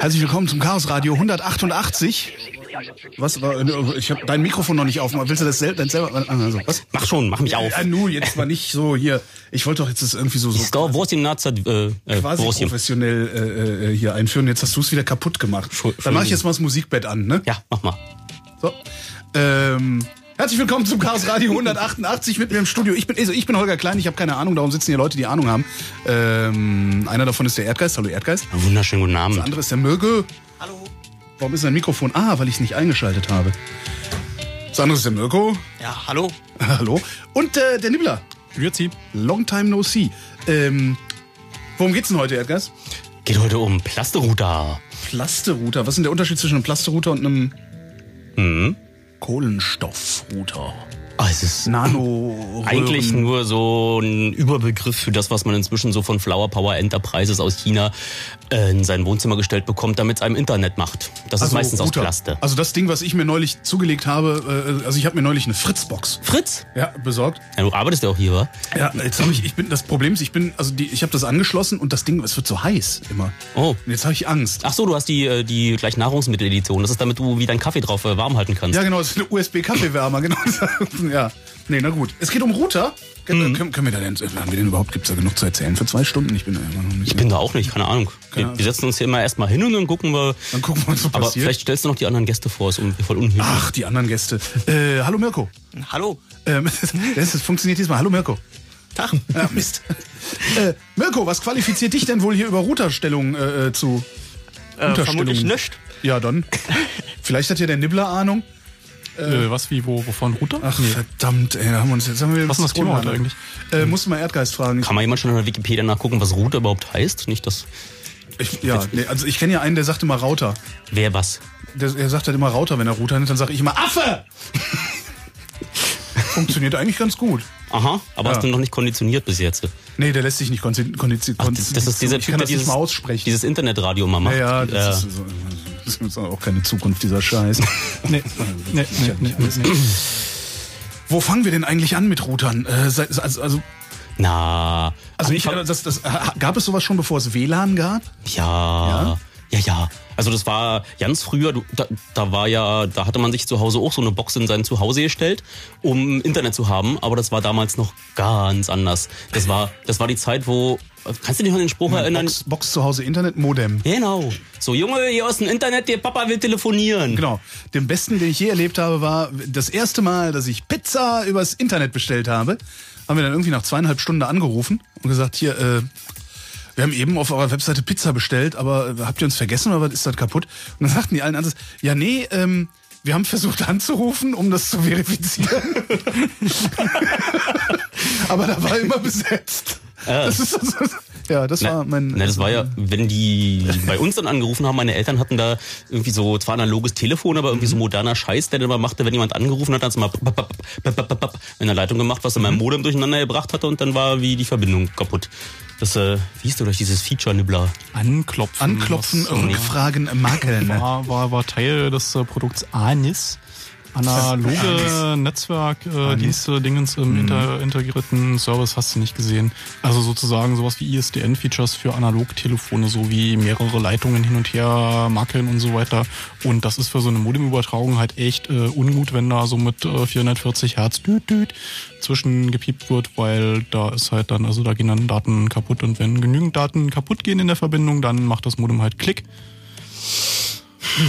Herzlich willkommen zum Chaos Radio 188. Was war? Ich habe dein Mikrofon noch nicht auf. Willst du das sel dein selber? Also, was? Mach schon, mach mich auf. Ja, nu, jetzt mal nicht so hier. Ich wollte doch jetzt das irgendwie so so Sto, wo ist die Nazat, äh, äh, quasi ist professionell äh, äh, hier einführen. Jetzt hast du es wieder kaputt gemacht. Schu- Dann mache ich jetzt mal das Musikbett an, ne? Ja, mach mal. So. Ähm, herzlich willkommen zum Chaos Radio 188 mit mir im Studio. Ich bin, also ich bin Holger Klein, ich habe keine Ahnung, darum sitzen hier Leute, die Ahnung haben. Ähm, einer davon ist der Erdgeist. Hallo Erdgeist. Wunderschönen guten Der Abend. andere ist der Möge. Warum ist sein Mikrofon? Ah, weil ich es nicht eingeschaltet habe. Das andere ist der Mirko. Ja, hallo. Hallo. Und äh, der Nibbler. Grüezi. Long time no see. Ähm, worum geht's denn heute, Erdgas? Geht heute um Plasterouter. Plasterouter. Was ist denn der Unterschied zwischen einem Plasterouter und einem... Hm. Kohlenstoffrouter. Ah, es ist Nano. eigentlich nur so ein Überbegriff für das, was man inzwischen so von Flower Power Enterprises aus China äh, in sein Wohnzimmer gestellt bekommt, damit es einem Internet macht. Das ist meistens aus Router. Plaste. Also das Ding, was ich mir neulich zugelegt habe, äh, also ich habe mir neulich eine Fritzbox Fritz? ja, besorgt. Ja, du arbeitest ja auch hier, wa? Ja, jetzt habe ich, ich bin, das Problem ist, ich bin, also die, ich habe das angeschlossen und das Ding, es wird so heiß immer. Oh. Und jetzt habe ich Angst. Ach so, du hast die, äh, die gleich Nahrungsmitteledition. Das ist damit du wie deinen Kaffee drauf warm halten kannst. Ja, genau, das ist eine USB-Kaffeewärmer, genau. ja. Nee, na gut. Es geht um Router. Können, können, können wir da denn, haben wir denn überhaupt, gibt's da genug zu erzählen für zwei Stunden? Ich bin da immer noch nicht. Ich bin da auch nicht, keine Ahnung. Keine Wir, wir setzen uns hier immer erstmal hin und dann gucken wir. Dann gucken wir, was so Aber passiert. vielleicht stellst du noch die anderen Gäste vor, ist voll unhöflich. Ach, die anderen Gäste. Äh, hallo Mirko. hallo. Ähm, das, das funktioniert diesmal. Hallo Mirko. Tag. Ja, Mist. äh, Mirko, was qualifiziert dich denn wohl hier über Routerstellung äh, äh, zu Unterstellungen? vermutlich nicht. Ja, dann. Vielleicht hat ja der Nibbler Ahnung. Äh, was, wie, wo, wovon? Router? Ach, verdammt, ey, da haben wir uns jetzt haben wir Was ist das Thema heute eigentlich? Äh, musst du mal Erdgeist fragen. Kann man jemand schon in der Wikipedia nachgucken, was Router überhaupt heißt? Nicht das. Ich, ja, nee, also ich kenne ja einen, der sagt immer Router. Wer was? Der, er sagt halt immer Router, wenn er Router nennt, dann sage ich immer Affe! Funktioniert eigentlich ganz gut. Aha, aber Ja. hast du noch nicht konditioniert bis jetzt? Nee, der lässt sich nicht konzi Ach, das, ist dieser ich Typ, kann der das nicht dieses, mal aussprechen. dieses Internetradio mal macht. ja, ja, Äh, das, ist, so- das ist auch keine Zukunft, dieser Scheiß. Nee, nee, nee, nee, nee. Wo fangen wir denn eigentlich an mit Routern? Äh, also, also, na, also ich, Anfang- das, das, gab es sowas schon, bevor es WLAN gab? Ja, ja, ja. Also das war ganz früher, da, da war ja, da hatte man sich zu Hause auch so eine Box in sein Zuhause gestellt, um Internet zu haben, aber das war damals noch ganz anders. Das war, das war die Zeit, wo, kannst du dich an den Spruch erinnern? Box, Box zu Hause Internet, Modem. Genau. So, Junge, hier aus dem Internet, der Papa will telefonieren. Genau. Den besten, den ich je erlebt habe, war das erste Mal, dass ich Pizza übers Internet bestellt habe. Haben wir dann irgendwie nach zweieinhalb Stunden angerufen und gesagt, hier, äh, wir haben eben auf eurer Webseite Pizza bestellt, aber äh, habt ihr uns vergessen oder was ist das kaputt? Und dann sagten die allen anders, ja nee, ähm, wir haben versucht anzurufen, um das zu verifizieren. aber da war immer besetzt. Das ist so, ja, das war mein. Na, das war ja, wenn die bei uns dann angerufen haben, meine Eltern hatten da irgendwie so zwar analoges Telefon, aber irgendwie so Mhm. moderner Scheiß, der dann immer machte, wenn jemand angerufen hat, hat es bap in der Leitung gemacht, was dann Mhm. mein Modem durcheinander gebracht hatte und dann war wie die Verbindung kaputt. Das, äh, wie hieß du durch dieses Feature-Nibbler? Anklopfen. Anklopfen, was, äh, Rückfragen, Makeln. war, war, war Teil des äh, Produkts ANIS. Analoge Netzwerkdienste, Dingens im inter, integrierten Service hast du nicht gesehen. Also sozusagen sowas wie ISDN-Features für Analogtelefone, so wie mehrere Leitungen hin und her makeln und so weiter. Und das ist für so eine Modemübertragung halt echt äh, ungut, wenn da so mit äh, 440 Hertz düt, düt zwischengepiept wird, weil da ist halt dann, also da gehen dann Daten kaputt und wenn genügend Daten kaputt gehen in der Verbindung, dann macht das Modem halt Klick.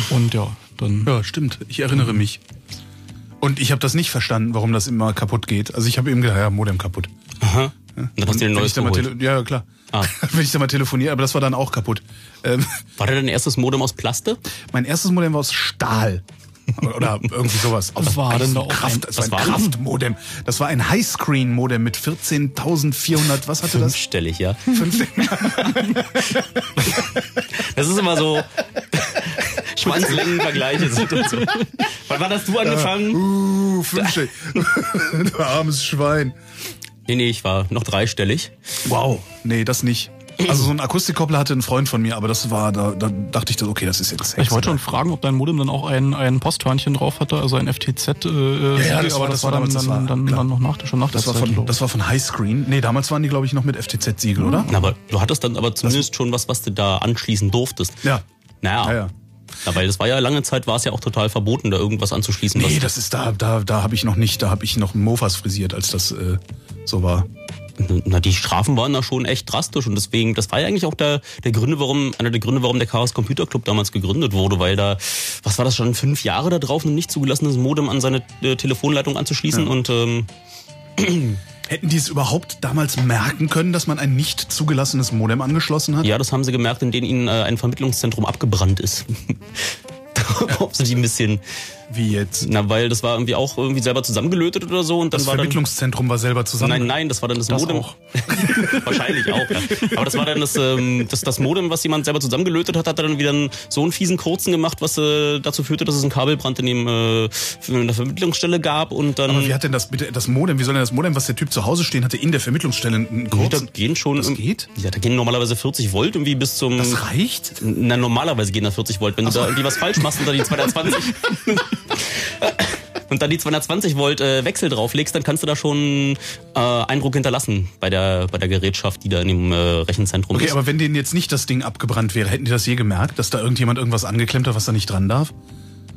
Und ja, dann Ja, stimmt. Ich erinnere mich. Und ich habe das nicht verstanden, warum das immer kaputt geht. Also ich habe eben gedacht, ja, Modem kaputt. Aha. Und dann hast du dir ein neues geholt. Ja, klar. Ah. Wenn ich da mal telefoniere, aber das war dann auch kaputt. Ähm, War dein erstes Modem aus Plaste? mein erstes Modem war aus Stahl. Oder irgendwie sowas. Was war denn da auch Kraft, ein- das war ein? Kraftmodem. Das war ein Highscreen-Modem mit 14.400, was hatte das? Fünfstellig, ja. 15. Das ist immer so Schwanzlängenvergleiche sind und so. Wann war das du angefangen? Uh, fünfstellig. du armes Schwein. Nee, nee, ich war noch dreistellig. Wow. Nee, das nicht. Also so ein Akustikkoppler hatte ein Freund von mir, aber das war, da, da dachte ich, okay, das ist jetzt Ich wollte schon fragen, ob dein Modem dann auch ein, ein Posthörnchen drauf hatte, also ein FTZ. Äh, ja, das aber war- das, war dann, dann, dann, dann noch nach, schon nach Das der war, von, das war von Highscreen. Nee, damals waren die, glaube ich, noch mit FTZ-Siegel, oder? Na, Aber du hattest dann aber zumindest schon was, was du da anschließen durftest. Ja. Naja. Ja, ja. Ja, weil das war ja lange Zeit, war es ja auch total verboten, da irgendwas anzuschließen. Nee, das ist da, da, da habe ich noch nicht, da habe ich noch Mofas frisiert, als das äh, so war. na, die Strafen waren da schon echt drastisch und deswegen, das war ja eigentlich auch der, der Gründe, warum, einer der Gründe, warum der Chaos Computer Club damals gegründet wurde, weil da, was war das schon, fünf Jahre da drauf, ein nicht zugelassenes Modem an seine äh, Telefonleitung anzuschließen und ähm, Hätten die es überhaupt damals merken können, dass man ein nicht zugelassenes Modem angeschlossen hat? Ja, das haben sie gemerkt, indem ihnen äh, ein Vermittlungszentrum abgebrannt ist. Ob sie die ein bisschen Wie jetzt? Na, weil das war irgendwie auch irgendwie selber zusammengelötet oder so und dann Das war dann Vermittlungszentrum war selber zusammen. Nein, nein, das war dann das, Das Modem. auch. Wahrscheinlich auch, ja. Aber das war dann das, ähm, das, das Modem, was jemand selber zusammengelötet hat, hat dann wieder so einen fiesen Kurzen gemacht, was äh, dazu führte, dass es einen Kabelbrand in, dem, äh, in der Vermittlungsstelle gab und dann. Aber wie hat denn das bitte das Modem? Wie soll denn das Modem, was der Typ zu Hause stehen hatte, in der Vermittlungsstelle einen kurzen? da gehen schon. Das geht? Ja, da gehen normalerweise 40 Volt irgendwie bis zum. Das reicht? Na, normalerweise gehen da 40 Volt. Wenn du da irgendwie was falsch machst da die 220. und dann die 220 Volt äh, Wechsel drauflegst, dann kannst du da schon äh, Eindruck hinterlassen bei der, bei der Gerätschaft, die da in dem äh, Rechenzentrum Okay, ist. aber wenn denen jetzt nicht das Ding abgebrannt wäre, hätten die das je gemerkt, dass da irgendjemand irgendwas angeklemmt hat, was da nicht dran darf?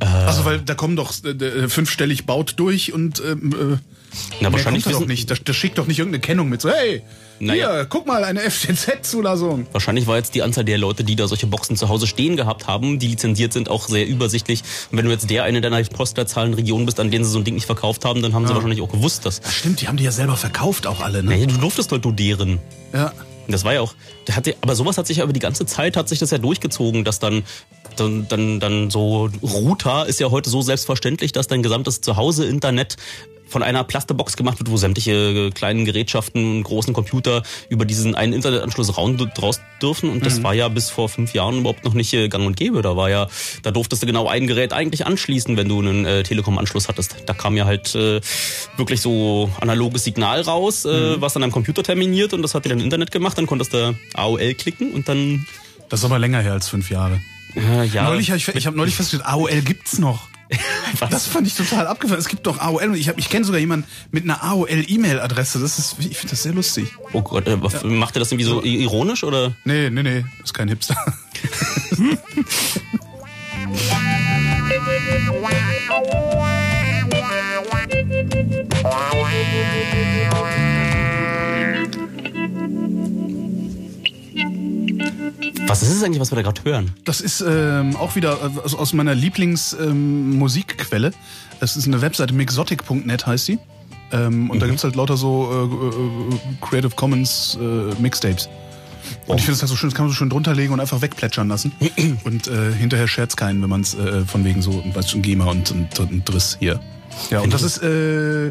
Äh. Also weil da kommen doch äh, äh, fünfstellig baut durch und ähm, äh, Na, wahrscheinlich doch nicht. Da, da schickt doch nicht irgendeine Kennung mit so, hey, Naja. hier, guck mal, eine FTZ-Zulassung. Wahrscheinlich war jetzt die Anzahl der Leute, die da solche Boxen zu Hause stehen gehabt haben, die lizenziert sind, auch sehr übersichtlich. Und wenn du jetzt der eine deiner Postleitzahlenregionen bist, an denen sie so ein Ding nicht verkauft haben, dann haben sie wahrscheinlich auch gewusst, dass. Stimmt, die haben die ja selber verkauft auch alle, ne? Naja, du durftest halt nur deren. Ja. Das war ja auch, hatte, aber sowas hat sich ja über die ganze Zeit hat sich das ja durchgezogen, dass dann, dann, dann, dann so Router ist ja heute so selbstverständlich, dass dein gesamtes Zuhause-Internet von einer Plastebox gemacht wird, wo sämtliche äh, kleinen Gerätschaften und großen Computer über diesen einen Internetanschluss raus dürfen. Und das war ja bis vor fünf Jahren überhaupt noch nicht äh, gang und gäbe. Da war ja, da durftest du genau ein Gerät eigentlich anschließen, wenn du einen äh, Telekom-Anschluss hattest. Da kam ja halt äh, wirklich so analoges Signal raus, äh, was dann am Computer terminiert und das hat dir dann Internet gemacht. Dann konntest du AOL klicken und dann Das ist aber länger her als fünf Jahre. äh, ja. Neulich hab ich, ich habe neulich festgestellt, AOL gibt's noch. Das fand ich total abgefahren. Es gibt doch AOL und ich, hab- ich kenne sogar jemanden mit einer AOL-E-Mail-Adresse. Das ist, ich finde das sehr lustig. oh Gott, äh, macht ihr das irgendwie so ironisch oder? Nee, nee, nee, ist kein Hipster. Was ist es eigentlich, was wir da gerade hören? Das ist ähm, auch wieder aus, aus meiner Lieblingsmusikquelle. Ähm, es ist eine Webseite, mixotic.net heißt sie. Ähm, und da gibt's halt lauter so äh, äh, Creative Commons äh, Mixtapes. Und ich finde das halt so schön, das kann man so schön drunter legen und einfach wegplätschern lassen. Und äh, hinterher scherzt keinen, wenn man es äh, von wegen so, weißt schon, GEMA und, und, und Driss hier. Ja, und das ist äh,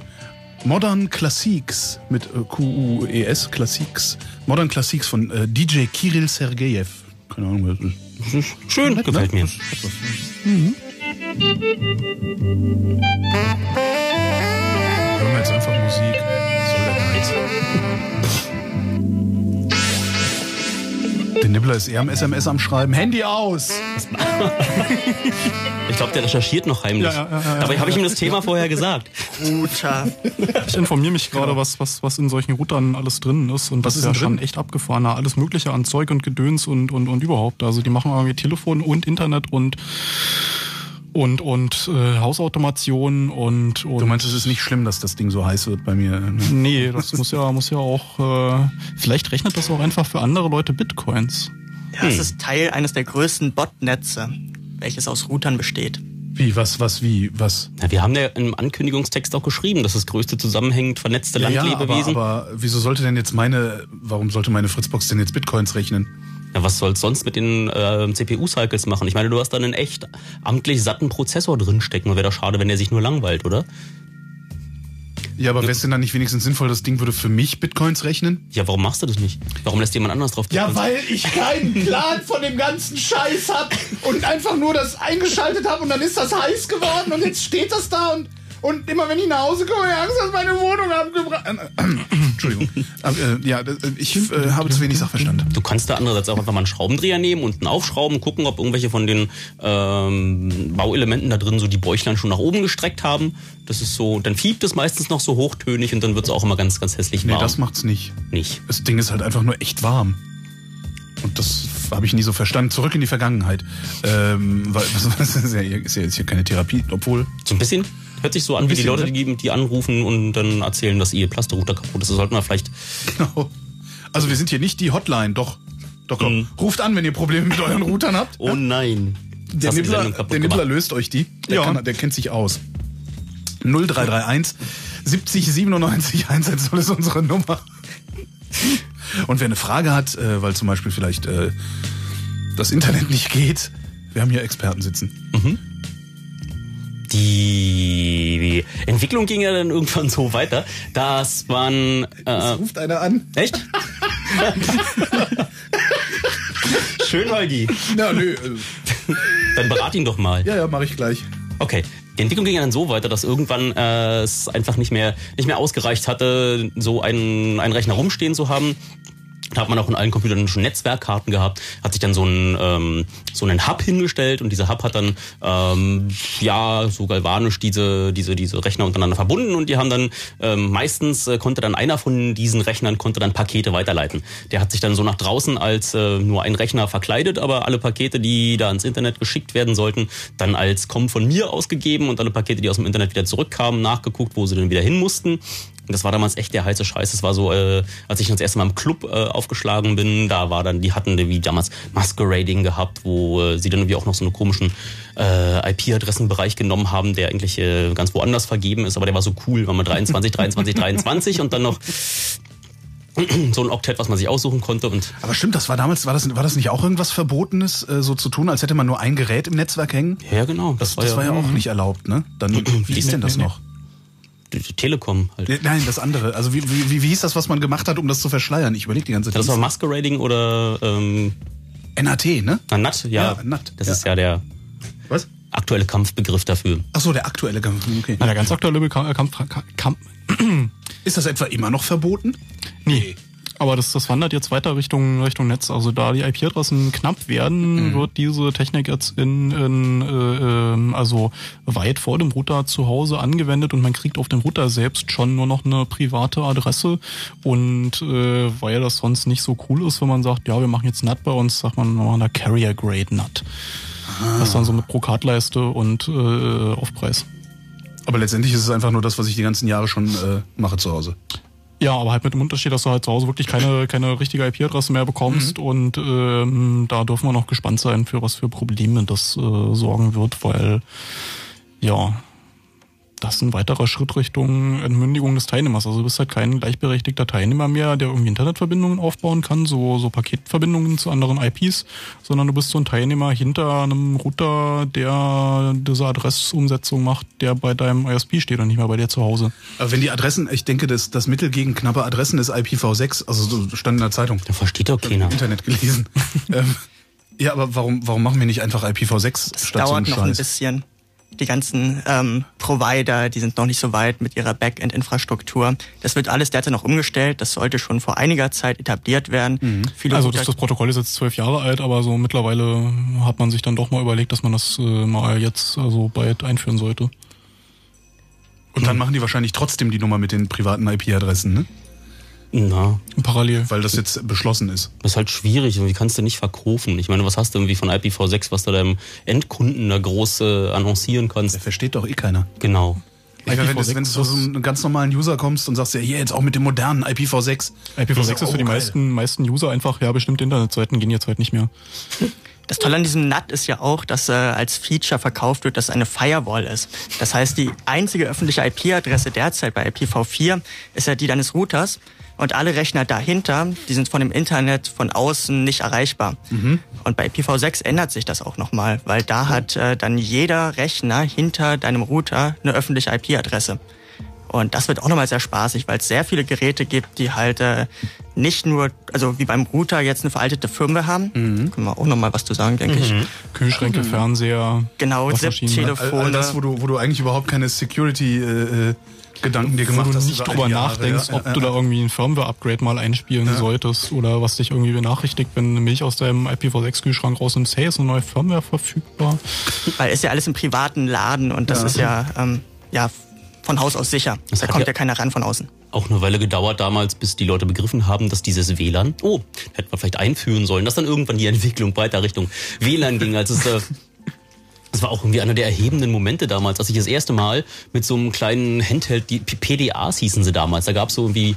Modern Classics mit äh, Q-U-E-S, Classics. Modern Classics von äh, DJ Kirill Sergejev. Keine Ahnung, wer das ist. Schön, gefällt mir. Hören wir jetzt einfach Musik. Was soll der Geiz? Der Nibbler ist eher am SMS am Schreiben. Handy aus! Ich glaube, der recherchiert noch heimlich. Ja, ja, ja, ja, Dabei habe ich ihm das Thema vorher gesagt. Router. Ich informiere mich gerade, was, was, was in solchen Routern alles drin ist. Und Was das ist ja schon echt abgefahren. Na, Alles Mögliche an Zeug und Gedöns und, und, und überhaupt. Also die machen irgendwie Telefon und Internet und und und äh, Hausautomation und und Du meinst, es ist nicht schlimm, dass das Ding so heiß wird bei mir? ne? nee, das muss ja muss ja auch äh, vielleicht rechnet das auch einfach für andere Leute Bitcoins. Ja, es ist Teil eines der größten Botnetze, welches aus Routern besteht. Wie, was, was, wie, was? Ja, wir haben ja im Ankündigungstext auch geschrieben, dass das größte zusammenhängend vernetzte Ja, aber, Landlebewesen. aber wieso sollte denn jetzt meine, warum sollte meine Fritzbox denn jetzt Bitcoins rechnen? Ja, was soll's sonst mit den äh, CPU-Cycles machen? Ich meine, du hast da einen echt amtlich satten Prozessor drinstecken. Wäre doch schade, wenn der sich nur langweilt, oder? Ja, aber wäre es denn dann nicht wenigstens sinnvoll, das Ding würde für mich Bitcoins rechnen? Ja, warum machst du das nicht? Warum lässt jemand anders drauf Ja, tippen? weil ich keinen Plan von dem ganzen Scheiß hab und einfach nur das eingeschaltet habe und dann ist das heiß geworden und jetzt steht das da und, und immer wenn ich nach Hause komme, habe ich Angst, dass meine Wohnung abgebrannt. Entschuldigung. Aber, äh, ja, das- äh, ich äh, habe zu wenig Sachverstand. Du kannst da andererseits auch einfach mal einen Schraubendreher nehmen und einen aufschrauben, gucken, ob irgendwelche von den ähm, Bauelementen da drin so die Bäuchlein schon nach oben gestreckt haben. Das ist so, dann fiebt es meistens noch so hochtönig und dann wird es auch immer ganz, ganz hässlich Nee, warm. das macht's nicht. nicht. Das Ding ist halt einfach nur echt warm. Und das habe ich nie so verstanden. Zurück in die Vergangenheit. Ähm, weil, das ist ja, ist ja jetzt hier keine Therapie, obwohl. So ein bisschen. Hört sich so an wie die Leute, ne? die, die anrufen und dann erzählen, dass ihr Plasterrouter kaputt ist. Das sollten wir vielleicht. Genau. Also wir sind hier nicht die Hotline, doch. Doch, doch. Mhm. Ruft an, wenn ihr Probleme mit euren Routern habt. Oh nein. Der die Nibbler, der Nibbler löst euch die. Der, Ja. kann, der kennt sich aus. 0331 70 97 110 ist unsere Nummer. Und wer eine Frage hat, äh, weil zum Beispiel vielleicht äh, das Internet nicht geht, wir haben hier Experten sitzen. Die Entwicklung ging ja dann irgendwann so weiter, dass man... Äh, Ruft einer an. echt? Schön, Holgi. Ja, nö. äh, Dann berat ihn doch mal. Ja, ja, mache ich gleich. Okay. Die Entwicklung ging ja dann so weiter, dass irgendwann äh, es einfach nicht mehr, nicht mehr ausgereicht hatte, so einen, einen Rechner rumstehen zu haben. Da hat man auch in allen Computern schon Netzwerkkarten gehabt, hat sich dann so einen, ähm, so einen Hub hingestellt und dieser Hub hat dann ähm, ja so galvanisch diese, diese, diese Rechner untereinander verbunden und die haben dann ähm, meistens äh, konnte dann einer von diesen Rechnern konnte dann Pakete weiterleiten. Der hat sich dann so nach draußen als äh, nur ein Rechner verkleidet, aber alle Pakete, die da ins Internet geschickt werden sollten, dann als kommen von mir ausgegeben und alle Pakete, die aus dem Internet wieder zurückkamen, nachgeguckt, wo sie dann wieder hin mussten. Das war damals echt der heiße Scheiß. Das war so, äh, als ich das erste Mal im Club äh, aufgeschlagen bin, da war dann, die hatten wie damals Masquerading gehabt, wo äh, sie dann irgendwie auch noch so einen komischen äh, IP-Adressenbereich genommen haben, der eigentlich äh, ganz woanders vergeben ist, aber der war so cool, weil man 23, 23, 23 und dann noch so ein Oktet, was man sich aussuchen konnte und Aber stimmt, das war damals, war das, war das nicht auch irgendwas Verbotenes, äh, so zu tun, als hätte man nur ein Gerät im Netzwerk hängen? ja genau, Das, das war ja auch nicht erlaubt, ne? Dann, wie ist denn das noch? Die Telekom halt. Nein, das andere. Also wie, wie, wie, wie hieß das, was man gemacht hat, um das zu verschleiern? Ich überlege die ganze Zeit. Das war Masquerading oder ähm, NAT, ne? na, NAT, ja, Ja, NAT, das ja. ist ja der Was? aktuelle Kampfbegriff dafür. Ach so, der aktuelle Kampf. Okay. Na, der ganz aktuelle Kampf, Kampf Ist das etwa immer noch verboten? Nee. Aber das, das wandert jetzt weiter Richtung, Richtung Netz. Also da die IP-Adressen knapp werden, wird diese Technik jetzt in, in äh, ähm, also weit vor dem Router zu Hause angewendet und man kriegt auf dem Router selbst schon nur noch eine private Adresse. Und äh, weil das sonst nicht so cool ist, wenn man sagt, ja, wir machen jetzt NAT bei uns, sagt man, wir machen da Carrier Grade NAT. Das ist dann so mit Pro-Card-Leiste und äh, Aufpreis. Aber letztendlich ist es einfach nur das, was ich die ganzen Jahre schon äh, mache zu Hause. Ja, aber halt mit dem Unterschied, dass du halt zu Hause wirklich keine, keine richtige IP-Adresse mehr bekommst und ähm, da dürfen wir noch gespannt sein, für was für Probleme das äh, sorgen wird, weil ja, das ist ein weiterer Schritt Richtung Entmündigung des Teilnehmers. Also du bist halt kein gleichberechtigter Teilnehmer mehr, der irgendwie Internetverbindungen aufbauen kann, so, so Paketverbindungen zu anderen IPs, sondern du bist so ein Teilnehmer hinter einem Router, der diese Adressumsetzung macht, der bei deinem ISP steht und nicht mehr bei dir zu Hause. Aber wenn die Adressen, ich denke, das, das Mittel gegen knappe Adressen ist IPv6, also so stand in der Zeitung. Da versteht doch keiner. Im Internet gelesen. ähm, ja, aber warum, warum machen wir nicht einfach IPv6 Es statt so dauert einem noch ein Scheiß? bisschen. Die ganzen ähm, Provider, die sind noch nicht so weit mit ihrer Backend-Infrastruktur. Das wird alles derzeit noch umgestellt. Das sollte schon vor einiger Zeit etabliert werden. Viele Also das, das Protokoll ist jetzt zwölf Jahre alt, aber so mittlerweile hat man sich dann doch mal überlegt, dass man das äh, mal jetzt also bald einführen sollte. Und dann machen die wahrscheinlich trotzdem die Nummer mit den privaten IP-Adressen, ne? Na, Parallel. Weil das jetzt beschlossen ist. das ist halt schwierig. Wie kannst du nicht verkaufen? Ich meine, was hast du irgendwie von IPv6, was du deinem Endkunden da groß äh, annoncieren kannst? Der versteht doch eh keiner. Genau. Ich meine, wenn du IPv6 wenn du zu so einem ganz normalen User kommst und sagst, ja, hier jetzt auch mit dem modernen IPv6. IPv6 ist für die geil. meisten, meisten User einfach, ja, bestimmte Internetseiten gehen jetzt halt nicht mehr. Das Tolle an diesem NAT ist ja auch, dass äh, als Feature verkauft wird, dass es eine Firewall ist. Das heißt, die einzige öffentliche IP-Adresse derzeit bei IPv4 ist ja die deines Routers. Und alle Rechner dahinter, die sind von dem Internet von außen nicht erreichbar. Und bei IPv6 ändert sich das auch nochmal, weil da hat äh, dann jeder Rechner hinter deinem Router eine öffentliche IP-Adresse. Und das wird auch nochmal sehr spaßig, weil es sehr viele Geräte gibt, die halt äh, nicht nur, also wie beim Router jetzt eine veraltete Firmware haben. Können wir auch nochmal was zu sagen, denke ich. Kühlschränke, Fernseher, Genau, Waschmaschinen. Zip-Telefon. All, all das, wo du, wo du eigentlich überhaupt keine Security-Gedanken dir wo gemacht du hast. nicht über drüber all die Jahre, nachdenkst, ja. ob du da irgendwie ein Firmware-Upgrade mal einspielen solltest oder was dich irgendwie benachrichtigt, wenn Milch aus deinem IPv6-Kühlschrank rausnimmst, hey, ist eine neue Firmware verfügbar. Weil ist ja alles im privaten Laden und das Ja. ist ja, ähm, ja von Haus aus sicher. Das da kommt ja- ja keiner ran von außen. Auch eine Weile gedauert damals, bis die Leute begriffen haben, dass dieses WLAN, oh, hätte man vielleicht einführen sollen, dass dann irgendwann die Entwicklung weiter Richtung WLAN ging, als es äh, das war auch irgendwie einer der erhebenden Momente damals, als ich das erste Mal mit so einem kleinen Handheld, die PDAs hießen sie damals, da gab es so irgendwie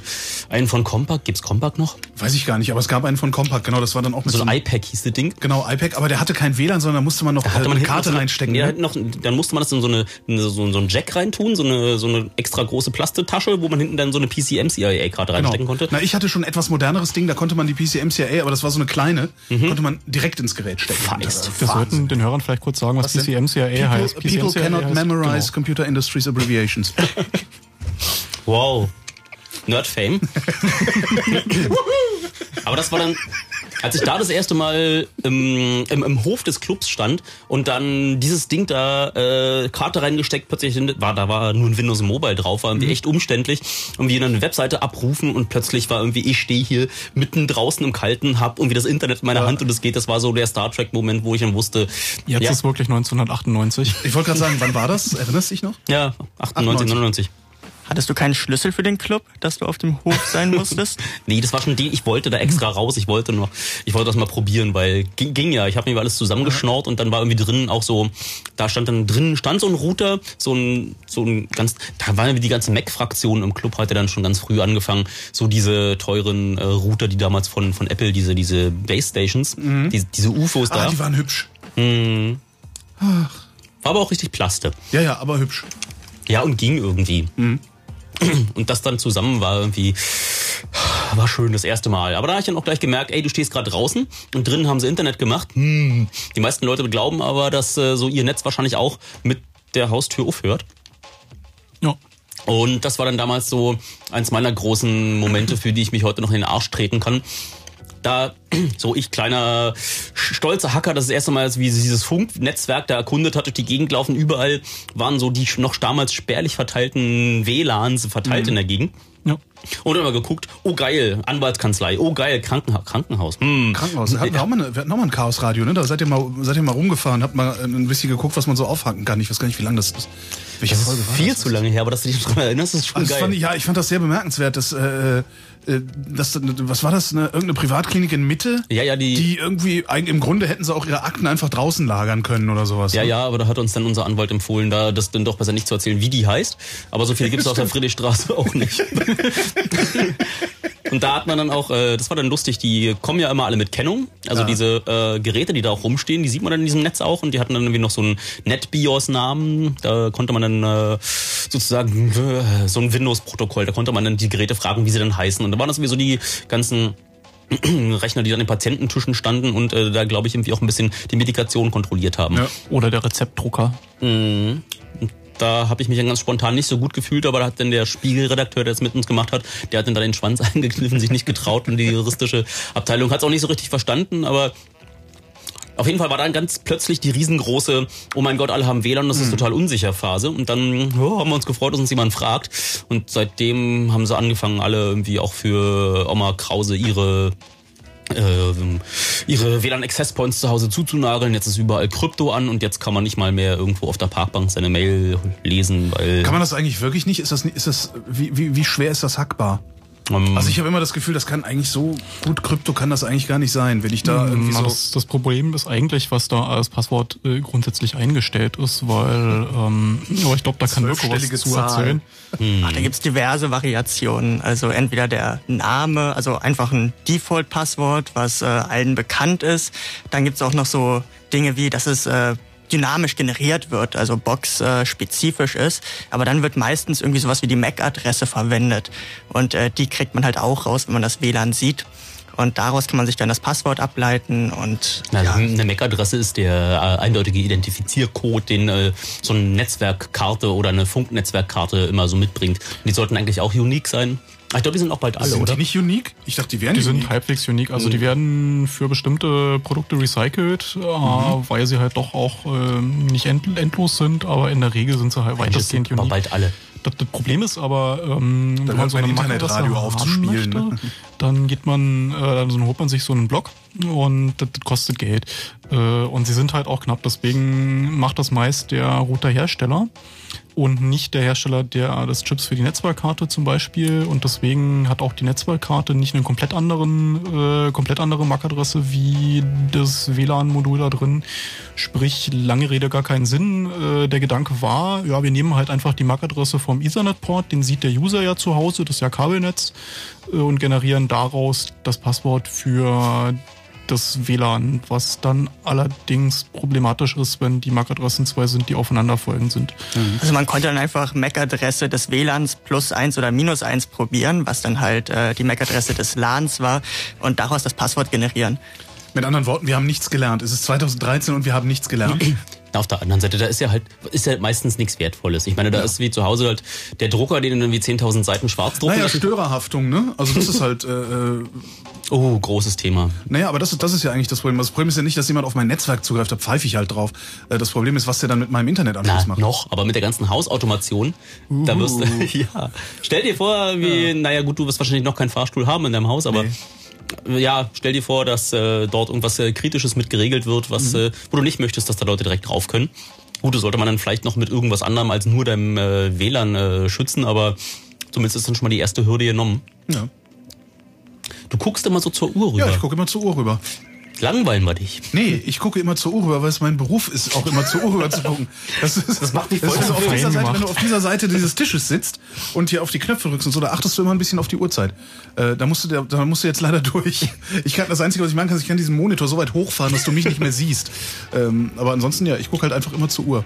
einen von Compaq, gibt's Compaq noch? Weiß ich gar nicht, aber es gab einen von Compaq, genau, das war dann auch mit So so ein iPad hieß das Ding. genau, iPad, aber der hatte kein WLAN, sondern da musste man noch äh, Hatte man eine Karte noch reinstecken. Ja, ne? noch, dann musste man das in so eine, in so, so einen Jack reintun, so eine, so eine extra große Plastetasche, wo man hinten dann so eine PCM-CIA-Karte reinstecken konnte. Genau. Na, ich hatte schon ein etwas moderneres Ding, da konnte man die PCM-CIA, aber das war so eine kleine, konnte man direkt ins Gerät stecken. Feist. Das Wir sollten den Hörern vielleicht kurz sagen, was, Was? PCMCIA people, heißt. people PCMCIA cannot heißt- memorize genau. Computer Industries Abbreviations. Wow. Nerd-Fame. Aber das war dann, als ich da das erste Mal im, im, im Hof des Clubs stand und dann dieses Ding da, äh, Karte reingesteckt, plötzlich war, da war nur ein Windows Mobile drauf, war irgendwie echt umständlich. Irgendwie eine Webseite abrufen und plötzlich war irgendwie, ich stehe hier mitten draußen im Kalten, hab irgendwie das Internet in meiner Hand und es geht. Das war so der Star Trek-Moment, wo ich dann wusste, Jetzt ja, ist wirklich 1998. Ich wollte gerade sagen, wann war das? Erinnerst du dich noch? ja, 98, 99. Hattest du keinen Schlüssel für den Club, dass du auf dem Hof sein musstest? Nee, das war schon die, ich wollte da extra raus, ich wollte noch, ich wollte das mal probieren, weil ging, ging ja, ich habe mir alles zusammengeschnort und dann war irgendwie drin auch so, da stand dann drin, stand so ein Router, so ein, so ein ganz, da waren die ganze Mac-Fraktion im Club, hatte dann schon ganz früh angefangen, so diese teuren äh, Router, die damals von, von Apple, diese, diese Base Stations, diese, diese UFOs Ah, da, die waren hübsch. war aber auch richtig Plaste. Ja, ja, aber hübsch. Ja, und ging irgendwie. Und das dann zusammen war irgendwie, war schön das erste Mal. Aber da habe ich dann auch gleich gemerkt, ey, du stehst gerade draußen und drinnen haben sie Internet gemacht. Hm. Die meisten Leute glauben aber, dass äh, so ihr Netz wahrscheinlich auch mit der Haustür aufhört. Ja. Und das war dann damals so eins meiner großen Momente, für die ich mich heute noch in den Arsch treten kann. Da, so ich kleiner stolzer Hacker, das, ist das erste Mal, als wie dieses Funknetzwerk da erkundet hat, durch die Gegend laufen. Überall waren so die noch damals spärlich verteilten WLANs verteilt in der Gegend. ja. Und dann mal geguckt, oh geil, Anwaltskanzlei, oh geil, Krankenha Krankenhaus. Hm. Krankenhaus. Wir hatten auch mal, eine, wir hatten auch mal ein Chaosradio, ne? Da seid ihr mal, seid ihr mal rumgefahren, habt mal ein bisschen geguckt, was man so aufhaken kann. Ich weiß gar nicht, wie lange das ist. Welche Das Folge war ist viel das? zu lange her, aber dass du dich daran erinnerst, ist schon Also geil. fand ich, ja, ich fand das sehr bemerkenswert. Dass, äh, das, was war das? Eine, irgendeine Privatklinik in Mitte? Ja, ja, die- Die irgendwie, im Grunde hätten sie auch ihre Akten einfach draußen lagern können oder sowas. Ja, ne? ja, aber da hat uns dann unser Anwalt empfohlen, da das dann doch besser nicht zu erzählen, wie die heißt. Aber so viel gibt's auf der Friedrichstraße auch nicht. Und da hat man dann auch, äh, das war dann lustig, die kommen ja immer alle mit Kennung. Also Ja. diese äh, Geräte, die da auch rumstehen, die sieht man dann in diesem Netz auch. Und die hatten dann irgendwie noch so einen NetBIOS-Namen. Da konnte man dann äh, sozusagen äh, so ein Windows-Protokoll, da konnte man dann die Geräte fragen, wie sie dann heißen. Und da waren das irgendwie so die ganzen Rechner, die an den Patiententischen standen und äh, da glaube ich irgendwie auch ein bisschen die Medikation kontrolliert haben. Ja. Oder der Rezeptdrucker. Da habe ich mich dann ganz spontan nicht so gut gefühlt, aber da hat dann der Spiegelredakteur, der das mit uns gemacht hat, der hat dann da den Schwanz eingekniffen, sich nicht getraut und die juristische Abteilung hat es auch nicht so richtig verstanden, aber auf jeden Fall war dann ganz plötzlich die riesengroße, oh mein Gott, alle haben WLAN, das ist total unsicher Phase. Und dann oh, haben wir uns gefreut, dass uns jemand fragt. Und seitdem haben sie angefangen, alle irgendwie auch für Oma Krause ihre ihre WLAN Access Points zu Hause zuzunageln. Jetzt ist überall Krypto an und jetzt kann man nicht mal mehr irgendwo auf der Parkbank seine Mail lesen, weil Kann man das eigentlich wirklich nicht? Ist das, ist das, wie, wie, wie schwer ist das hackbar? Ähm, Also ich habe immer das Gefühl, das kann eigentlich so gut Krypto kann das eigentlich gar nicht sein, wenn ich da irgendwie Na, so. das, das Problem ist eigentlich, was da als Passwort äh, grundsätzlich eingestellt ist, weil ähm, aber ich glaube, da kann Mirko was zu Zahl. erzählen. Ach, da gibt's diverse Variationen. Also entweder der Name, also einfach ein Default-Passwort, was äh, allen bekannt ist. Dann gibt's auch noch so Dinge wie, dass es äh, dynamisch generiert wird, also box-spezifisch ist. Aber dann wird meistens irgendwie sowas wie die MAC-Adresse verwendet. Und äh, die kriegt man halt auch raus, wenn man das WLAN sieht. Und daraus kann man sich dann das Passwort ableiten und Na, ja, Eine MAC-Adresse ist der äh, eindeutige Identifiziercode, den äh, so eine Netzwerkkarte oder eine Funknetzwerkkarte immer so mitbringt. Und die sollten eigentlich auch unique sein. Ich glaube, die sind auch bald alle, sind oder? die nicht unique? Ich dachte, die wären Die sind unique. halbwegs unique. Also die werden für bestimmte Produkte recycelt, äh, weil sie halt doch auch ähm, nicht end endlos sind, aber in der Regel sind sie halt weitestgehend sind aber unique. bald alle. Das, das Problem ist aber, ähm, wenn man so eine Internetradio Macadresse auf zu haben spielen, möchte, ne? dann geht man, äh, dann holt man sich so einen Block und das, das kostet Geld. Äh, und sie sind halt auch knapp, deswegen macht das meist der Routerhersteller und nicht der Hersteller der des Chips für die Netzwerkkarte zum Beispiel. Und deswegen hat auch die Netzwerkkarte nicht eine komplett anderen, äh, komplett andere MAC-Adresse wie das WLAN-Modul da drin. Sprich, lange Rede gar keinen Sinn. Äh, der Gedanke war, ja, wir nehmen halt einfach die MAC-Adresse vom Ethernet-Port, den sieht der User ja zu Hause, das ist ja Kabelnetz, äh, und generieren daraus das Passwort für das WLAN, was dann allerdings problematisch ist, wenn die MAC-Adressen zwei sind, die aufeinanderfolgend sind. Also man konnte dann einfach MAC-Adresse des WLANs plus eins oder minus eins probieren, was dann halt äh, die MAC-Adresse des LANs war und daraus das Passwort generieren. Mit anderen Worten, wir haben nichts gelernt. Es ist 2013 und wir haben nichts gelernt. Auf der anderen Seite, da ist ja halt, ist ja meistens nichts Wertvolles. Ich meine, da ist wie zu Hause halt der Drucker, den du irgendwie 10.000 Seiten schwarz drucken Naja, Störerhaftung, ne? Also das ist halt, äh, äh, Oh, großes Thema. naja, aber das, ist- das ist ja eigentlich das Problem. Das Problem ist ja nicht, dass jemand auf mein Netzwerk zugreift, da pfeife ich halt drauf. Äh, Das Problem ist, was der dann mit meinem Internetanschluss Na, macht. noch, aber mit der ganzen Hausautomation, da wirst du, ja. Stell dir vor, wie, naja gut, du wirst wahrscheinlich noch keinen Fahrstuhl haben in deinem Haus, aber ja, stell dir vor, dass äh, dort irgendwas äh, Kritisches mit geregelt wird, was, Mhm. äh, wo du nicht möchtest, dass da Leute direkt drauf können. Gut, das sollte man dann vielleicht noch mit irgendwas anderem als nur deinem äh, WLAN äh, schützen, aber zumindest ist dann schon mal die erste Hürde genommen. Ja, Du guckst immer so zur Uhr rüber. ja ich gucke immer zur Uhr rüber. Langweilen wir dich. Nee, ich gucke immer zur Uhr rüber, weil es mein Beruf ist, auch immer zur Uhr rüber zu gucken. Das, ist, das macht dich das voll ist auf dieser Seite, gemacht. Wenn du auf dieser Seite dieses Tisches sitzt und hier auf die Knöpfe drückst und so, da achtest du immer ein bisschen auf die Uhrzeit. Äh, da, musst du, da, da musst du jetzt leider durch. Ich kann, das Einzige, was ich machen kann, ist, ich kann diesen Monitor so weit hochfahren, dass du mich nicht mehr siehst. Ähm, aber ansonsten, ja, ich gucke halt einfach immer zur Uhr.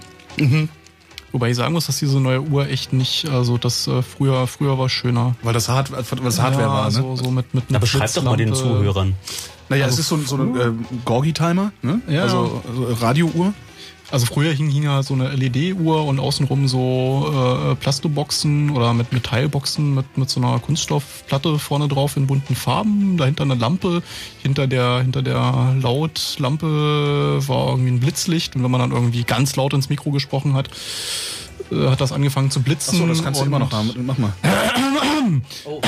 Wobei ich sagen muss, dass diese neue Uhr echt nicht, also das äh, früher, früher war schöner. Weil das, Hard, weil das Hardware ja, war, ne? so, so mit, mit, Na, beschreib doch mal den. Zuhörern. Naja, es ist so, ein- so ein äh, Gorgi-Timer, ne? Ja. Also, also Radiouhr. Also früher hing, hing halt so eine LED-Uhr und außenrum so äh, Plastoboxen oder mit Metallboxen mit, mit so einer Kunststoffplatte vorne drauf in bunten Farben. Dahinter eine Lampe. Hinter der, hinter der Lautlampe war irgendwie ein Blitzlicht. Und wenn man dann irgendwie ganz laut ins Mikro gesprochen hat, äh, hat das angefangen zu blitzen. Achso, das kannst du und- immer noch haben. Mach mal. Oh,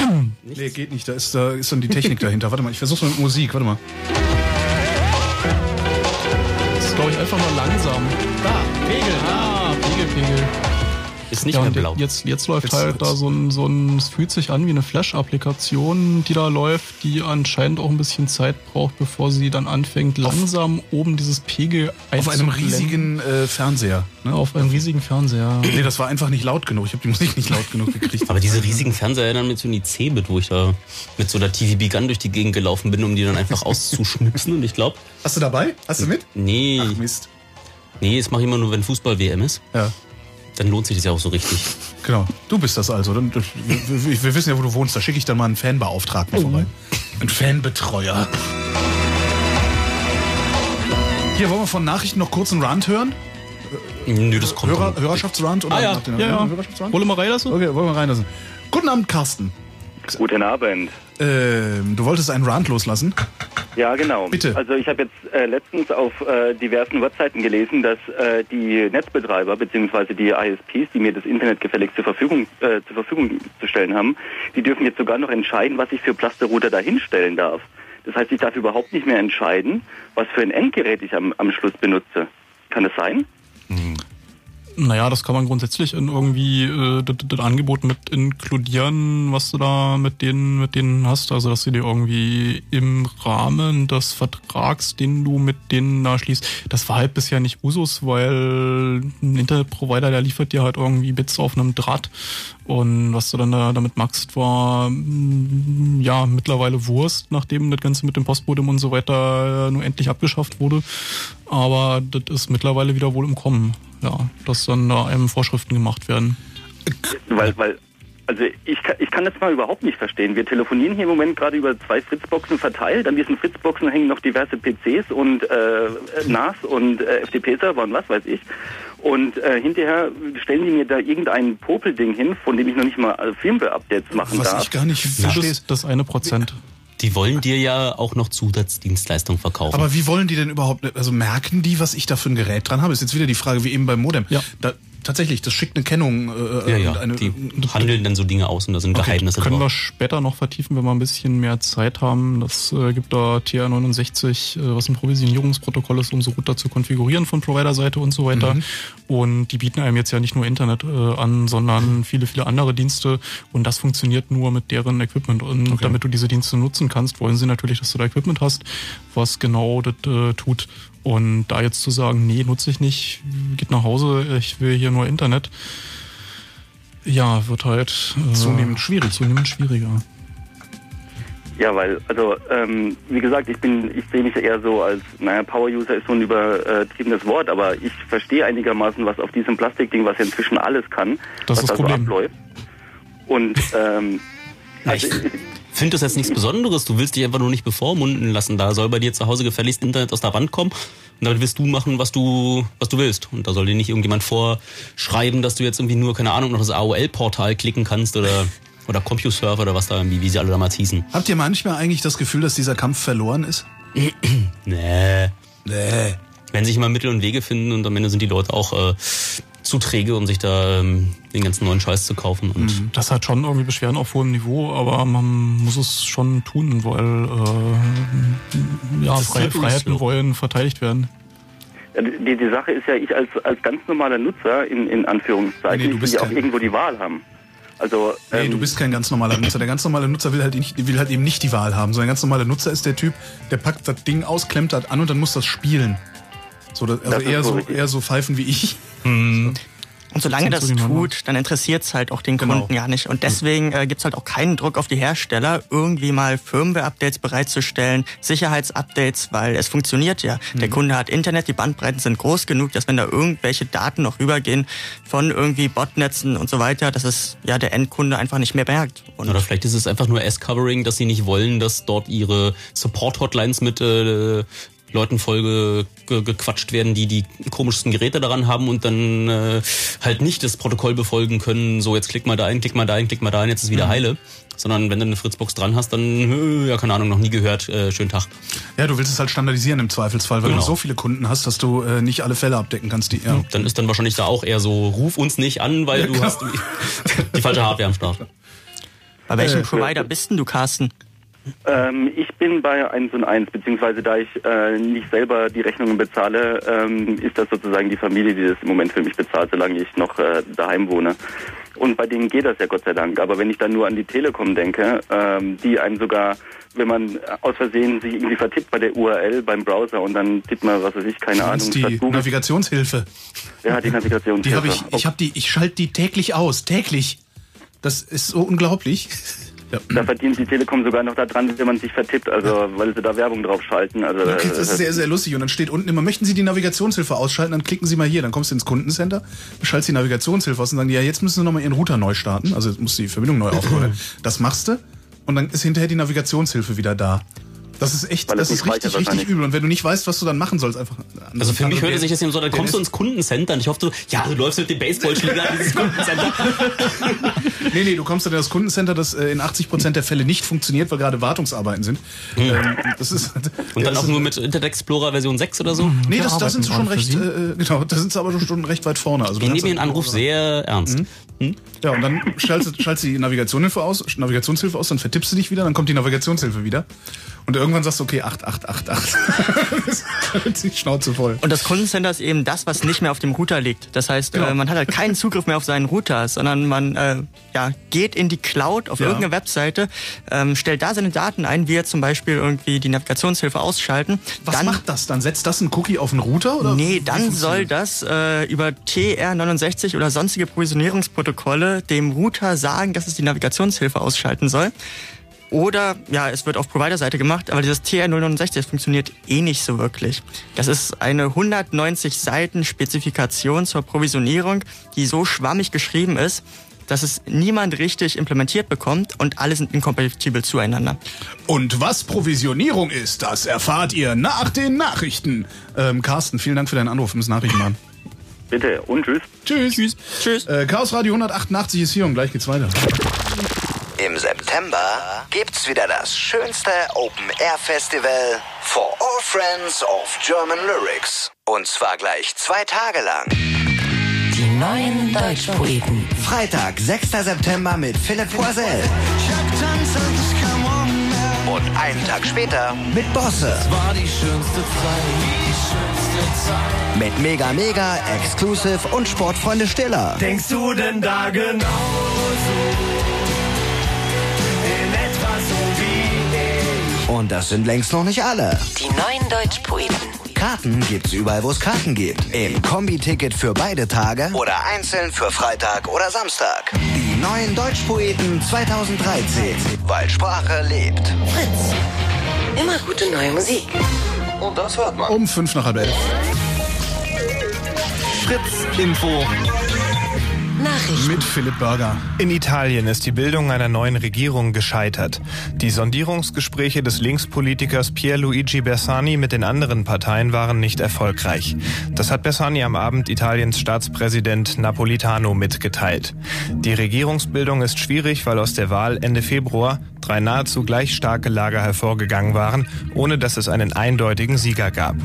Nee, geht nicht. Da ist, da ist dann die Technik dahinter. Warte mal, ich versuch's mal mit Musik. Warte mal. Einfach nur langsam. Da, Ist nicht Ja, mehr blau. jetzt, jetzt läuft Jetzt- halt da so ein, so ein, es fühlt sich an wie eine Flash-Applikation, die da läuft, die anscheinend auch ein bisschen Zeit braucht, bevor sie dann anfängt, langsam oben dieses Pegel Auf einem riesigen äh, Fernseher. Ne? Auf einem riesigen Fernseher. Nee, das war einfach nicht laut genug. Ich habe die Musik nicht laut genug gekriegt. Aber diese riesigen Fernseher erinnern mich so an die Cebit, wo ich da mit so einer TVB Gun durch die Gegend gelaufen bin, um die dann einfach auszuschnipsen. Und ich glaube, Hast du dabei? Hast du mit? nee, Ach Mist. nee, das mache ich immer nur, wenn Fußball-WM ist. Ja, Dann lohnt sich das ja auch so richtig. genau. Du bist das also. Wir, wir, wir wissen ja, wo du wohnst. Da schicke ich dann mal einen Fanbeauftragten vorbei. Einen Fanbetreuer. Hier, wollen wir von Nachrichten noch kurz einen Rant hören? Nö, das kommt. Hörer. Hörerschaftsrand? Oder Ah, ja. Ja, ja. Hörerschaftsrand? Wolle mal rein lassen? Okay, wollen wir reinlassen. Guten Abend, Carsten. Guten Abend. Ähm, du wolltest einen Rant loslassen? Ja, genau. Bitte. Also ich habe jetzt äh, letztens auf äh, diversen Webseiten gelesen, dass äh, die Netzbetreiber bzw. die ISPs, die mir das Internet gefälligst zur Verfügung, äh, zur Verfügung zu stellen haben, die dürfen jetzt sogar noch entscheiden, was ich für Plasterrouter dahinstellen darf. Das heißt, ich darf überhaupt nicht mehr entscheiden, was für ein Endgerät ich am, am Schluss benutze. Kann das sein? Naja, das kann man grundsätzlich in irgendwie äh, das, das Angebot mit inkludieren, was du da mit denen, mit denen hast. Also dass du dir irgendwie im Rahmen des Vertrags, den du mit denen da schließt, das war halt bisher nicht Usus, weil ein Internetprovider, der liefert dir halt irgendwie Bits auf einem Draht. Und was du dann da, damit machst, war mm, ja mittlerweile Wurst, nachdem das Ganze mit dem Postmodem und so weiter äh, nur endlich abgeschafft wurde. Aber das ist mittlerweile wieder wohl im Kommen, ja, dass dann da einem Vorschriften gemacht werden. Weil, weil, also ich kann, ich kann das mal überhaupt nicht verstehen. Wir telefonieren hier im Moment gerade über zwei Fritzboxen verteilt. An diesen Fritzboxen hängen noch diverse PCs und äh, NAS und äh, FTP-Server und was weiß ich. Und äh, hinterher stellen die mir da irgendein Popelding hin, von dem ich noch nicht mal äh, Firmware-Updates machen Was darf. ich gar nicht verstehe. Das, das eine Prozent. Die wollen dir ja auch noch Zusatzdienstleistungen verkaufen. Aber wie wollen die denn überhaupt, also merken die, was ich da für ein Gerät dran habe? Ist jetzt wieder die Frage, wie eben beim Modem. Ja. Da, tatsächlich, das schickt eine Kennung. Äh, ja, ja, und eine, die handeln dann so Dinge aus und da sind Geheimnisse Können wir drauf. später noch vertiefen, wenn wir ein bisschen mehr Zeit haben. Das äh, gibt da TR69, äh, was ein Provisionierungsprotokoll ist, um so Router zu konfigurieren von Provider-Seite und so weiter. Und die bieten einem jetzt ja nicht nur Internet äh, an, sondern viele, viele andere Dienste. Und das funktioniert nur mit deren Equipment. Und damit du diese Dienste nutzen kannst, wollen sie natürlich, dass du da Equipment hast, was genau das äh, tut. Und da jetzt zu sagen, nee, nutze ich nicht, geht nach Hause, ich will hier nur Internet, ja, wird halt äh, Zunehmend schwierig. Zunehmend schwieriger. Ja, weil, also, ähm, wie gesagt, ich bin, ich sehe mich eher so als, naja, Power-User ist so ein übertriebenes Wort, aber ich verstehe einigermaßen, was auf diesem Plastikding, was ja inzwischen alles kann, Das was ist das da so Problem. abläuft. Und, ähm, ich also, finde das jetzt nichts Besonderes. Du willst dich einfach nur nicht bevormunden lassen. Da soll bei dir zu Hause gefälligst Internet aus der Wand kommen Und damit wirst du machen, was du, was du willst. Und da soll dir nicht irgendjemand vorschreiben, dass du jetzt irgendwie nur, keine Ahnung, noch das AOL-Portal klicken kannst oder, oder CompuServe oder was da irgendwie, wie sie alle damals hießen. Habt ihr manchmal eigentlich das Gefühl, dass dieser Kampf verloren ist? Nee. Nee. Wenn sich immer Mittel und Wege finden und am Ende sind die Leute auch äh, zu träge, um sich da ähm, den ganzen neuen Scheiß zu kaufen. Und Das hat schon irgendwie Beschwerden auf hohem Niveau, aber man muss es schon tun, weil äh, ja, natürlich Freiheiten wollen verteidigt werden. Ja, Die, die Sache ist ja, ich als, als ganz normaler Nutzer, in, in Anführungszeichen, Nee, du bist will ja auch irgendwo die Wahl haben. Also, Nee, ähm, du bist kein ganz normaler Nutzer. Der ganz normale Nutzer will halt, nicht, will halt eben nicht die Wahl haben. So ein ganz normaler Nutzer ist der Typ, der packt das Ding aus, klemmt das an und dann muss das spielen. So, das, also Das eher so eher so Pfeifen wie ich. Und solange das Männer. tut, dann interessiert es halt auch den Genau. Kunden ja nicht. Und deswegen äh, gibt's halt auch keinen Druck auf die Hersteller, irgendwie mal Firmware-Updates bereitzustellen, Sicherheitsupdates, weil es funktioniert ja. Der Kunde hat Internet, die Bandbreiten sind groß genug, dass wenn da irgendwelche Daten noch rübergehen von irgendwie Botnetzen und so weiter, dass es ja der Endkunde einfach nicht mehr merkt. Und Oder vielleicht ist es einfach nur S-Covering, dass sie nicht wollen, dass dort ihre Support-Hotlines mit äh, Leuten voll ge ge gequatscht werden, die die komischsten Geräte daran haben und dann äh, halt nicht das Protokoll befolgen können. So, jetzt klick mal da ein, klick mal da ein, klick mal da ein, jetzt ist wieder heile. Sondern wenn du eine Fritzbox dran hast, dann, äh, ja, keine Ahnung, noch nie gehört, äh, schönen Tag. Ja, du willst es halt standardisieren im Zweifelsfall, weil Genau. du so viele Kunden hast, dass du äh, nicht alle Fälle abdecken kannst. Die, ja. Dann ist dann wahrscheinlich da auch eher so, ruf uns nicht an, weil du hast die falsche Hardware am Start. bei welchem Äh, Provider bist denn du, Carsten? Ähm, ich bin bei 1 und 1, beziehungsweise da ich äh, nicht selber die Rechnungen bezahle, ähm, ist das sozusagen die Familie, die das im Moment für mich bezahlt, solange ich noch äh, daheim wohne. Und bei denen geht das ja Gott sei Dank. Aber wenn ich dann nur an die Telekom denke, ähm, die einem sogar, wenn man aus Versehen sich irgendwie vertippt bei der URL beim Browser und dann tippt man, was weiß ich, keine Ahnung, die Navigationshilfe. ja, die Navigation. Die habe ich, ich habe die, ich schalte die täglich aus, täglich. Das ist so unglaublich. Ja. Da verdient die Telekom sogar noch daran, wenn man sich vertippt, also weil sie da Werbung drauf schalten. Also Okay, äh, das ist sehr, sehr lustig. Und dann steht unten immer, möchten Sie die Navigationshilfe ausschalten? Dann klicken Sie mal hier. Dann kommst du ins Kundencenter, schaltest die Navigationshilfe aus und sagen, ja, jetzt müssen Sie nochmal Ihren Router neu starten. Also jetzt muss die Verbindung neu aufbauen. Das machst du. Und dann ist hinterher die Navigationshilfe wieder da. Das ist echt, das ist nicht richtig, richtig übel. Und wenn du nicht weißt, was du dann machen sollst, einfach. Also für mich hört es sich jetzt eben so, dann kommst du ins Kundencenter und ich hoffe, du, ja, du läufst mit dem Baseballschläger in dieses Kundencenter. Nee, nee, du kommst dann in das Kundencenter, das äh, in 80% der Fälle nicht funktioniert, weil gerade Wartungsarbeiten sind. Ähm, das ist, Und dann das auch ist- nur mit Internet Explorer Version 6 oder so. Nee, das, da sind sie schon recht, äh, genau, da sind sie aber schon recht weit vorne. Also nehmen den dann- Anruf sehr ernst. Ja, und dann schaltest, schaltest du die Navigationshilfe aus, Navigationshilfe aus, dann vertippst du dich wieder, dann kommt die Navigationshilfe wieder. Und irgendwann sagst du, okay, 8, 8, 8, 8. das ist die Schnauze voll. Und das Kundencenter ist eben das, was nicht mehr auf dem Router liegt. Das heißt, Genau. äh, man hat halt keinen Zugriff mehr auf seinen Router, sondern man äh, ja, geht in die Cloud auf Ja. irgendeine Webseite, ähm, stellt da seine Daten ein, wie zum Beispiel irgendwie die Navigationshilfe ausschalten. Was dann, macht das dann? Setzt das ein Cookie auf den Router? Oder Nee, dann soll das äh, über TR69 oder sonstige Provisionierungsprotokolle dem Router sagen, dass es die Navigationshilfe ausschalten soll. Oder, ja, es wird auf Provider-Seite gemacht, aber dieses TR069 das funktioniert eh nicht so wirklich. Das ist eine 190 Seiten Spezifikation zur Provisionierung, die so schwammig geschrieben ist, dass es niemand richtig implementiert bekommt und alle sind inkompatibel zueinander. Und was Provisionierung ist, das erfahrt ihr nach den Nachrichten. Ähm, Carsten, vielen Dank für deinen Anruf. Wir müssen Nachrichten machen. Bitte und tschüss. Tschüss. Tschüss. Tschüss. Äh, Chaos Radio 188 ist hier und gleich geht's weiter. Im September gibt's wieder das schönste Open Air Festival for all friends of German Lyrics. Und zwar gleich zwei Tage lang. Die neuen Deutschpoeten. Freitag, 6. September mit Philipp Poisel. Und einen Tag später mit Bosse. Mit Mega Mega, Exclusive und Sportfreunde Stiller. Denkst du denn da genauso? In Und das sind längst noch nicht alle. Die neuen Deutschpoeten. Karten gibt's überall, wo es Karten gibt. Im Kombi-Ticket für beide Tage oder einzeln für Freitag oder Samstag. Die neuen Deutschpoeten 2013. Weil Sprache lebt. Fritz. Immer gute neue Musik. Und das hört man. Um fünf nach halb elf. Fritz Info. Nachrichten. Mit Philipp Burger. In Italien ist die Bildung einer neuen Regierung gescheitert. Die Sondierungsgespräche des Linkspolitikers Pierluigi Bersani mit den anderen Parteien waren nicht erfolgreich. Das hat Bersani am Abend Italiens Staatspräsident Napolitano mitgeteilt. Die Regierungsbildung ist schwierig, weil aus der Wahl Ende Februar drei nahezu gleich starke Lager hervorgegangen waren, ohne dass es einen eindeutigen Sieger gab.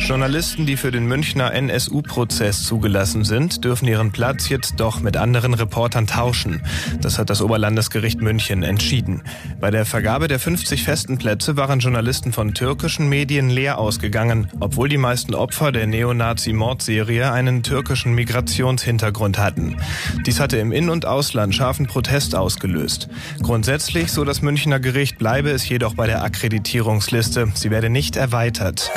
Journalisten, die für den Münchner NSU-Prozess zugelassen sind, dürfen ihren Platz jetzt doch mit anderen Reportern tauschen. Das hat das Oberlandesgericht München entschieden. Bei der Vergabe der 50 festen Plätze waren Journalisten von türkischen Medien leer ausgegangen, obwohl die meisten Opfer der Neonazi-Mordserie einen türkischen Migrationshintergrund hatten. Dies hatte im In- und Ausland scharfen Protest ausgelöst. Grundsätzlich, so das Münchner Gericht, bleibe es jedoch bei der Akkreditierungsliste. Sie werde nicht erweitert.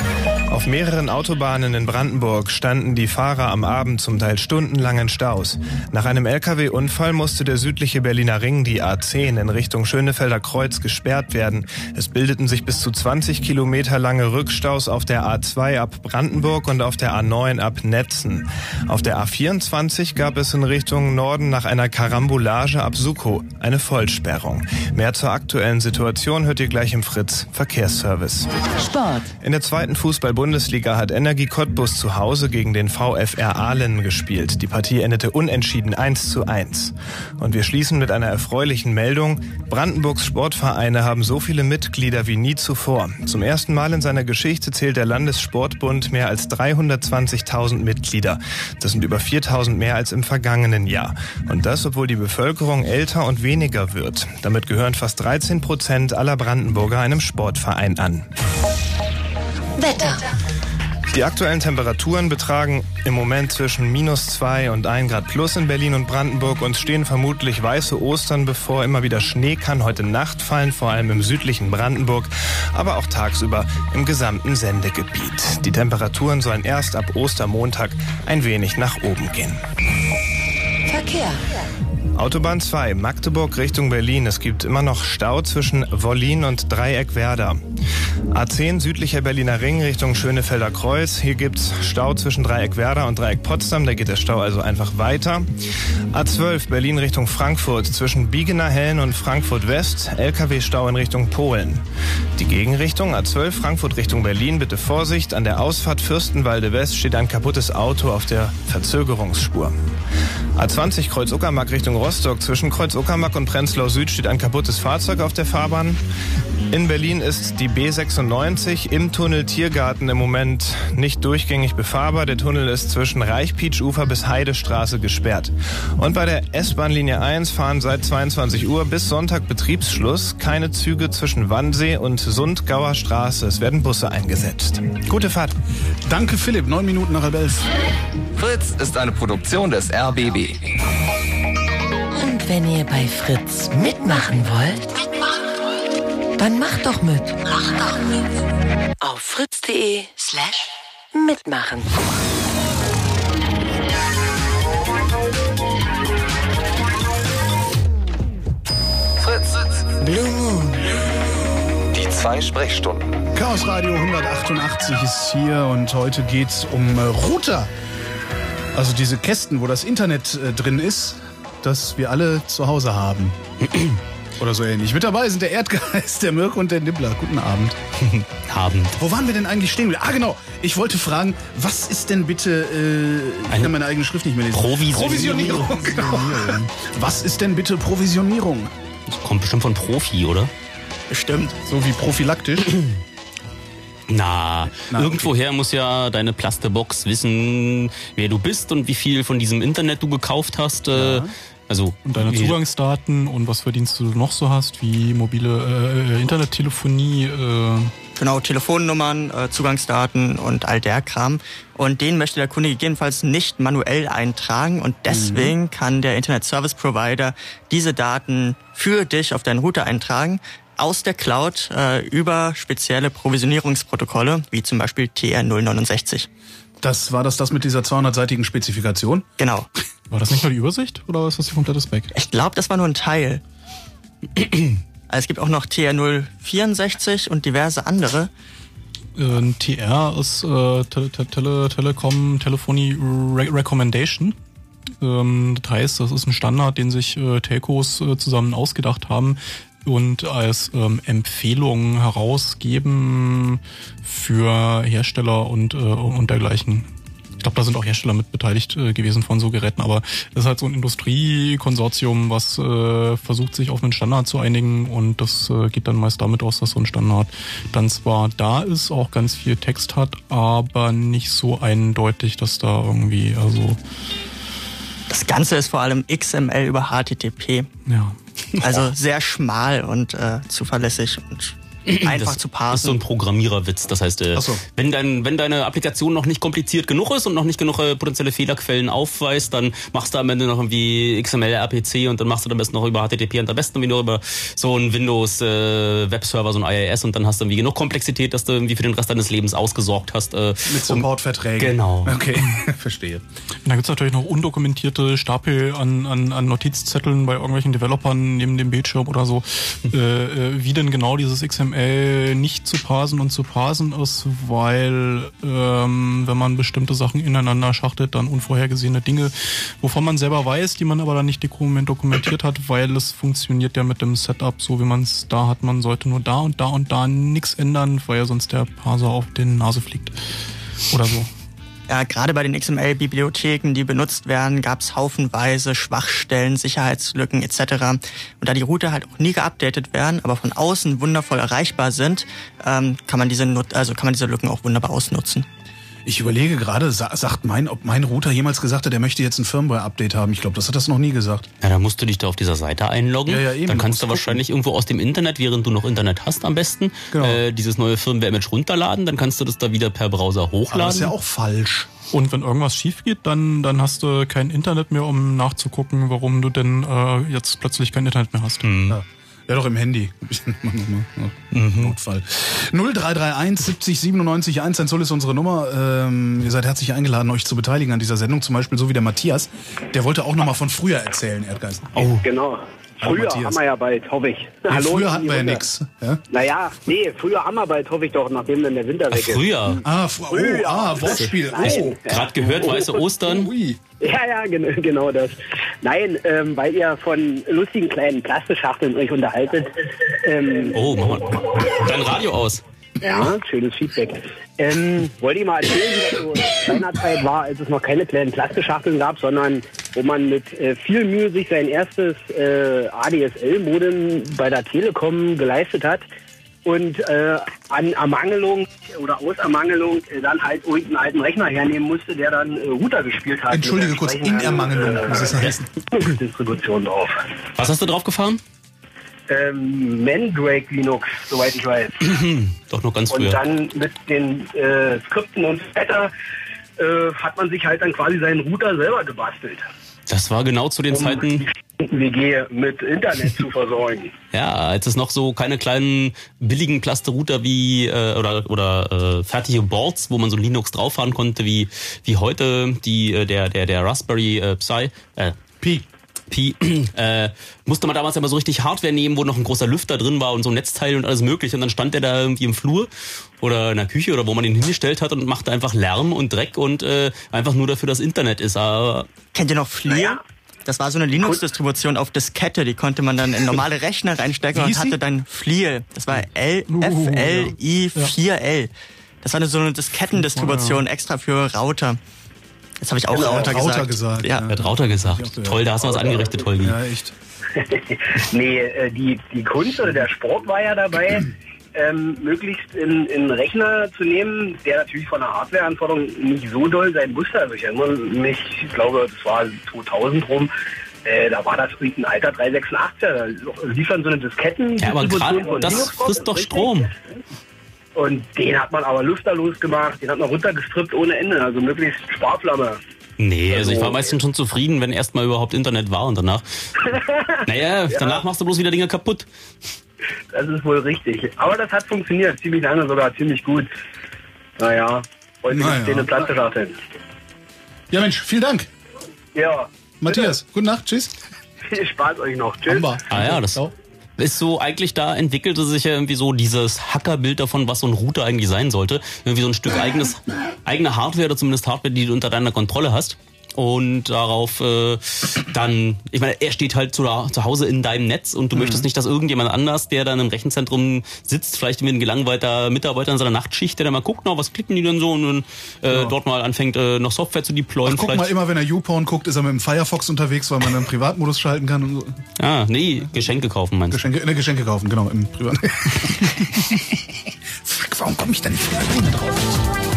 Auf mehreren Autobahnen in Brandenburg standen die Fahrer am Abend zum Teil stundenlangen Staus. Nach einem Lkw-Unfall musste der südliche Berliner Ring, die A10, in Richtung Schönefelder Kreuz gesperrt werden. Es bildeten sich bis zu 20 Kilometer lange Rückstaus auf der A2 ab Brandenburg und auf der A9 ab Netzen. Auf der A24 gab es in Richtung Norden nach einer Karambolage ab Suko eine Vollsperrung. Mehr zur aktuellen Situation hört ihr gleich im Fritz Verkehrsservice. Sport. In der zweiten Fußball-Bundesliga hat Energie Cottbus zu Hause gegen den VfR Aalen gespielt. Die Partie endete unentschieden 1 zu 1. Und wir schließen mit einer erfreulichen Meldung. Brandenburgs Sportvereine haben so viele Mitglieder wie nie zuvor. Zum ersten Mal in seiner Geschichte zählt der Landessportbund mehr als 320.000 Mitglieder. Das sind über 4.000 mehr als im vergangenen Jahr. Und das, obwohl die Bevölkerung älter und weniger wird. Damit gehören fast 13 Prozent aller Brandenburger einem Sportverein an. Wetter. Die aktuellen Temperaturen betragen im Moment zwischen minus zwei und ein Grad plus in Berlin und Brandenburg und stehen vermutlich weiße Ostern bevor. Immer wieder Schnee kann heute Nacht fallen, vor allem im südlichen Brandenburg, aber auch tagsüber im gesamten Sendegebiet. Die Temperaturen sollen erst ab Ostermontag ein wenig nach oben gehen. Verkehr. Autobahn 2, Magdeburg Richtung Berlin. Es gibt immer noch Stau zwischen Wollin und Dreieckwerder. A10 südlicher Berliner Ring Richtung Schönefelder Kreuz. Hier gibt's Stau zwischen Dreieckwerder und Dreieck Potsdam. Da geht der Stau also einfach weiter. A12 Berlin Richtung Frankfurt zwischen Biegener Hellen und Frankfurt West. LKW-Stau in Richtung Polen. Die Gegenrichtung A12 Frankfurt Richtung Berlin. Bitte Vorsicht. An der Ausfahrt Fürstenwalde West steht ein kaputtes Auto auf der Verzögerungsspur. A20 Kreuz Uckermark Richtung Rostock. Zwischen Kreuz Uckermark und Prenzlau Süd steht ein kaputtes Fahrzeug auf der Fahrbahn. In Berlin ist die B96 im Tunnel Tiergarten im Moment nicht durchgängig befahrbar. Der Tunnel ist zwischen Reichpietsch-Ufer bis Heidestraße gesperrt. Und bei der S-Bahn-Linie 1 fahren seit 22 Uhr bis Sonntag Betriebsschluss keine Züge zwischen Wannsee und Sundgauer Straße. Es werden Busse eingesetzt. Gute Fahrt. Danke Philipp, neun Minuten nach halb elf. Fritz ist eine Produktion des RBB. Und wenn ihr bei Fritz mitmachen wollt, dann macht doch mit. Macht doch mit. Auf fritz.de slash mitmachen. Fritz. Blue Moon. Die zwei Sprechstunden. Chaos Radio 188 ist hier und heute geht's um äh, Router. Also diese Kästen, wo das Internet äh, drin ist, das wir alle zu Hause haben. Oder so ähnlich. Mit dabei sind der Erdgeist, der Mirko und der Nibbler. Guten Abend. Abend. Wo waren wir denn eigentlich stehen? Ah, genau. Ich wollte fragen, was ist denn bitte, äh, ich Eine kann meine eigene Schrift nicht mehr lesen. Provisionierung. Provisionierung, genau. Was ist denn bitte Provisionierung? Das kommt bestimmt von Profi, oder? Bestimmt. So wie prophylaktisch? Na, Na, irgendwoher muss ja deine Plastebox wissen, wer du bist und wie viel von diesem Internet du gekauft hast. Äh, also Und deine Zugangsdaten und was für Dienste du noch so hast, wie mobile äh, Internettelefonie. Äh, Genau, Telefonnummern, äh, Zugangsdaten und all der Kram. Und den möchte der Kunde gegebenenfalls nicht manuell eintragen und deswegen kann der Internet Service Provider diese Daten für dich auf deinen Router eintragen aus der Cloud äh, über spezielle Provisionierungsprotokolle, wie zum Beispiel TR069. Das war das das mit dieser 200-seitigen Spezifikation? Genau. war das nicht mal die Übersicht oder ist das die komplette Spec? Ich glaube, das war nur ein Teil. Also es gibt auch noch TR064 und diverse andere. Äh, TR ist äh, Tele Tele Telekom Telephony Re Recommendation. Ähm, das heißt, das ist ein Standard, den sich äh, Telcos äh, zusammen ausgedacht haben und als ähm, Empfehlung herausgeben für Hersteller und, äh, und dergleichen. Ich glaube, da sind auch Hersteller mit beteiligt äh, gewesen von so Geräten, aber es ist halt so ein Industriekonsortium, was äh, versucht, sich auf einen Standard zu einigen und das äh, geht dann meist damit aus, dass so ein Standard dann zwar da ist, auch ganz viel Text hat, aber nicht so eindeutig, dass da irgendwie, also Das Ganze ist vor allem XML über HTTP. ja. Also sehr schmal und äh, zuverlässig und einfach das zu ist so parsen. ein Programmiererwitz. Das heißt, äh, so. wenn, dein, wenn deine Applikation noch nicht kompliziert genug ist und noch nicht genug äh, potenzielle Fehlerquellen aufweist, dann machst du am Ende noch irgendwie XML, RPC und dann machst du am besten noch über HTTP und am besten irgendwie nur über so einen Windows äh, Webserver, so ein IIS und dann hast du irgendwie genug Komplexität, dass du irgendwie für den Rest deines Lebens ausgesorgt hast. Äh, Mit Supportverträgen. Genau. Okay, verstehe. Und dann gibt's natürlich noch undokumentierte Stapel an, an, an Notizzetteln bei irgendwelchen Developern neben dem Bildschirm oder so, äh, äh, wie denn genau dieses XML nicht zu parsen und zu parsen ist, weil ähm, wenn man bestimmte Sachen ineinander schachtelt, dann unvorhergesehene Dinge, wovon man selber weiß, die man aber dann nicht dokument dokumentiert hat, weil es funktioniert ja mit dem Setup so, wie man es da hat. Man sollte nur da und da und da nichts ändern, weil ja sonst der Parser auf den Nase fliegt. Oder so. Ja, gerade bei den XML-Bibliotheken, die benutzt werden, gab es haufenweise Schwachstellen, Sicherheitslücken etc. Und da die Router halt auch nie geupdatet werden, aber von außen wundervoll erreichbar sind, ähm, kann man diese also kann man diese Lücken auch wunderbar ausnutzen. Ich überlege gerade, sa sagt mein, ob mein Router jemals gesagt hat, er möchte jetzt ein Firmware-Update haben. Ich glaube, das hat das noch nie gesagt. Ja, dann musst du dich da auf dieser Seite einloggen. Ja, ja, eben. Dann Du kannst musst du wahrscheinlich irgendwo aus dem Internet, während du noch Internet hast am besten, Genau. äh, dieses neue Firmware-Image runterladen. Dann kannst du das da wieder per Browser Aber hochladen. das ist ja auch falsch. Und wenn irgendwas schief geht, dann, dann hast du kein Internet mehr, um nachzugucken, warum du denn äh, jetzt plötzlich kein Internet mehr hast. Ja. Ja, doch im Handy. Ja. Notfall. 0331 70 97 1 soll ist unsere Nummer. Ähm, ihr seid herzlich eingeladen, euch zu beteiligen an dieser Sendung. Zum Beispiel so wie der Matthias. Der wollte auch nochmal von früher erzählen, Erdgeist. Oh. Genau. Früher Matthias. haben wir ja bald, hoffe ich. Ja, Hallo, früher hatten wir ja nix. Ja? Naja, nee, früher haben wir bald, hoffe ich doch, nachdem dann der Winter weg ist. früher. Ah, fr- oh, Früher. ah, Wortspiel. Nein. Oh. Gerade gehört, weiße Ostern. Ui. Ja, ja, gen genau das. Nein, ähm, weil ihr von lustigen kleinen Plastischachteln euch unterhaltet. Ähm, Oh, mach mal dein Radio aus. Ja, schönes Feedback. Ähm, wollte ich mal erzählen, wie das so seinerzeit war, als es noch keine kleinen Plastikschachteln gab, sondern wo man mit äh, viel Mühe sich sein erstes äh, ADSL-Modem bei der Telekom geleistet hat und äh, an Ermangelung oder aus Ermangelung äh, dann halt irgendeinen alten Rechner hernehmen musste, der dann äh, Router gespielt hat. Entschuldige kurz, in Ermangelung muss es heißen. Distribution drauf. Was hast du drauf gefahren? Ähm, Mandrake Linux, soweit ich weiß. Doch noch ganz Und früher. dann mit den äh, Skripten und weiter äh, hat man sich halt dann quasi seinen Router selber gebastelt, Das war genau zu den um Zeiten, WG mit Internet zu versorgen. ja, als es noch so keine kleinen billigen Plasterouter wie äh, oder oder äh, fertige Boards, wo man so Linux drauffahren konnte, wie wie heute die äh, der der der Raspberry äh, Pi äh, Pi. Pi, äh, musste man damals immer so richtig Hardware nehmen, wo noch ein großer Lüfter drin war und so ein Netzteil und alles mögliche. Und dann stand der da irgendwie im Flur oder in der Küche oder wo man ihn hingestellt hat und machte einfach Lärm und Dreck und äh, einfach nur dafür das Internet ist. Aber Kennt ihr noch Fleer? Naja. Das war so eine Linux-Distribution auf Diskette, die konnte man dann in normale Rechner reinstecken und hatte dann Fleer. Das war L Uh, F L I 4L. Das war eine, so eine Diskettendistribution extra für Router. Jetzt habe ich auch Genau, Router gesagt. gesagt, Ja. ja. hat Rauter gesagt. Toll, da hast du was angerichtet, Holgi. Ja, echt. nee, äh, die, die Kunst oder der Sport war ja dabei, ähm, möglichst in, in Rechner zu nehmen, der natürlich von der Hardwareanforderung nicht so doll sein musste. Also ich erinnere mich, ich glaube, das war 2000 rum, äh, da war das irgendein alter 386er. Da lief dann so eine Disketten. Ja, aber gerade das frisst doch richtig? Und den hat man aber lüfterlos gemacht, den hat man runtergestrippt ohne Ende, also möglichst Sparflamme. Nee, also ich war meistens schon zufrieden, wenn erstmal überhaupt Internet war und danach. Naja, danach machst du bloß wieder Dinge kaputt. Das ist wohl richtig. Aber das hat funktioniert, ziemlich lange sogar, ziemlich gut. Naja, heute Naja. naja. eine Platte Ja, Mensch, vielen Dank. Ja, Matthias, gute Nacht, tschüss. viel Spaß euch noch. Tschüss. Amba. Ah ja, das Ciao. Ist so, eigentlich da entwickelte sich ja irgendwie so dieses Hackerbild davon, was so ein Router eigentlich sein sollte. Irgendwie so ein Stück eigenes, eigene Hardware oder zumindest Hardware, die du unter deiner Kontrolle hast. Und darauf äh, dann, ich meine, er steht halt zu, zu Hause in deinem Netz und du Mhm. möchtest nicht, dass irgendjemand anders, der dann im Rechenzentrum sitzt, vielleicht wie ein gelangweilter Mitarbeiter in seiner Nachtschicht, der dann mal guckt, na, was klicken die denn so und dann äh, dort mal anfängt, äh, noch Software zu deployen. Ach, guck mal, immer wenn er YouPorn guckt, ist er mit dem Firefox unterwegs, weil man einen Privatmodus schalten kann und so. Ah, nee, Geschenke kaufen meinst du? Geschenke, ne, Geschenke kaufen, genau, im Privat. Fuck, warum komme ich da nicht von alleine drauf?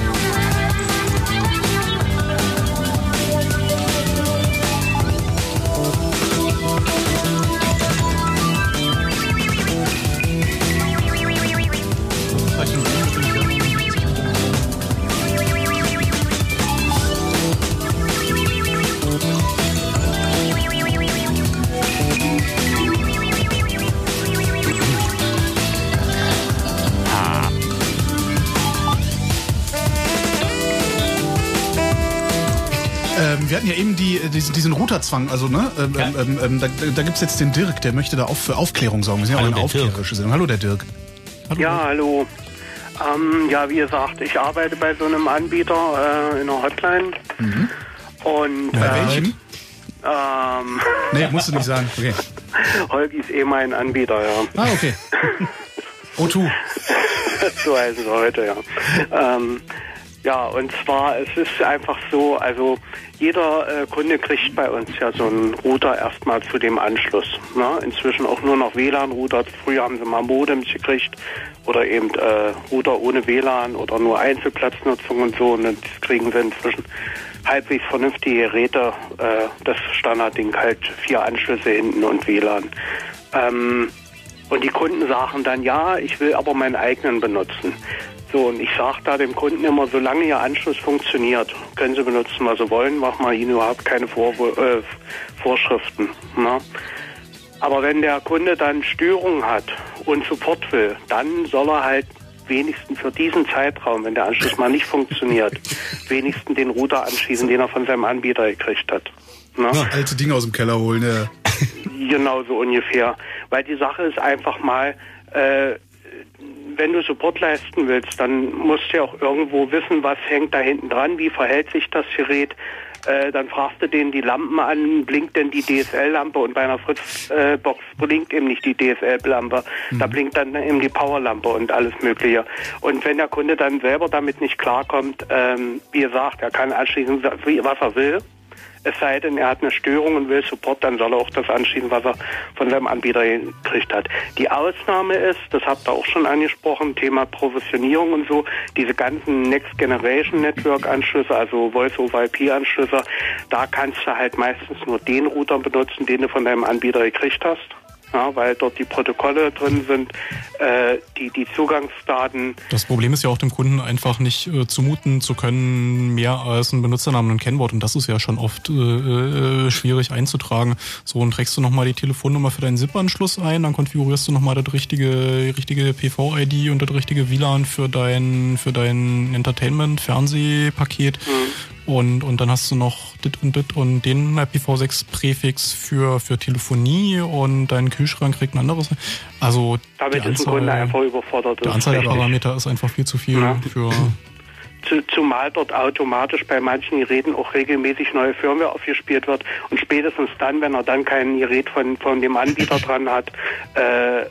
Wir hatten ja eben die, äh, diesen, diesen Routerzwang, also ne, ähm, ähm, ähm, da, da gibt's jetzt den Dirk, der möchte da auch für Aufklärung sorgen. Wir sind ja auch Hallo, eine der Dirk. aufklärerische Sendung. Hallo, der Dirk. Ja, hallo. Ähm, ja, wie gesagt, ich arbeite bei so einem Anbieter äh, in einer Hotline. Und Bei äh, welchem? ähm, Nee, musst du nicht sagen. Okay. Holgi ist eh mein Anbieter, ja. Ah, okay. O2. so heißen sie heute, ja. Ähm, ja, und zwar, es ist einfach so, also jeder äh, Kunde kriegt bei uns ja so einen Router erstmal zu dem Anschluss. Ne? Inzwischen auch nur noch WLAN-Router. Früher haben sie mal Modems gekriegt oder eben äh, Router ohne WLAN oder nur Einzelplatznutzung und so. Und jetzt kriegen sie inzwischen halbwegs vernünftige Geräte. Äh, das Standardding halt vier Anschlüsse hinten und WLAN. Ähm, und die Kunden sagen dann, ja, ich will aber meinen eigenen benutzen. So, und ich sage da dem Kunden immer, solange Ihr Anschluss funktioniert, können Sie benutzen, was Sie wollen, machen wir Ihnen überhaupt keine Vorwu äh, Vorschriften. Ne? Aber wenn der Kunde dann Störungen hat und Support will, dann soll er halt wenigstens für diesen Zeitraum, wenn der Anschluss mal nicht funktioniert, wenigstens den Router anschließen, den er von seinem Anbieter gekriegt hat. Ne? Alte Dinge aus dem Keller holen, ja. Genau so ungefähr. Weil die Sache ist einfach mal, äh, wenn du Support leisten willst, dann musst du ja auch irgendwo wissen, was hängt da hinten dran, wie verhält sich das Gerät. Äh, dann fragst du den die Lampen an, blinkt denn die DSL-Lampe und bei einer Fritz-Box blinkt eben nicht die DSL-Lampe. Da blinkt dann eben die Powerlampe und alles Mögliche. Und wenn der Kunde dann selber damit nicht klarkommt, ähm, wie gesagt, er kann anschließen, was er will. Es sei denn, er hat eine Störung und will Support, dann soll er auch das anschließen, was er von seinem Anbieter gekriegt hat. Die Ausnahme ist, das habt ihr auch schon angesprochen, Thema Provisionierung und so, diese ganzen Next Generation Network Anschlüsse, also Voice over IP Anschlüsse, da kannst du halt meistens nur den Router benutzen, den du von deinem Anbieter gekriegt hast. Ja, weil dort die Protokolle drin sind, äh, die, die Zugangsdaten, Das Problem ist ja auch dem Kunden einfach nicht äh, zumuten zu können, mehr als einen Benutzernamen und ein Kennwort. Und das ist ja schon oft äh, äh, schwierig einzutragen. So, und trägst du nochmal die Telefonnummer für deinen SIP-Anschluss ein, dann konfigurierst du nochmal das richtige, richtige PV-ID und das richtige WLAN für dein, für dein Entertainment-Fernsehpaket. Und, und dann hast du noch dit und dit und den IPv6-Präfix für, für Telefonie und dein Kühlschrank kriegt ein anderes. Also damit ist ein Kunde Anzahl, einfach überfordert. die Anzahl der. Parameter ist einfach viel zu viel Ja. für. Zu, zumal dort automatisch bei manchen Geräten auch regelmäßig neue Firmware aufgespielt wird und spätestens dann, wenn er dann kein Gerät von, von dem Anbieter dran hat, äh,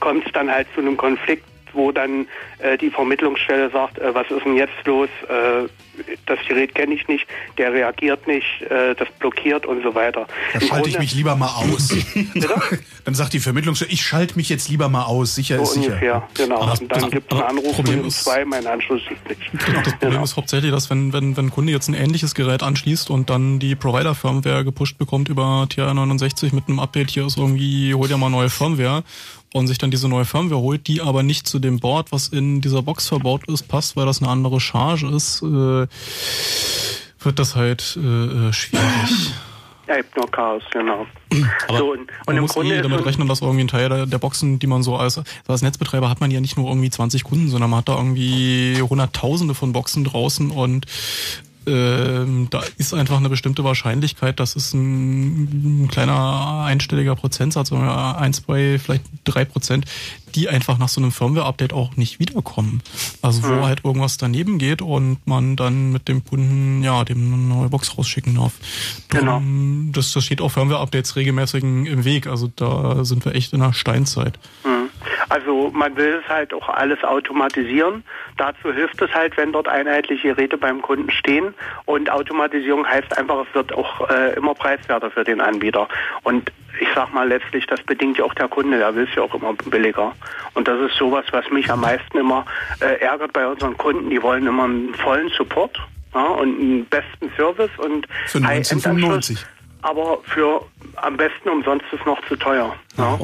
kommt es dann halt zu einem Konflikt, wo dann äh, die Vermittlungsstelle sagt, äh, was ist denn jetzt los, äh, das Gerät kenne ich nicht, der reagiert nicht, äh, das blockiert und so weiter. Da Im schalte ich Grunde- mich lieber mal aus. Dann sagt die Vermittlungsstelle, ich schalte mich jetzt lieber mal aus. Sicher so ist sicher. ungefähr, genau. Aber und dann gibt es einen Anruf Problem und ist- zwei, mein Anschluss ist nicht. Genau, das Problem ist hauptsächlich, dass wenn, wenn, wenn ein Kunde jetzt ein ähnliches Gerät anschließt und dann die Provider-Firmware gepusht bekommt über TR69 mit einem Update, hier ist irgendwie, hol dir mal neue Firmware und sich dann diese neue Firmware holt, die aber nicht zu dem Board, was in dieser Box verbaut ist, passt, weil das eine andere Charge ist, äh, wird das halt äh, äh, schwierig. Ja, gibt nur Chaos, genau. Aber so, und, und man im muss Grunde eh damit rechnen, dass irgendwie ein Teil der, der Boxen, die man so als, als Netzbetreiber hat man ja nicht nur irgendwie 20 Kunden, sondern man hat da irgendwie hunderttausende von Boxen draußen und ähm, da ist einfach eine bestimmte Wahrscheinlichkeit, dass es ein, ein kleiner einstelliger Prozentsatz, oder ein, zwei, vielleicht drei Prozent, die einfach nach so einem Firmware-Update auch nicht wiederkommen. Also wo Mhm. halt irgendwas daneben geht und man dann mit dem Kunden ja dem eine neue Box rausschicken darf. Genau. Das, das steht auch Firmware-Updates regelmäßig im Weg. Also da sind wir echt in der Steinzeit. Mhm. Also man will es halt auch alles automatisieren. Dazu hilft es halt, wenn dort einheitliche Geräte beim Kunden stehen. Und Automatisierung heißt einfach, es wird auch äh, immer preiswerter für den Anbieter. Und ich sag mal letztlich, das bedingt ja auch der Kunde, der will es ja auch immer billiger. Und das ist sowas, was mich am meisten immer äh, ärgert bei unseren Kunden. Die wollen immer einen vollen Support ja, und einen besten Service und Für 1995. aber für am besten umsonst ist noch zu teuer. Ja.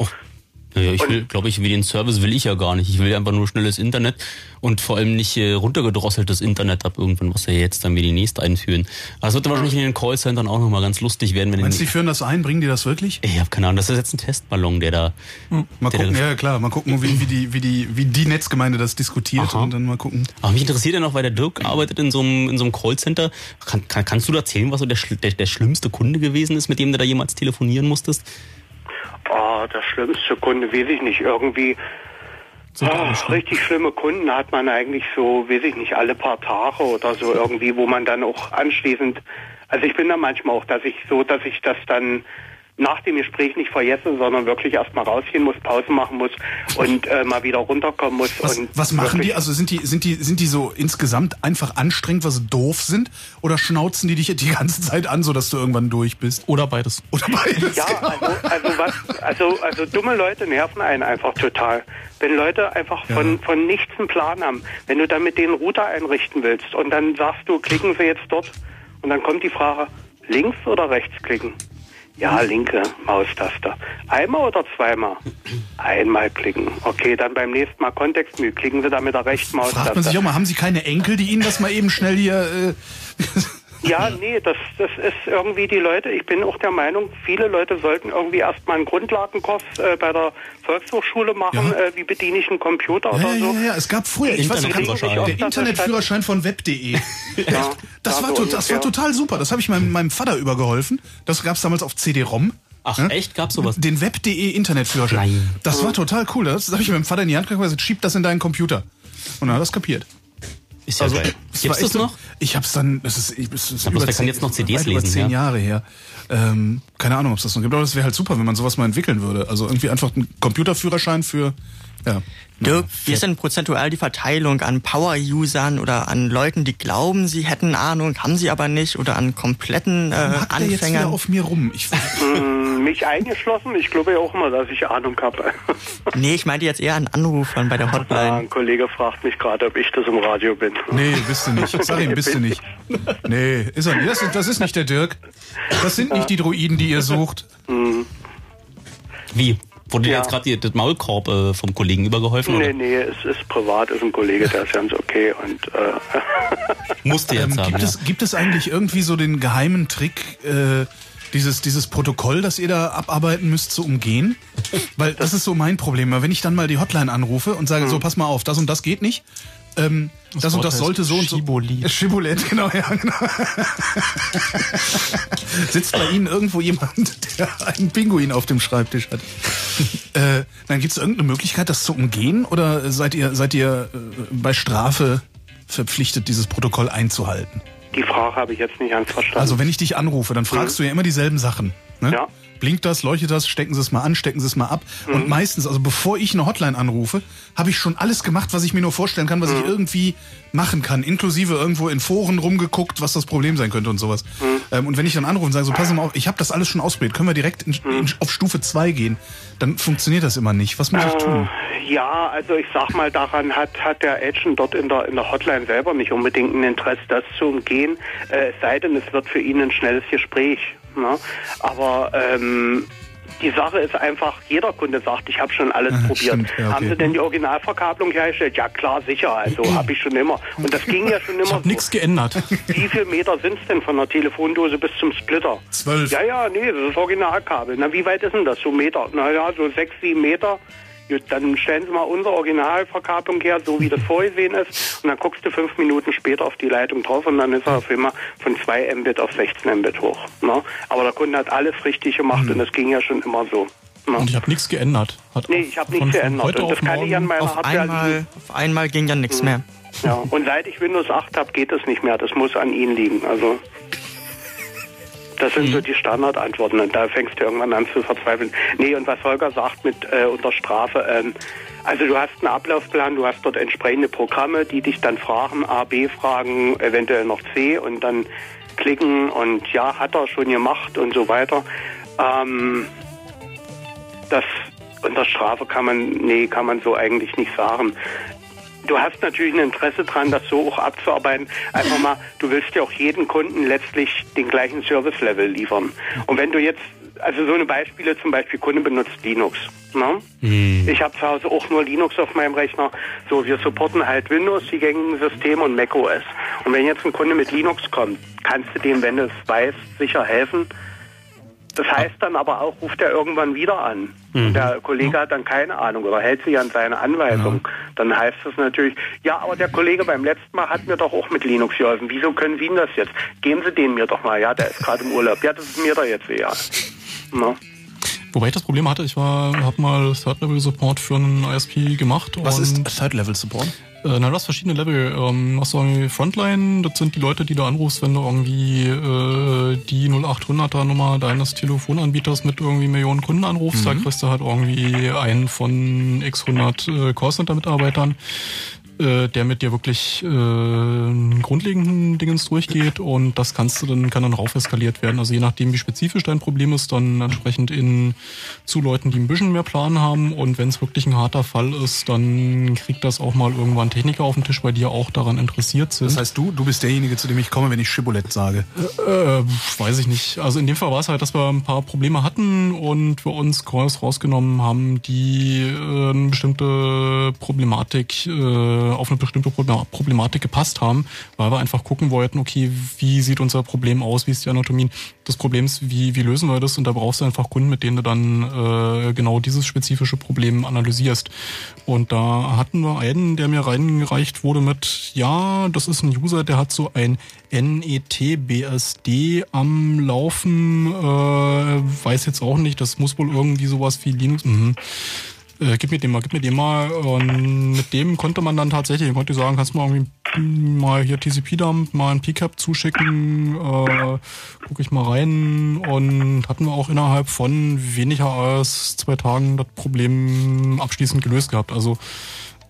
Naja, ich will, glaube ich, wie den Service will ich ja gar nicht. Ich will einfach nur schnelles Internet und vor allem nicht äh, runtergedrosseltes Internet ab irgendwann, was wir jetzt dann wie die nächste einführen. Es wird dann wahrscheinlich in den Callcentern auch nochmal ganz lustig werden, wenn Meinst du, die führen das ein? Bringen die das wirklich? Ich habe keine Ahnung, das ist jetzt ein Testballon, der da. Mal der gucken, da ja klar, mal gucken, wie, wie, die, wie, die, wie die Netzgemeinde das diskutiert Aha. und dann mal gucken. Aber mich interessiert ja noch, weil der Dirk arbeitet in so einem, in so einem Callcenter. Kann, kann, kannst du da erzählen, was so der, der, der schlimmste Kunde gewesen ist, mit dem du da jemals telefonieren musstest? Oh, der schlimmste Kunde, weiß ich nicht, irgendwie. Ah, richtig schlimme Kunden hat man eigentlich so, weiß ich nicht, alle paar Tage oder so irgendwie, wo man dann auch anschließend, also ich bin da manchmal auch, dass ich so, dass ich das dann nach dem Gespräch nicht vergesse, sondern wirklich erstmal rausgehen muss, Pause machen muss und äh, mal wieder runterkommen muss. Was, und was machen die? Also sind die, sind die, sind die so insgesamt einfach anstrengend, weil sie doof sind? Oder schnauzen die dich die ganze Zeit an, sodass du irgendwann durch bist? Oder beides. Oder beides. Ja, also, also was, also, also dumme Leute nerven einen einfach total. Wenn Leute einfach von, von nichts einen Plan haben, wenn du dann mit denen Router einrichten willst und dann sagst du, klicken Sie jetzt dort und dann kommt die Frage, links oder rechts klicken? Ja, linke Maustaste. Einmal oder zweimal? Einmal klicken. Okay, dann beim nächsten Mal Kontextmenü. Klicken Sie da mit der rechten Maustaste. Fragt man sich auch mal, haben sie keine Enkel, die ihnen das mal eben schnell hier... Äh, Ja, nee, das, das ist irgendwie die Leute, ich bin auch der Meinung, viele Leute sollten irgendwie erstmal einen Grundlagenkurs äh, bei der Volkshochschule machen, äh, wie bediene ich einen Computer ja, oder ja, so. ja, ja, es gab früher, ich weiß noch, Internetführerschein. der Internetführerschein von web.de. Ja, Das, ja, war, so das war total super. Das habe ich meinem, meinem Vater übergeholfen. Das gab es damals auf CD-ROM. Ach, echt? Gab's sowas? Den web.de Internetführerschein. Nein. Das war total cool. Das habe ich meinem Vater in die Hand gekriegt und gesagt, schieb das in deinen Computer. Und er hat das kapiert. Ist ja geil. es Gibt's das noch? Ich hab's dann, das ist, ich, das ist Ja, über wer kann zehn- jetzt noch CDs weit über lesen, zehn ja? Jahre her. Ähm, keine Ahnung, ob es das noch gibt, aber das wäre halt super, wenn man sowas mal entwickeln würde. Also irgendwie einfach einen Computerführerschein für, ja. Dirk, wie ist denn prozentual die Verteilung an Power-Usern oder an Leuten, die glauben, sie hätten Ahnung, haben sie aber nicht, oder an kompletten äh, Hackt der jetzt wieder Anfängern? auf mir rum? Ich, Hm, mich eingeschlossen, ich glaube ja auch immer, dass ich Ahnung habe. Nee, ich meinte jetzt eher an Anrufern bei der Ah, Hotline. ein Kollege fragt mich gerade, ob ich das im Radio bin. nee, bist du nicht. Sag ihm, bist du nicht. Nee, ist er nicht. Das ist, das ist nicht der Dirk. Das sind nicht die Druiden, die ihr sucht. Wie? Wurde dir Ja. jetzt gerade die- das Maulkorb äh, vom Kollegen übergeholfen? Nee, Oder? nee, es ist privat, ist ein Kollege, der ist ganz okay und äh, Musste jetzt Ähm, haben. gibt, Ja. es, gibt es eigentlich irgendwie so den geheimen Trick, äh, dieses, dieses Protokoll, das ihr da abarbeiten müsst, zu umgehen? Weil das ist so mein Problem. Weil Wenn ich dann mal die Hotline anrufe und sage, so, pass mal auf, das und das geht nicht. Ähm, das, und Wort das sollte so und so. Schibolet. Schibolet, genau, ja, genau. Sitzt bei Ihnen irgendwo jemand, der einen Pinguin auf dem Schreibtisch hat? äh, dann gibt es irgendeine Möglichkeit, das zu umgehen? Oder seid ihr, seid ihr äh, bei Strafe verpflichtet, dieses Protokoll einzuhalten? die Frage habe ich jetzt nicht ganz verstanden. Also wenn ich dich anrufe, dann fragst du ja immer dieselben Sachen. Ne? Ja. Blinkt das, leuchtet das, stecken Sie es mal an, stecken Sie es mal ab. Und meistens, also bevor ich eine Hotline anrufe, habe ich schon alles gemacht, was ich mir nur vorstellen kann, was ich irgendwie machen kann. Inklusive irgendwo in Foren rumgeguckt, was das Problem sein könnte und sowas. Ähm, und wenn ich dann anrufe und sage, so pass mal auf, ich habe das alles schon ausprobiert, können wir direkt in, in, auf Stufe 2 gehen, dann funktioniert das immer nicht. Was muss ich tun? Äh, ja, also ich sag mal, daran hat, hat der Agent dort in der, in der Hotline selber nicht unbedingt ein Interesse, das zu umgehen, äh, es sei denn, es wird für ihn ein schnelles Gespräch. Ne? Aber ähm, die Sache ist einfach, jeder Kunde sagt, ich habe schon alles Ah, probiert. stimmt, ja, okay. Haben Sie denn die Originalverkabelung hergestellt? Ja klar, sicher, also habe ich schon immer. Und das ging ja schon immer Ich habe so. nichts geändert. Wie viel Meter sind es denn von der Telefondose bis zum Splitter? Zwölf. Ja, ja, nee, das ist Originalkabel. Na, wie weit ist denn das? So Meter? Na ja, so sechs, sieben Meter. Gut, dann stellen Sie mal unsere Originalverkabelung her, so wie das vorgesehen ist, und dann guckst du fünf Minuten später auf die Leitung drauf und dann ist er auf einmal von 2 Mbit auf 16 Mbit hoch. Ne? Aber der Kunde hat alles richtig gemacht und das ging ja schon immer so. Ne? Und ich habe nichts geändert. Hat Nee, ich habe nichts geändert. heute Und das auf kann ich an meiner Auf Hardware einmal, liegen. auf einmal ging dann nichts mehr. Ja. Und seit ich Windows 8 habe, geht es nicht mehr. Das muss an Ihnen liegen. Also das sind so die Standardantworten und da fängst du irgendwann an zu verzweifeln. Nee, und was Holger sagt mit äh, unter Strafe, ähm, also du hast einen Ablaufplan, du hast dort entsprechende Programme, die dich dann fragen, A, B fragen, eventuell noch C und dann klicken und ja, hat er schon gemacht und so weiter. Ähm, das unter Strafe kann man, nee, kann man so eigentlich nicht sagen. Du hast natürlich ein Interesse dran, das so auch abzuarbeiten. Einfach mal, du willst ja auch jedem Kunden letztlich den gleichen Service-Level liefern. Und wenn du jetzt, also so eine Beispiele, zum Beispiel Kunde benutzt Linux. Ne? Ich habe zu Hause auch nur Linux auf meinem Rechner. So, wir supporten halt Windows, die gängigen Systeme und macOS. Und wenn jetzt ein Kunde mit Linux kommt, kannst du dem, wenn du es weißt, sicher helfen. Das heißt dann aber auch, ruft er irgendwann wieder an. Und der Kollege hat dann keine Ahnung oder hält sich an seine Anweisung. Dann heißt es natürlich, ja, aber der Kollege beim letzten Mal hat mir doch auch mit Linux geholfen. Wieso können Sie ihm das jetzt? Geben Sie den mir doch mal. Ja, der ist gerade im Urlaub. Ja, das ist mir doch jetzt egal. Na? Wobei ich das Problem hatte, ich war, habe mal Third-Level-Support für einen ISP gemacht. Was ist Third-Level-Support? Äh, na, du hast verschiedene Level. Ähm, hast du irgendwie Frontline, das sind die Leute, die du anrufst, wenn du irgendwie äh, die 0800er Nummer deines Telefonanbieters mit irgendwie Millionen Kunden anrufst. Da kriegst du halt irgendwie einen von x 100 äh, Callcenter-Mitarbeitern, äh, der mit dir wirklich äh, einen grundlegenden Dingens durchgeht und das kannst du dann, kann dann rauf eskaliert werden. Also je nachdem, wie spezifisch dein Problem ist, dann entsprechend in zu Leuten, die ein bisschen mehr Plan haben und wenn es wirklich ein harter Fall ist, dann kriegt das auch mal irgendwann Techniker auf den Tisch, weil die ja auch daran interessiert sind. Das heißt, du, du bist derjenige, zu dem ich komme, wenn ich Shibboleth sage. Äh, weiß ich nicht. Also in dem Fall war es halt, dass wir ein paar Probleme hatten und wir uns Calls rausgenommen haben, die äh, eine bestimmte Problematik, äh, auf eine bestimmte Proble- Problematik gepasst haben, weil wir einfach gucken wollten, okay, wie sieht unser Problem aus, wie ist die Anatomie des Problems, wie, wie lösen wir das? Und da brauchst du einfach Kunden, mit denen du dann äh, genau dieses spezifische Problem analysierst. Und da hatten wir einen, der mir reingereicht wurde mit, ja, das ist ein User, der hat so ein NET-BSD am Laufen, äh, weiß jetzt auch nicht, das muss wohl irgendwie sowas wie Linux. Mhm. Äh, gib mir den mal, gib mir den mal. Und mit dem konnte man dann tatsächlich, konnte ich sagen, kannst du mal irgendwie mal hier TCP-Dump, mal ein PCAP zuschicken, äh, gucke ich mal rein und hatten wir auch innerhalb von weniger als zwei Tagen das Problem abschließend gelöst gehabt. Also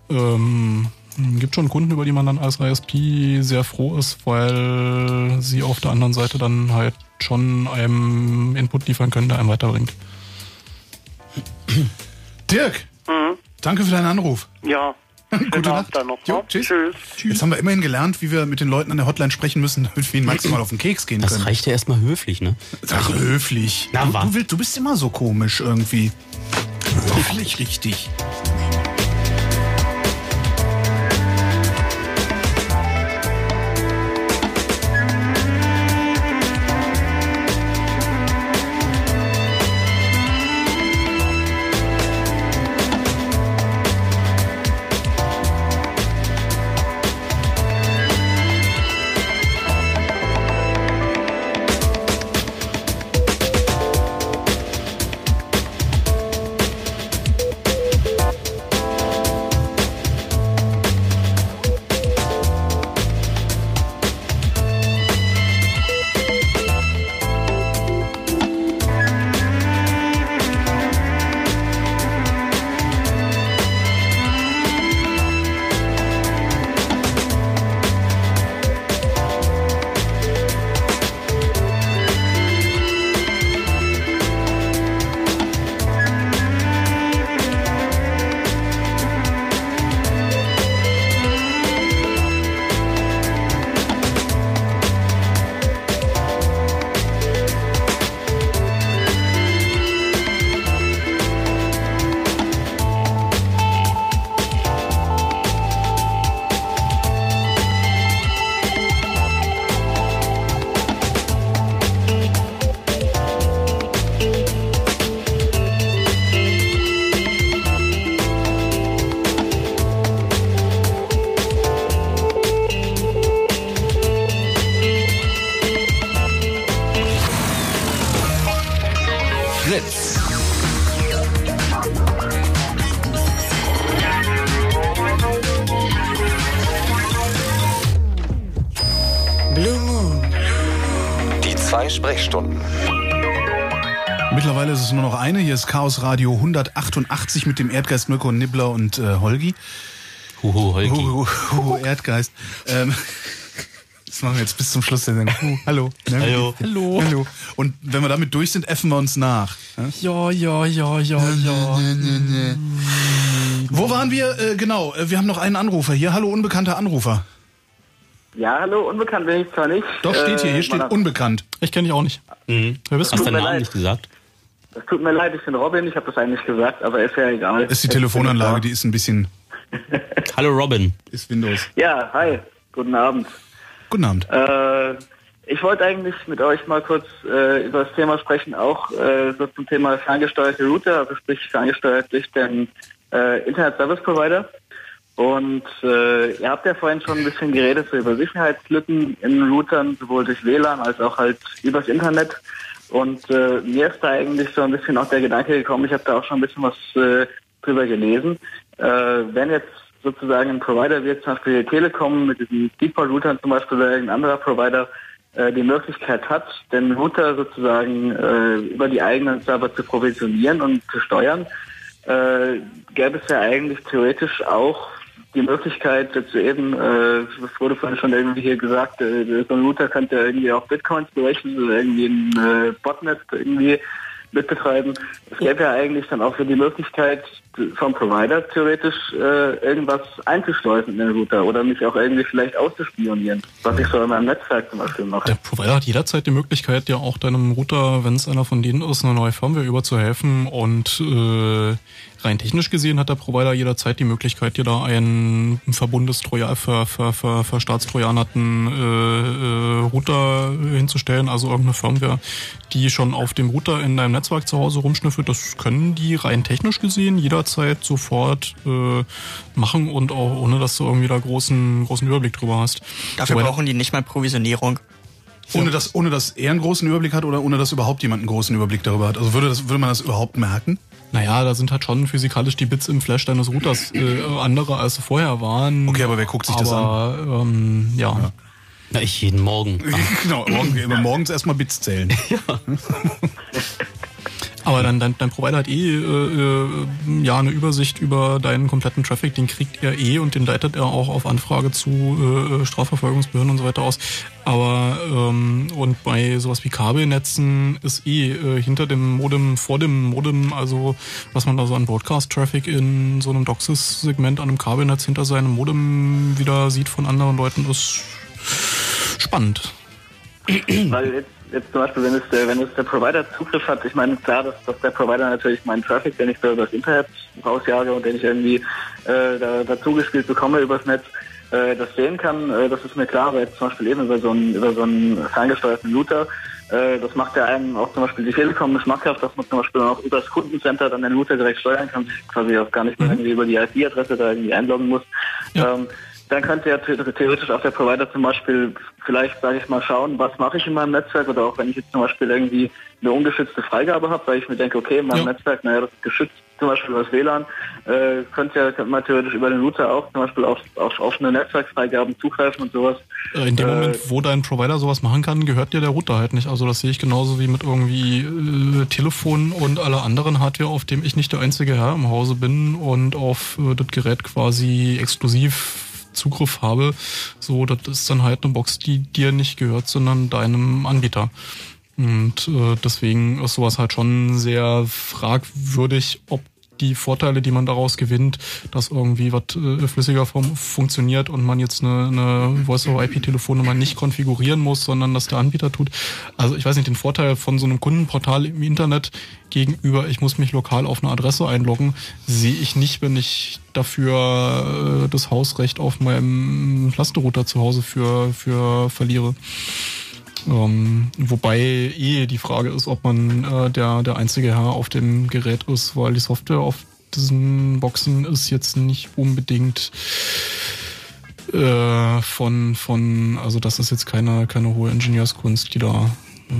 ähm, gibt schon Kunden, über die man dann als ISP sehr froh ist, weil sie auf der anderen Seite dann halt schon einem Input liefern können, der einem weiterbringt. Dirk, Mhm. danke für deinen Anruf. Ja. Gute Nacht Nacht. dann noch. Jo, ne? tschüss. Tschüss. Jetzt haben wir immerhin gelernt, wie wir mit den Leuten an der Hotline sprechen müssen, damit wir ihnen maximal auf den Keks gehen Das können. reicht ja erstmal höflich, ne? Ach, höflich. Na, du, du, willst, du bist immer so komisch irgendwie. Höflich richtig. Chaos Radio 188 mit dem Erdgeist Mirko Nibbler und äh, Holgi. Huhu, Holgi. Huhu, Huhu Erdgeist. Ähm, das machen wir jetzt bis zum Schluss der Sendung. Huhu, hallo. Ne? Hallo. Hallo. Hallo. Und wenn wir damit durch sind, effen wir uns nach. Ja? Ja, ja, ja, ja, ja. Wo waren wir? Äh, genau, äh, wir haben noch einen Anrufer hier. Hallo, unbekannter Anrufer. Ja, hallo, unbekannt bin ich zwar nicht. Doch, steht hier. Äh, Hier steht meiner- unbekannt. Ich kenne dich auch nicht. Mhm. Wer bist Hast du? deinen mir Namen nicht gesagt? Es tut mir leid, ich bin Robin, ich habe das eigentlich gesagt, aber ist ja egal. Das ist die Jetzt Telefonanlage, die ist ein bisschen... Hallo Robin. Ist Windows. Ja, hi, guten Abend. Guten Abend. Äh, ich wollte eigentlich mit euch mal kurz äh, über das Thema sprechen, auch äh, so zum Thema ferngesteuerte Router, also sprich ferngesteuert durch den äh, Internet Service Provider. Und äh, ihr habt ja vorhin schon ein bisschen geredet so über Sicherheitslücken in Routern, sowohl durch WLAN als auch halt übers Internet. Und äh, mir ist da eigentlich so ein bisschen auch der Gedanke gekommen, ich habe da auch schon ein bisschen was äh, drüber gelesen. Äh, wenn jetzt sozusagen ein Provider wie jetzt zum Beispiel Telekom mit diesen Default-Routern zum Beispiel oder irgendein anderer Provider äh, die Möglichkeit hat, den Router sozusagen äh, über die eigenen Server zu provisionieren und zu steuern, äh, gäbe es ja eigentlich theoretisch auch die Möglichkeit, jetzt eben, äh, es wurde vorhin schon irgendwie hier gesagt, äh, so ein Router könnte irgendwie auch Bitcoins berechnen oder irgendwie ein äh, Botnet irgendwie mitbetreiben. Es gäbe ja eigentlich dann auch für die Möglichkeit vom Provider theoretisch äh, irgendwas einzuschleusen in den Router oder mich auch irgendwie vielleicht auszuspionieren, was ich so in meinem Netzwerk zum Beispiel mache. Der Provider hat jederzeit die Möglichkeit, ja auch deinem Router, wenn es einer von denen ist, eine neue Firmware überzuhelfen. Und äh, rein technisch gesehen hat der Provider jederzeit die Möglichkeit, dir da einen Verbundestrojan für, für, für, für staatstrojanerten äh, äh, Router hinzustellen, also irgendeine Firmware, die schon auf dem Router in deinem Netzwerk zu Hause rumschnüffelt. Das können die rein technisch gesehen jederzeit sofort äh, machen und auch ohne, dass du irgendwie da großen, großen Überblick drüber hast. Dafür Wobei- brauchen die nicht mal Provisionierung. Ohne dass, ohne dass er einen großen Überblick hat oder ohne dass überhaupt jemand einen großen Überblick darüber hat. Also würde, das, würde man das überhaupt merken? Naja, da sind halt schon physikalisch die Bits im Flash deines Routers äh, andere, als sie vorher waren. Okay, aber wer guckt sich das aber, Ähm, ja. Na, ich jeden Morgen. genau, morgen, morgens erstmal Bits zählen. Aber dann dein, dein Provider hat eh äh, äh, ja eine Übersicht über deinen kompletten Traffic, den kriegt er eh und den leitet er auch auf Anfrage zu äh, Strafverfolgungsbehörden und so weiter aus. Aber ähm, und bei sowas wie Kabelnetzen ist eh äh, hinter dem Modem, vor dem Modem, also was man da so an Broadcast-Traffic in so einem DOCSIS-Segment an einem Kabelnetz hinter seinem Modem wieder sieht von anderen Leuten, ist spannend. Weil jetzt, jetzt zum Beispiel, wenn es, der, wenn es der Provider Zugriff hat, ich meine, klar, dass, dass der Provider natürlich meinen Traffic, den ich so übers Internet rausjage und den ich irgendwie äh, da, dazu gespielt bekomme übers Netz, äh, das sehen kann, äh, das ist mir klar, aber jetzt zum Beispiel eben über so einen, über so einen ferngesteuerten Router, äh, das macht ja einem auch zum Beispiel die Telekom schmackhaft, dass man zum Beispiel auch über das Kundencenter dann den Router direkt steuern kann, sich quasi auch gar nicht mehr irgendwie über die IP-Adresse da irgendwie einloggen muss. Ähm, dann könnte ja the- theoretisch auch der Provider zum Beispiel vielleicht, sage ich mal, schauen, was mache ich in meinem Netzwerk oder auch wenn ich jetzt zum Beispiel irgendwie eine ungeschützte Freigabe habe, weil ich mir denke, okay, in meinem Netzwerk, naja, das ist geschützt, zum Beispiel über das WLAN, äh, könnte ja könnte man theoretisch über den Router auch zum Beispiel auf, auf offene Netzwerkfreigaben zugreifen und sowas. Äh, In dem Äh, Moment, wo dein Provider sowas machen kann, gehört dir der Router halt nicht. Also das sehe ich genauso wie mit irgendwie äh, Telefon und aller anderen Hardware, auf dem ich nicht der einzige Herr im Hause bin und auf äh, das Gerät quasi exklusiv Zugriff habe. So, das ist dann halt eine Box, die dir nicht gehört, sondern deinem Anbieter. Und äh, deswegen ist sowas halt schon sehr fragwürdig, ob die Vorteile, die man daraus gewinnt, dass irgendwie was äh, flüssiger fun funktioniert und man jetzt eine, eine Voice-over-IP-Telefonnummer nicht konfigurieren muss, sondern dass der Anbieter tut. Also ich weiß nicht, den Vorteil von so einem Kundenportal im Internet gegenüber, ich muss mich lokal auf eine Adresse einloggen, sehe ich nicht, wenn ich dafür äh, das Hausrecht auf meinem Clusterrouter zu Hause für, für verliere. Ähm, wobei eh die Frage ist, ob man äh, der, der einzige Herr auf dem Gerät ist, weil die Software auf diesen Boxen ist jetzt nicht unbedingt äh, von, von, also das ist jetzt keine, keine hohe Ingenieurskunst, die da äh,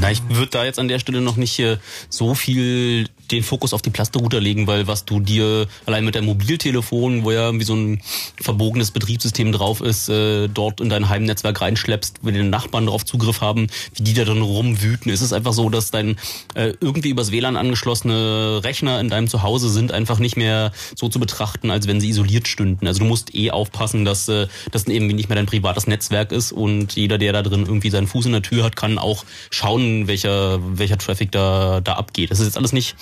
Na, ich würde da jetzt an der Stelle noch nicht so viel den Fokus auf die Plasterrouter legen, weil was du dir allein mit deinem Mobiltelefon, wo ja irgendwie so ein verbogenes Betriebssystem drauf ist, äh, dort in dein Heimnetzwerk reinschleppst, wenn die Nachbarn darauf Zugriff haben, wie die da dann rumwüten. Es ist einfach so, dass dein äh, irgendwie übers WLAN angeschlossene Rechner in deinem Zuhause sind einfach nicht mehr so zu betrachten, als wenn sie isoliert stünden. Also du musst eh aufpassen, dass äh, das eben nicht mehr dein privates Netzwerk ist und jeder, der da drin irgendwie seinen Fuß in der Tür hat, kann auch schauen, welcher, welcher Traffic da, da abgeht. Das ist jetzt alles nicht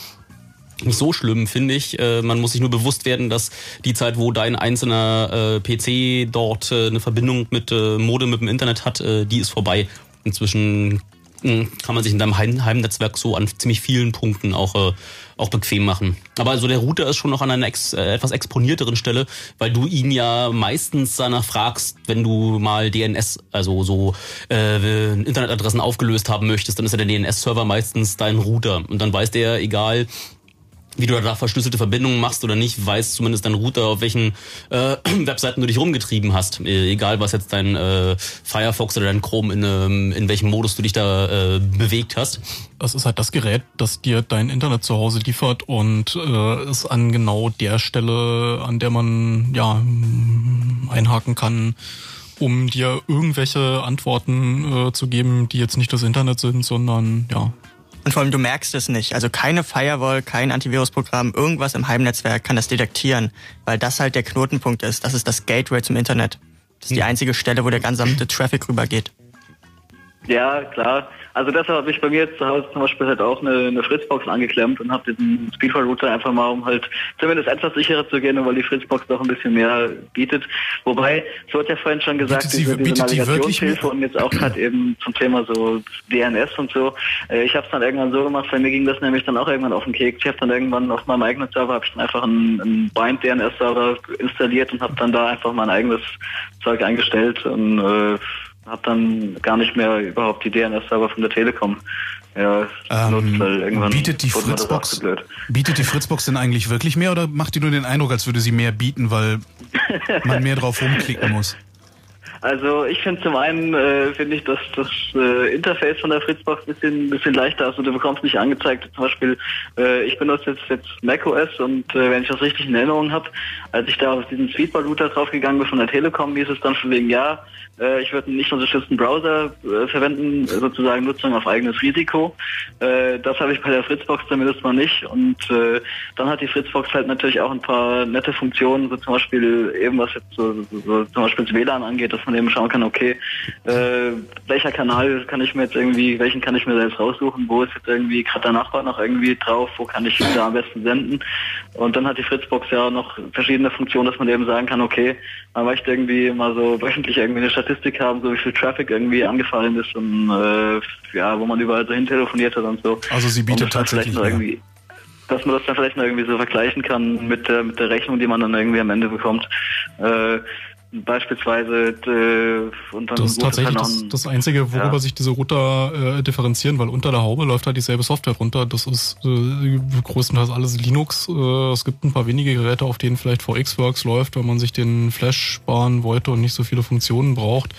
so schlimm, finde ich. Äh, man muss sich nur bewusst werden, dass die Zeit, wo dein einzelner äh, PC dort äh, eine Verbindung mit äh, Modem mit dem Internet hat, äh, die ist vorbei. Inzwischen mh, kann man sich in deinem Heim Heimnetzwerk so an ziemlich vielen Punkten auch, äh, auch bequem machen. Aber also der Router ist schon noch an einer ex, äh, etwas exponierteren Stelle, weil du ihn ja meistens danach fragst, wenn du mal DNS, also so äh, Internetadressen aufgelöst haben möchtest, dann ist ja der DNS-Server meistens dein Router. Und dann weiß der, egal wie du da verschlüsselte Verbindungen machst oder nicht, weiß zumindest dein Router, auf welchen äh, Webseiten du dich rumgetrieben hast. Äh, egal, was jetzt dein äh, Firefox oder dein Chrome in, ähm, in welchem Modus du dich da äh, bewegt hast. Das ist halt das Gerät, das dir dein Internet zu Hause liefert und äh, ist an genau der Stelle, an der man ja einhaken kann, um dir irgendwelche Antworten äh, zu geben, die jetzt nicht das Internet sind, sondern ja und vor allem, du merkst es nicht. Also keine Firewall, kein Antivirusprogramm, irgendwas im Heimnetzwerk kann das detektieren, weil das halt der Knotenpunkt ist. Das ist das Gateway zum Internet. Das ist die einzige Stelle, wo der gesamte Traffic rübergeht. Ja, klar. Also deshalb habe ich bei mir jetzt zu Hause zum Beispiel halt auch eine, eine Fritzbox angeklemmt und habe diesen Speedfire-Router einfach mal, um halt zumindest etwas sicherer zu gehen, weil die Fritzbox doch ein bisschen mehr bietet. Wobei, es wird ja vorhin schon gesagt, sie- diese, diese Navigationshilfe und jetzt auch gerade eben zum Thema so DNS und so. Äh, Ich habe es dann irgendwann so gemacht, bei mir ging das nämlich dann auch irgendwann auf den Keks. Ich habe dann irgendwann auf meinem eigenen Server habe ich dann einfach einen, einen Bind DNS-Server installiert und habe dann da einfach mein eigenes Zeug eingestellt und äh, habe dann gar nicht mehr überhaupt die DNS-Server von der Telekom ja, benutzt, weil irgendwann Ähm, bietet die Fritzbox bietet die Fritzbox denn eigentlich wirklich mehr oder macht die nur den Eindruck, als würde sie mehr bieten, weil man mehr drauf rumklicken muss? Also ich finde zum einen äh, finde ich, dass das äh, Interface von der Fritzbox ein bisschen, bisschen leichter ist und du bekommst nicht angezeigt. Zum Beispiel, äh, ich benutze jetzt jetzt macOS und äh, wenn ich das richtig in Erinnerung habe, als ich da auf diesen Speedball-Router draufgegangen bin von der Telekom, hieß es dann von wegen, ja, äh, ich würde nicht unterstützten Browser äh, verwenden, sozusagen Nutzung auf eigenes Risiko. Äh, das habe ich bei der Fritzbox zumindest mal nicht. Und äh, dann hat die Fritzbox halt natürlich auch ein paar nette Funktionen, so zum Beispiel eben was jetzt so, so, so zum Beispiel das WLAN angeht, dass man eben schauen kann, okay, äh, welcher Kanal kann ich mir jetzt irgendwie, welchen kann ich mir selbst raussuchen, wo ist jetzt irgendwie gerade der Nachbar noch irgendwie drauf, wo kann ich da am besten senden. Und dann hat die Fritzbox ja noch verschiedene Funktionen, dass man eben sagen kann, okay, man möchte irgendwie mal so wöchentlich irgendwie eine Statistik haben, so wie viel Traffic irgendwie angefallen ist und äh, ja, wo man überall so hin telefoniert hat und so. Also sie bietet Und tatsächlich irgendwie dass man das dann vielleicht noch irgendwie so vergleichen kann mit der mit der Rechnung, die man dann irgendwie am Ende bekommt. Äh, beispielsweise äh, und dann Das ist tatsächlich das, das Einzige, worüber Ja. sich diese Router äh, differenzieren, weil unter der Haube läuft halt dieselbe Software runter. Das ist äh, größtenteils alles Linux. Äh, es gibt ein paar wenige Geräte, auf denen vielleicht VxWorks läuft, wenn man sich den Flash sparen wollte und nicht so viele Funktionen braucht.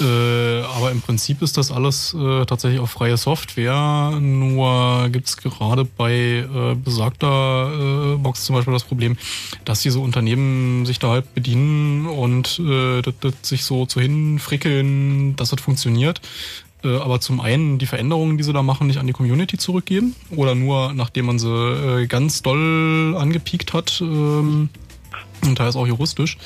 Äh, aber im Prinzip ist das alles äh, tatsächlich auch freie Software. Nur gibt's gerade bei äh, besagter äh, Box zum Beispiel das Problem, dass diese Unternehmen sich da halt bedienen und äh, das, das sich so zu hinfrickeln, dass das funktioniert. Aber zum einen die Veränderungen, die sie da machen, nicht an die Community zurückgeben oder nur nachdem man sie ganz doll angepiekt hat. Ähm, und teils auch juristisch.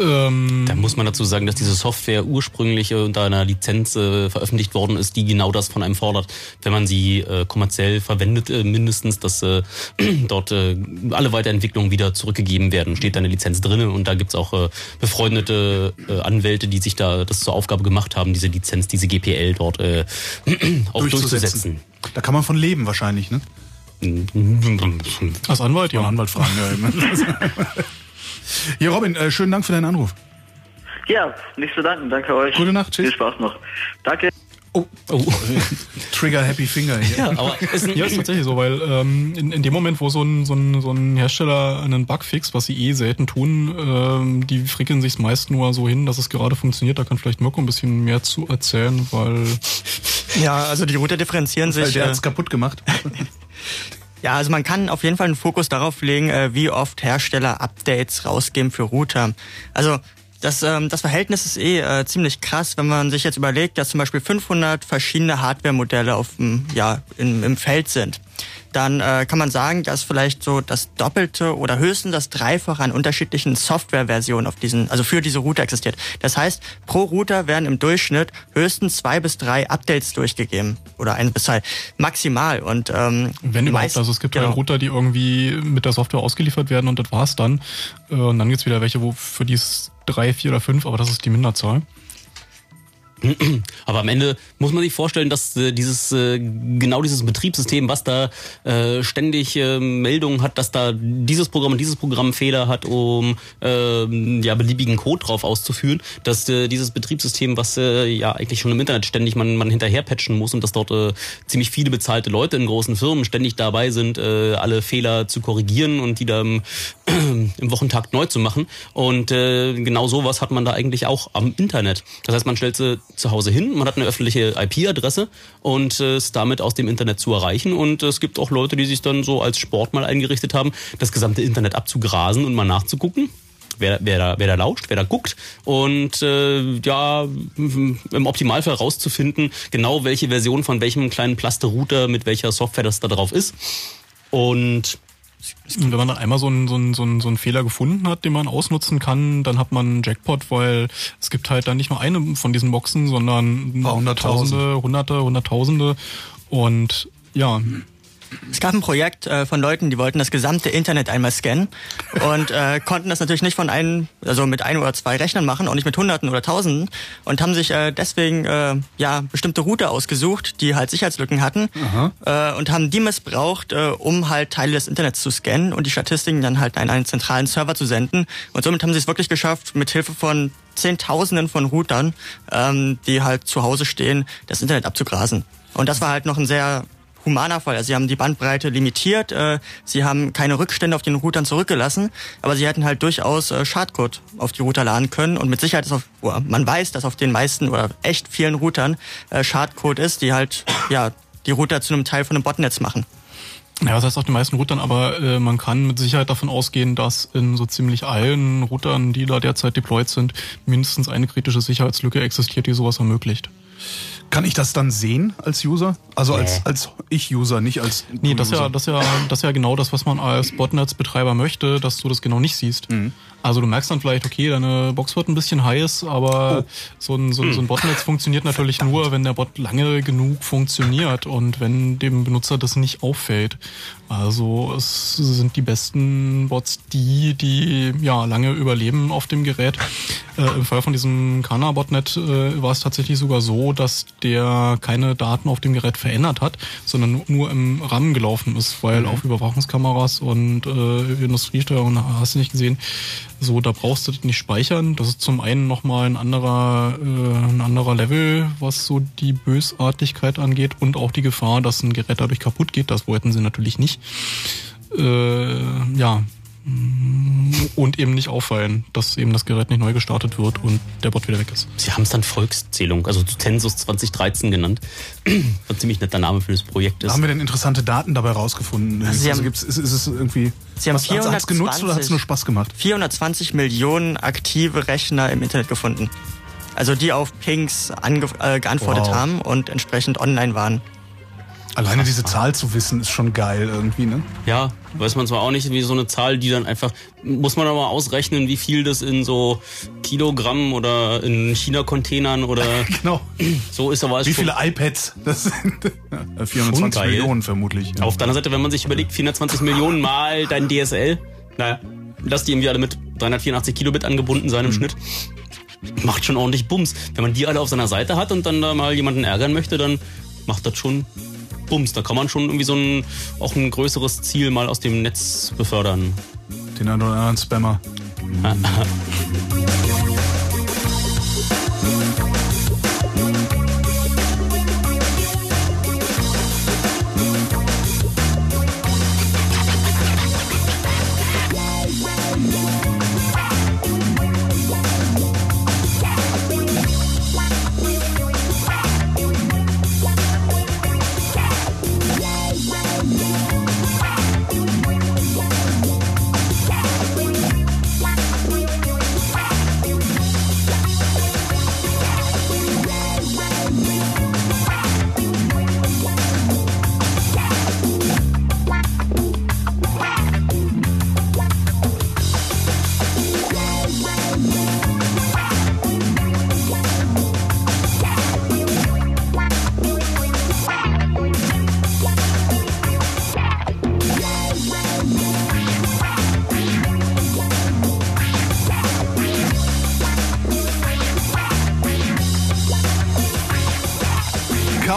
Ähm, Da muss man dazu sagen, dass diese Software ursprünglich äh, unter einer Lizenz äh, veröffentlicht worden ist, die genau das von einem fordert, wenn man sie äh, kommerziell verwendet, äh, mindestens, dass äh, dort äh, alle Weiterentwicklungen wieder zurückgegeben werden. Steht da eine Lizenz drinne und da gibt's auch äh, befreundete äh, Anwälte, die sich da das zur Aufgabe gemacht haben, diese Lizenz, diese GPL dort äh, auch durchzusetzen. Da kann man von leben wahrscheinlich, ne? Als Anwalt, ja. Anwalt fragen, ja. Hier, Robin, äh, schönen Dank für deinen Anruf. Ja, nicht zu danken, danke euch. Gute Nacht, tschüss. Viel Spaß noch. Danke. Oh, Trigger Happy Finger hier. Ja, aber ist, ja, ist tatsächlich so, weil ähm, in, in dem Moment, wo so ein, so, ein, so ein Hersteller einen Bug fixt, was sie eh selten tun, ähm, die frickeln sich meist nur so hin, dass es gerade funktioniert. Da kann vielleicht Mirko ein bisschen mehr zu erzählen, weil... Ja, also die Router differenzieren sich... Weil der äh, hat's kaputt gemacht. Ja, also man kann auf jeden Fall einen Fokus darauf legen, äh, wie oft Hersteller Updates rausgeben für Router. Also das, ähm, das Verhältnis ist eh äh, ziemlich krass, wenn man sich jetzt überlegt, dass zum Beispiel 500 verschiedene Hardware-Modelle auf dem, ja, im, im Feld sind. Dann äh, kann man sagen, dass vielleicht so das Doppelte oder höchstens das Dreifache an unterschiedlichen Softwareversionen auf diesen, also für diese Router existiert. Das heißt, pro Router werden im Durchschnitt höchstens zwei bis drei Updates durchgegeben oder ein bis zwei maximal. Und ähm, Wenn überhaupt, meist- also es gibt genau. ja Router, die irgendwie mit der Software ausgeliefert werden und das war's dann. Äh, Und dann gibt's wieder welche, wo für die es drei, vier oder fünf, aber das ist die Minderzahl. Aber am Ende muss man sich vorstellen, dass äh, dieses äh, genau dieses Betriebssystem, was da äh, ständig äh, Meldungen hat, dass da dieses Programm und dieses Programm Fehler hat, um äh, ja beliebigen Code drauf auszuführen, dass dieses Betriebssystem, was ja eigentlich schon im Internet ständig man man hinterher patchen muss und dass dort ziemlich viele bezahlte Leute in großen Firmen ständig dabei sind, alle Fehler zu korrigieren und die dann im Wochentakt neu zu machen. Und genau sowas hat man da eigentlich auch am Internet. Das heißt, man stellt sie zu Hause hin, man hat eine öffentliche IP-Adresse und äh, ist damit aus dem Internet zu erreichen. Und es gibt auch Leute, die sich dann so als Sport mal eingerichtet haben, das gesamte Internet abzugrasen und mal nachzugucken. Wer, wer, da, wer da lauscht, wer da guckt und äh, ja, im Optimalfall rauszufinden, genau welche Version von welchem kleinen Plaste-Router mit welcher Software das da drauf ist. Und Und wenn man dann einmal so einen, so, einen, so, einen, so einen Fehler gefunden hat, den man ausnutzen kann, dann hat man einen Jackpot, weil es gibt halt dann nicht nur eine von diesen Boxen, sondern Tausende, Hunderte, Hunderttausende. Und ja, Es gab ein Projekt äh, von Leuten, die wollten das gesamte Internet einmal scannen und äh, konnten das natürlich nicht von einem, also mit ein oder zwei Rechnern machen, auch nicht mit Hunderten oder Tausenden und haben sich äh, deswegen äh, ja bestimmte Router ausgesucht, die halt Sicherheitslücken hatten äh, und haben die missbraucht, äh, um halt Teile des Internets zu scannen und die Statistiken dann halt an einen zentralen Server zu senden. Und somit haben sie es wirklich geschafft, mit Hilfe von Zehntausenden von Routern, ähm, die halt zu Hause stehen, das Internet abzugrasen. Und das war halt noch ein sehr humaner Fall. Also sie haben die Bandbreite limitiert, äh, sie haben keine Rückstände auf den Routern zurückgelassen, aber sie hätten halt durchaus äh, Schadcode auf die Router laden können und mit Sicherheit ist auf, oder man weiß, dass auf den meisten oder echt vielen Routern äh, Schadcode ist, die halt ja die Router zu einem Teil von einem Botnetz machen. Ja, das heißt auf den meisten Routern, aber äh, man kann mit Sicherheit davon ausgehen, dass in so ziemlich allen Routern, die da derzeit deployed sind, mindestens eine kritische Sicherheitslücke existiert, die sowas ermöglicht. Kann ich das dann sehen als User? Also als, Nee. als Ich-User, nicht als Nee, das ist ja, das ist ja, das ist ja genau das, was man als Botnetzbetreiber möchte, dass du das genau nicht siehst. Mhm. Also du merkst dann vielleicht, okay, deine Box wird ein bisschen heiß, aber so, ein, so, ein- so ein Botnetz funktioniert natürlich nur, wenn der Bot lange genug funktioniert und wenn dem Benutzer das nicht auffällt. Also es sind die besten Bots die, die ja lange überleben auf dem Gerät. Äh, Im Fall von diesem Kana-Botnet äh, war es tatsächlich sogar so, dass der keine Daten auf dem Gerät verändert hat, sondern nur, im RAM gelaufen ist, weil Mhm. auf Überwachungskameras und äh, Industriesteuerung hast du nicht gesehen, so da brauchst du das nicht speichern. Das ist zum einen nochmal ein anderer, äh, ein anderer Level, was so die Bösartigkeit angeht und auch die Gefahr, dass ein Gerät dadurch kaputt geht. Das wollten sie natürlich nicht. Äh, ja, und eben nicht auffallen, dass eben das Gerät nicht neu gestartet wird und der Bot wieder weg ist. Sie haben es dann Volkszählung, also Census 2013 genannt. Was ein ziemlich netter Name für das Projekt ist. Haben wir denn interessante Daten dabei rausgefunden? Also Sie haben- gibt's, ist, ist es irgendwie. Sie haben was, hat's- hat's genutzt oder hat es nur Spaß gemacht? 420 Millionen aktive Rechner im Internet gefunden. Also die auf Pings äh, geantwortet Wow. haben und entsprechend online waren. Alleine diese Zahl zu wissen, ist schon geil irgendwie, ne? Ja, weiß man zwar auch nicht, wie so eine Zahl, die dann einfach, muss man aber ausrechnen, wie viel das in so Kilogramm oder in China-Containern oder genau. so ist, aber Wie viele iPads? Das sind äh, Schon 420 geil. Millionen vermutlich. Ja. Auf der anderen Seite, wenn man sich überlegt, 420 Millionen mal dein DSL, naja, lass die irgendwie alle mit 384 Kilobit angebunden sein im Schnitt. Macht schon ordentlich Bums. Wenn man die alle auf seiner Seite hat und dann da mal jemanden ärgern möchte, dann macht das schon Bums. Da kann man schon irgendwie so ein, auch ein größeres Ziel mal aus dem Netz befördern. Den einen oder anderen Spammer.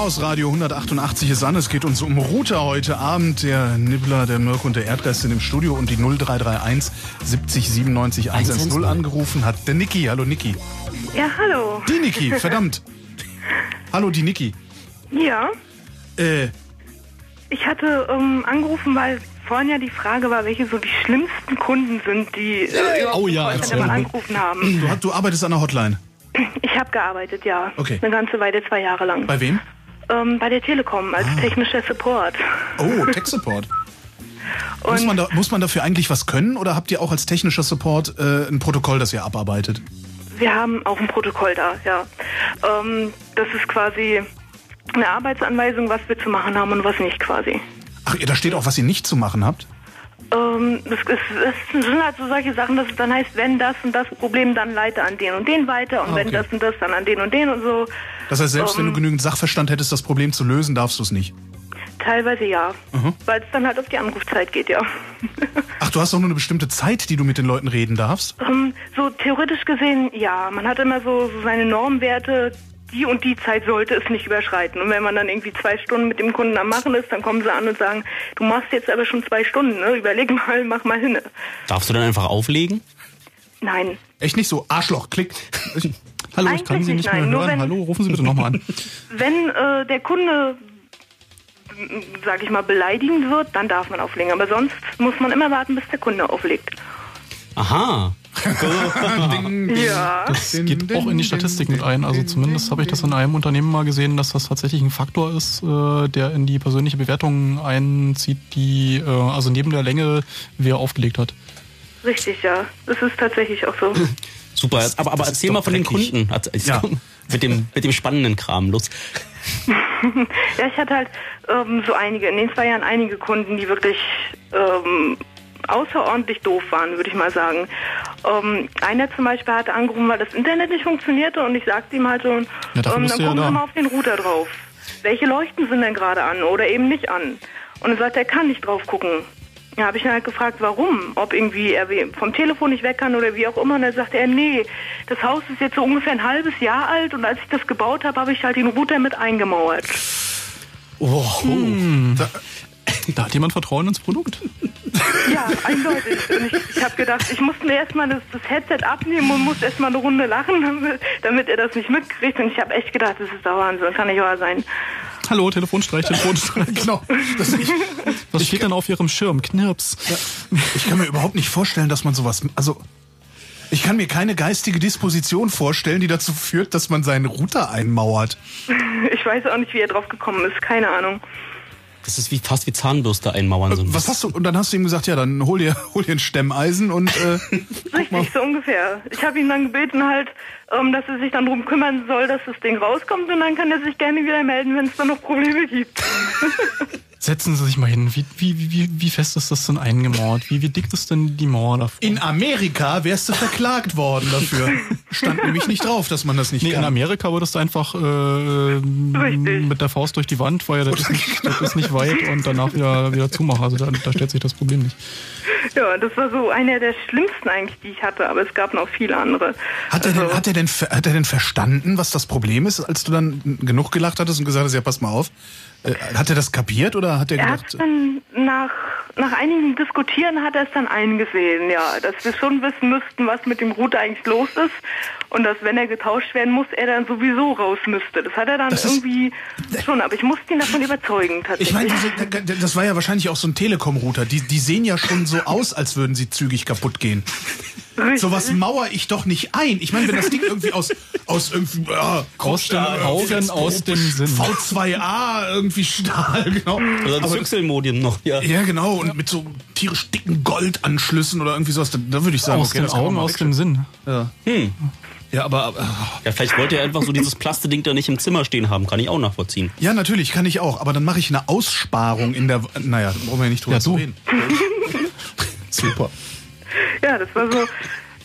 Chaos Radio 188 ist an. Es geht uns um Router heute Abend. Der Nibbler, der Mirk und der Erdgeist sind im Studio und die 0331 70 97 110 angerufen hat. Der Niki. Hallo Niki. Ja, hallo. Die Niki, verdammt. Hallo die Niki. Ja, Äh, ich hatte ähm, angerufen, weil vorhin ja die Frage war, welche so die schlimmsten Kunden sind, die äh, oh ja, erzähl. mal angerufen haben. du, du arbeitest an der Hotline. Ich habe gearbeitet, ja. Okay. Eine ganze Weile, zwei Jahre lang. Bei wem? Ähm, bei der Telekom als technischer Support. Oh, Tech Support. Muss man, da, muss man dafür eigentlich was können oder habt ihr auch als technischer Support äh, ein Protokoll, das ihr abarbeitet? wir haben auch ein Protokoll da, ja. Ähm, das ist quasi eine Arbeitsanweisung, was wir zu machen haben und was nicht quasi. Ach, da steht auch, was ihr nicht zu machen habt? Ähm, das, ist, das sind halt so solche Sachen, dass es dann heißt, wenn das und das Problem, dann leite an den und den weiter und Ah, wenn okay. das und das, dann an den und den und so. Das heißt, selbst wenn Ähm, du genügend Sachverstand hättest, das Problem zu lösen, darfst du es nicht. Teilweise ja, Mhm. weil es dann halt auf die Anrufzeit geht, ja. Ach, du hast doch nur eine bestimmte Zeit, die du mit den Leuten reden darfst? Ähm, so theoretisch gesehen, ja. Man hat immer so, so seine Normwerte. Die und die Zeit sollte es nicht überschreiten. Und wenn man dann irgendwie zwei Stunden mit dem Kunden am Machen ist, dann kommen sie an und sagen, du machst jetzt aber schon zwei Stunden, ne? Überleg mal, mach mal hin. Darfst du dann einfach auflegen? Nein. Echt nicht so, Arschloch, klick. Hallo, Eigentlich ich kann Sie nicht, mehr nein, nur hören. wenn- Hallo, rufen Sie bitte nochmal an. Wenn äh, der Kunde, sag ich mal, beleidigend wird, dann darf man auflegen. Aber sonst muss man immer warten, bis der Kunde auflegt. Aha. Ja. Das geht auch in die Statistik mit ein. Also zumindest habe ich das in einem Unternehmen mal gesehen, dass das tatsächlich ein Faktor ist, äh, der in die persönliche Bewertung einzieht, die äh, also neben der Länge, wer aufgelegt hat. Richtig, ja. Das ist tatsächlich auch so. Super, aber, aber erzähl mal von den Kunden. Ja. Mit, dem, mit dem spannenden Kram, los. ja, ich hatte halt ähm, so einige, in den zwei Jahren einige Kunden, die wirklich ähm, außerordentlich doof waren, würde ich mal sagen. Ähm, einer zum Beispiel hatte angerufen, weil das Internet nicht funktionierte und ich sagte ihm halt so, ähm, Ja, dafür dann ja gucken da. Sie mal auf den Router drauf. Welche Leuchten sind denn gerade an oder eben nicht an? Und er sagt, er kann nicht drauf gucken. Ja, habe ich ihn halt gefragt, warum? Ob irgendwie er vom Telefon nicht weg kann oder wie auch immer. Und dann sagte er, nee, das Haus ist jetzt so ungefähr ein halbes Jahr alt und als ich das gebaut habe, habe ich halt den Router mit eingemauert. Oh, da, da hat jemand Vertrauen ins Produkt. Ja, eindeutig. Und ich ich habe gedacht, ich musste mir erstmal das, das Headset abnehmen und musste erstmal eine Runde lachen, damit, damit er das nicht mitkriegt. Und ich habe echt gedacht, das ist der Wahnsinn, kann nicht wahr sein. Hallo, Telefonstreich, Telefonstreich. genau. Was steht denn auf Ihrem Schirm? Knirps. Ich kann mir überhaupt nicht vorstellen, dass man sowas. Also, ich kann mir keine geistige Disposition vorstellen, die dazu führt, dass man seinen Router einmauert. Ich weiß auch nicht, wie er drauf gekommen ist, keine Ahnung. Das ist wie fast wie Zahnbürste einmauern. So ein Was hast du? Und dann hast du ihm gesagt, ja, dann hol dir, hol dir ein Stemmeisen und äh, Richtig, so ungefähr. Ich habe ihn dann gebeten halt, ähm, dass er sich dann drum kümmern soll, dass das Ding rauskommt und dann kann er sich gerne wieder melden, wenn es da noch Probleme gibt. Setzen Sie sich mal hin. Wie, wie, wie, wie fest ist das denn eingemauert? Wie, wie dick ist denn die Mauer davor? in Amerika wärst du verklagt worden dafür. Stand nämlich nicht drauf, dass man das nicht Nee, kann. in Amerika würdest du einfach äh, mit der Faust durch die Wand, weil das ist nicht, das ist nicht weit und danach wieder, wieder zumachen. Also da, da stellt sich das Problem nicht. Ja, das war so einer der schlimmsten eigentlich, die ich hatte, aber es gab noch viele andere. Hat er, denn, hat, er denn, hat er denn verstanden, was das Problem ist, als du dann genug gelacht hattest und gesagt hast, ja, pass mal auf? Äh, hat er das kapiert oder hat er Er gedacht, hat dann nach, nach einigem Diskutieren hat er es dann eingesehen, ja, dass wir schon wissen müssten, was mit dem Router eigentlich los ist und dass, wenn er getauscht werden muss, er dann sowieso raus müsste. Das hat er dann Das ist- irgendwie schon, aber ich musste ihn davon überzeugen tatsächlich. Ich meine, diese- das war ja wahrscheinlich auch so ein Telekom-Router. Die, die sehen ja schon so aus, als würden sie zügig kaputt gehen. Sowas mauer ich doch nicht ein. Ich meine, wenn das Ding irgendwie aus, aus irgendwie, ja, Aus den Augen, aus dem Sinn. V2A, irgendwie Stahl, genau. Oder ein Aber- Züchselmodem noch, ja. Ja, genau. Und mit so tierisch dicken Goldanschlüssen oder irgendwie sowas. Da, da würde ich sagen, Aus okay, den Augen, aus dem Sinn. Ja. Hm. Ja, aber. Ja, vielleicht wollte er einfach so dieses Plasteding da nicht im Zimmer stehen haben. Kann ich auch nachvollziehen. Ja, natürlich, kann ich auch. Aber dann mache ich eine Aussparung in der. Naja, da brauchen wir ja nicht drüber Ja, zu reden. Super. Ja, das war so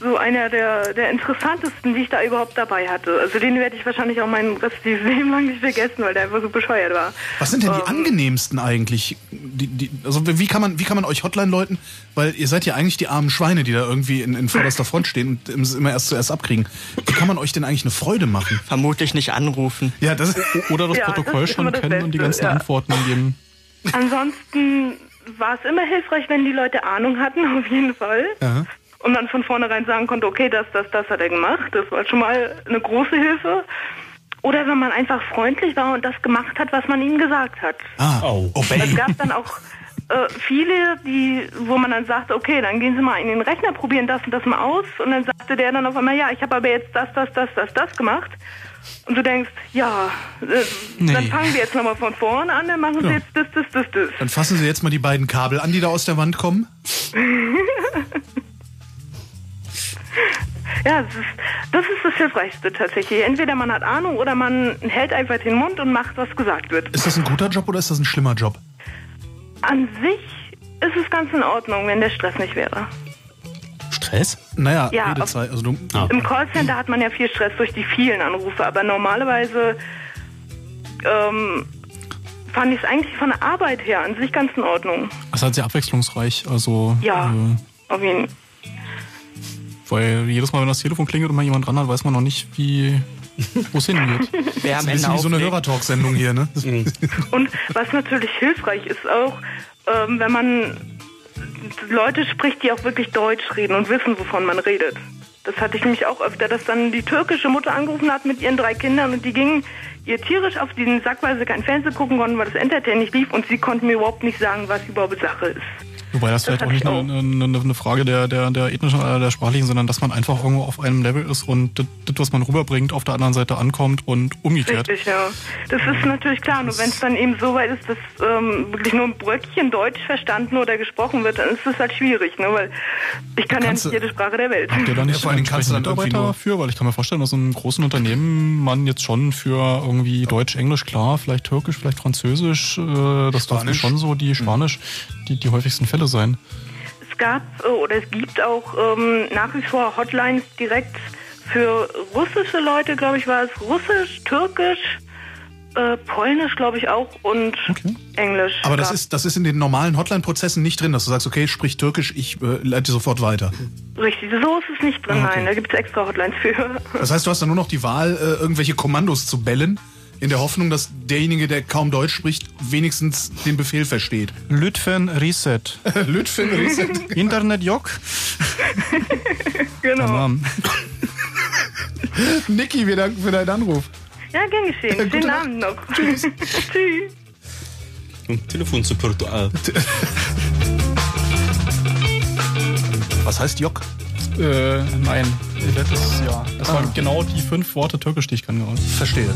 so einer der, der interessantesten, die ich da überhaupt dabei hatte. Also den werde ich wahrscheinlich auch mein restliches Leben lang nicht vergessen, weil der einfach so bescheuert war. Was sind denn die Ähm, angenehmsten eigentlich? Die, die, also wie kann man wie kann man euch Hotline läuten? Weil ihr seid ja eigentlich die armen Schweine, die da irgendwie in, in vorderster Front stehen und es immer erst zuerst abkriegen. Wie kann man euch denn eigentlich eine Freude machen? Vermutlich nicht anrufen. Ja, das Oder das Ja, das Protokoll ist schon das kennen und die Beste, ganzen ja. Antworten geben. Ansonsten war es immer hilfreich, wenn die Leute Ahnung hatten, auf jeden Fall. Ja. Und man von vornherein sagen konnte, okay, das, das, das hat er gemacht. Das war schon mal eine große Hilfe. Oder wenn man einfach freundlich war und das gemacht hat, was man ihm gesagt hat. Ah, oh, Es gab dann auch äh, viele, die, wo man dann sagte, okay, dann gehen Sie mal in den Rechner, probieren das und das mal aus. Und dann sagte der dann auf einmal, ja, ich habe aber jetzt das, das, das, das, das gemacht. Und du denkst, ja, äh, Nee. dann fangen wir jetzt nochmal von vorne an, dann machen Sie Ja. jetzt das, das, das, das. Dann fassen Sie jetzt mal die beiden Kabel an, die da aus der Wand kommen. Ja, das ist, das ist das Hilfreichste tatsächlich. Entweder man hat Ahnung oder man hält einfach den Mund und macht, was gesagt wird. Ist das ein guter Job oder ist das ein schlimmer Job? An sich ist es ganz in Ordnung, wenn der Stress nicht wäre. Stress? Naja, Ja, Redezeit. Also du, Im Callcenter hat man ja viel Stress durch die vielen Anrufe, aber normalerweise ähm, fand ich es eigentlich von der Arbeit her an sich ganz in Ordnung. Das ist halt sehr abwechslungsreich. Also, Ja. äh, Auf jeden weil jedes Mal, wenn das Telefon klingelt und mal jemand dran hat, weiß man noch nicht, wie wo es hingeht. Wer Das ist ein bisschen wie so eine Hörertalk-Sendung hier, ne? Und was natürlich hilfreich ist auch, ähm, wenn man Leute spricht, die auch wirklich Deutsch reden und wissen, wovon man redet. Das hatte ich nämlich auch öfter, dass dann die türkische Mutter angerufen hat mit ihren drei Kindern und die gingen ihr tierisch auf diesen Sack, weil sie kein Fernsehen gucken konnten, weil das Entertain nicht lief und sie konnten mir überhaupt nicht sagen, was überhaupt Sache ist. Wobei das vielleicht auch nicht eine, eine, eine Frage der, der, der ethnischen oder der sprachlichen, sondern dass man einfach irgendwo auf einem Level ist und das, das, was man rüberbringt, auf der anderen Seite ankommt und umgekehrt. Richtig, ja. Das ist natürlich klar. Nur wenn es dann eben so weit ist, dass ähm, wirklich nur ein Bröckchen Deutsch verstanden oder gesprochen wird, dann ist das halt schwierig, ne? Weil ich kann Kannst ja nicht jede Sprache der Welt. Habt ihr da nicht Ja, vor Dingen kannst du dann Mitarbeiter für? Weil ich kann mir vorstellen, dass in einem großen Unternehmen man jetzt schon für irgendwie Deutsch, Englisch, klar, vielleicht Türkisch, vielleicht Französisch, äh, das dürften schon so die Spanisch, die, die häufigsten Fälle sein. Es gab äh, oder es gibt auch ähm, nach wie vor Hotlines direkt für russische Leute, glaube ich, war es Russisch, Türkisch, äh, Polnisch, glaube ich auch und Englisch. Aber das ist, das ist in den normalen Hotline-Prozessen nicht drin, dass du sagst, okay, sprich Türkisch, ich äh, leite sofort weiter. richtig. So ist es nicht drin, Ah, okay. nein. Da gibt es extra Hotlines für. Das heißt, du hast dann nur noch die Wahl, äh, irgendwelche Kommandos zu bellen, in der Hoffnung, dass derjenige, der kaum Deutsch spricht, wenigstens den Befehl versteht. Lütfen Reset. Lütfen Reset. Internet Jock. genau. Niki, wir danken für deinen Anruf. Ja, gern geschehen. Schönen Abend noch. Tschüss. Tschüss. Telefonsupport. Äh. Was heißt Jock? Äh, nein. Das ist, ja. Das waren genau die fünf Worte Türkisch, die ich kann. Verstehe.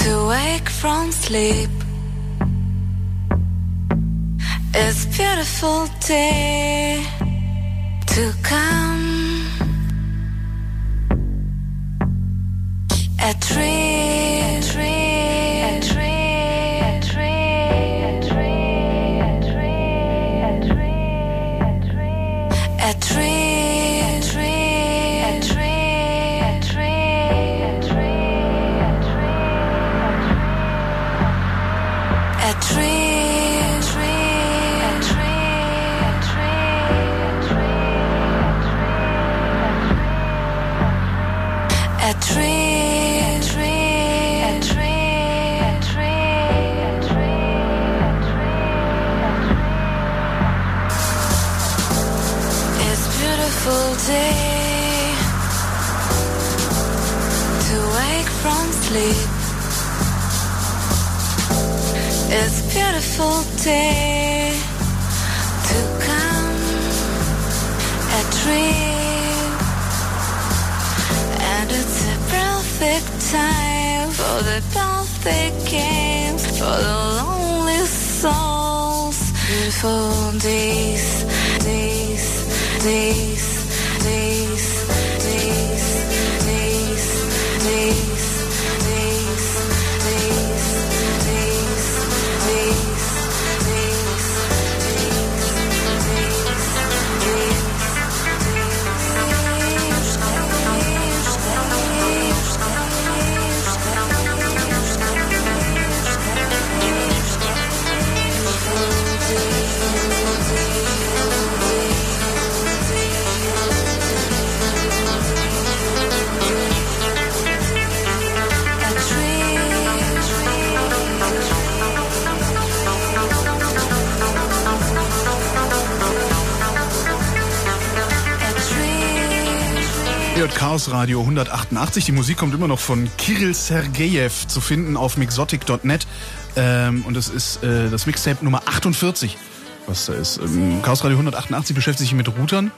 To wake from sleep. It's beautiful day Radio 188. Die Musik kommt immer noch von Kirill Sergejev zu finden auf mixotic.net. Ähm, und das ist äh, das Mixtape Nummer 48, was da ist. Ähm, Chaos Radio 188 beschäftigt sich mit Routern.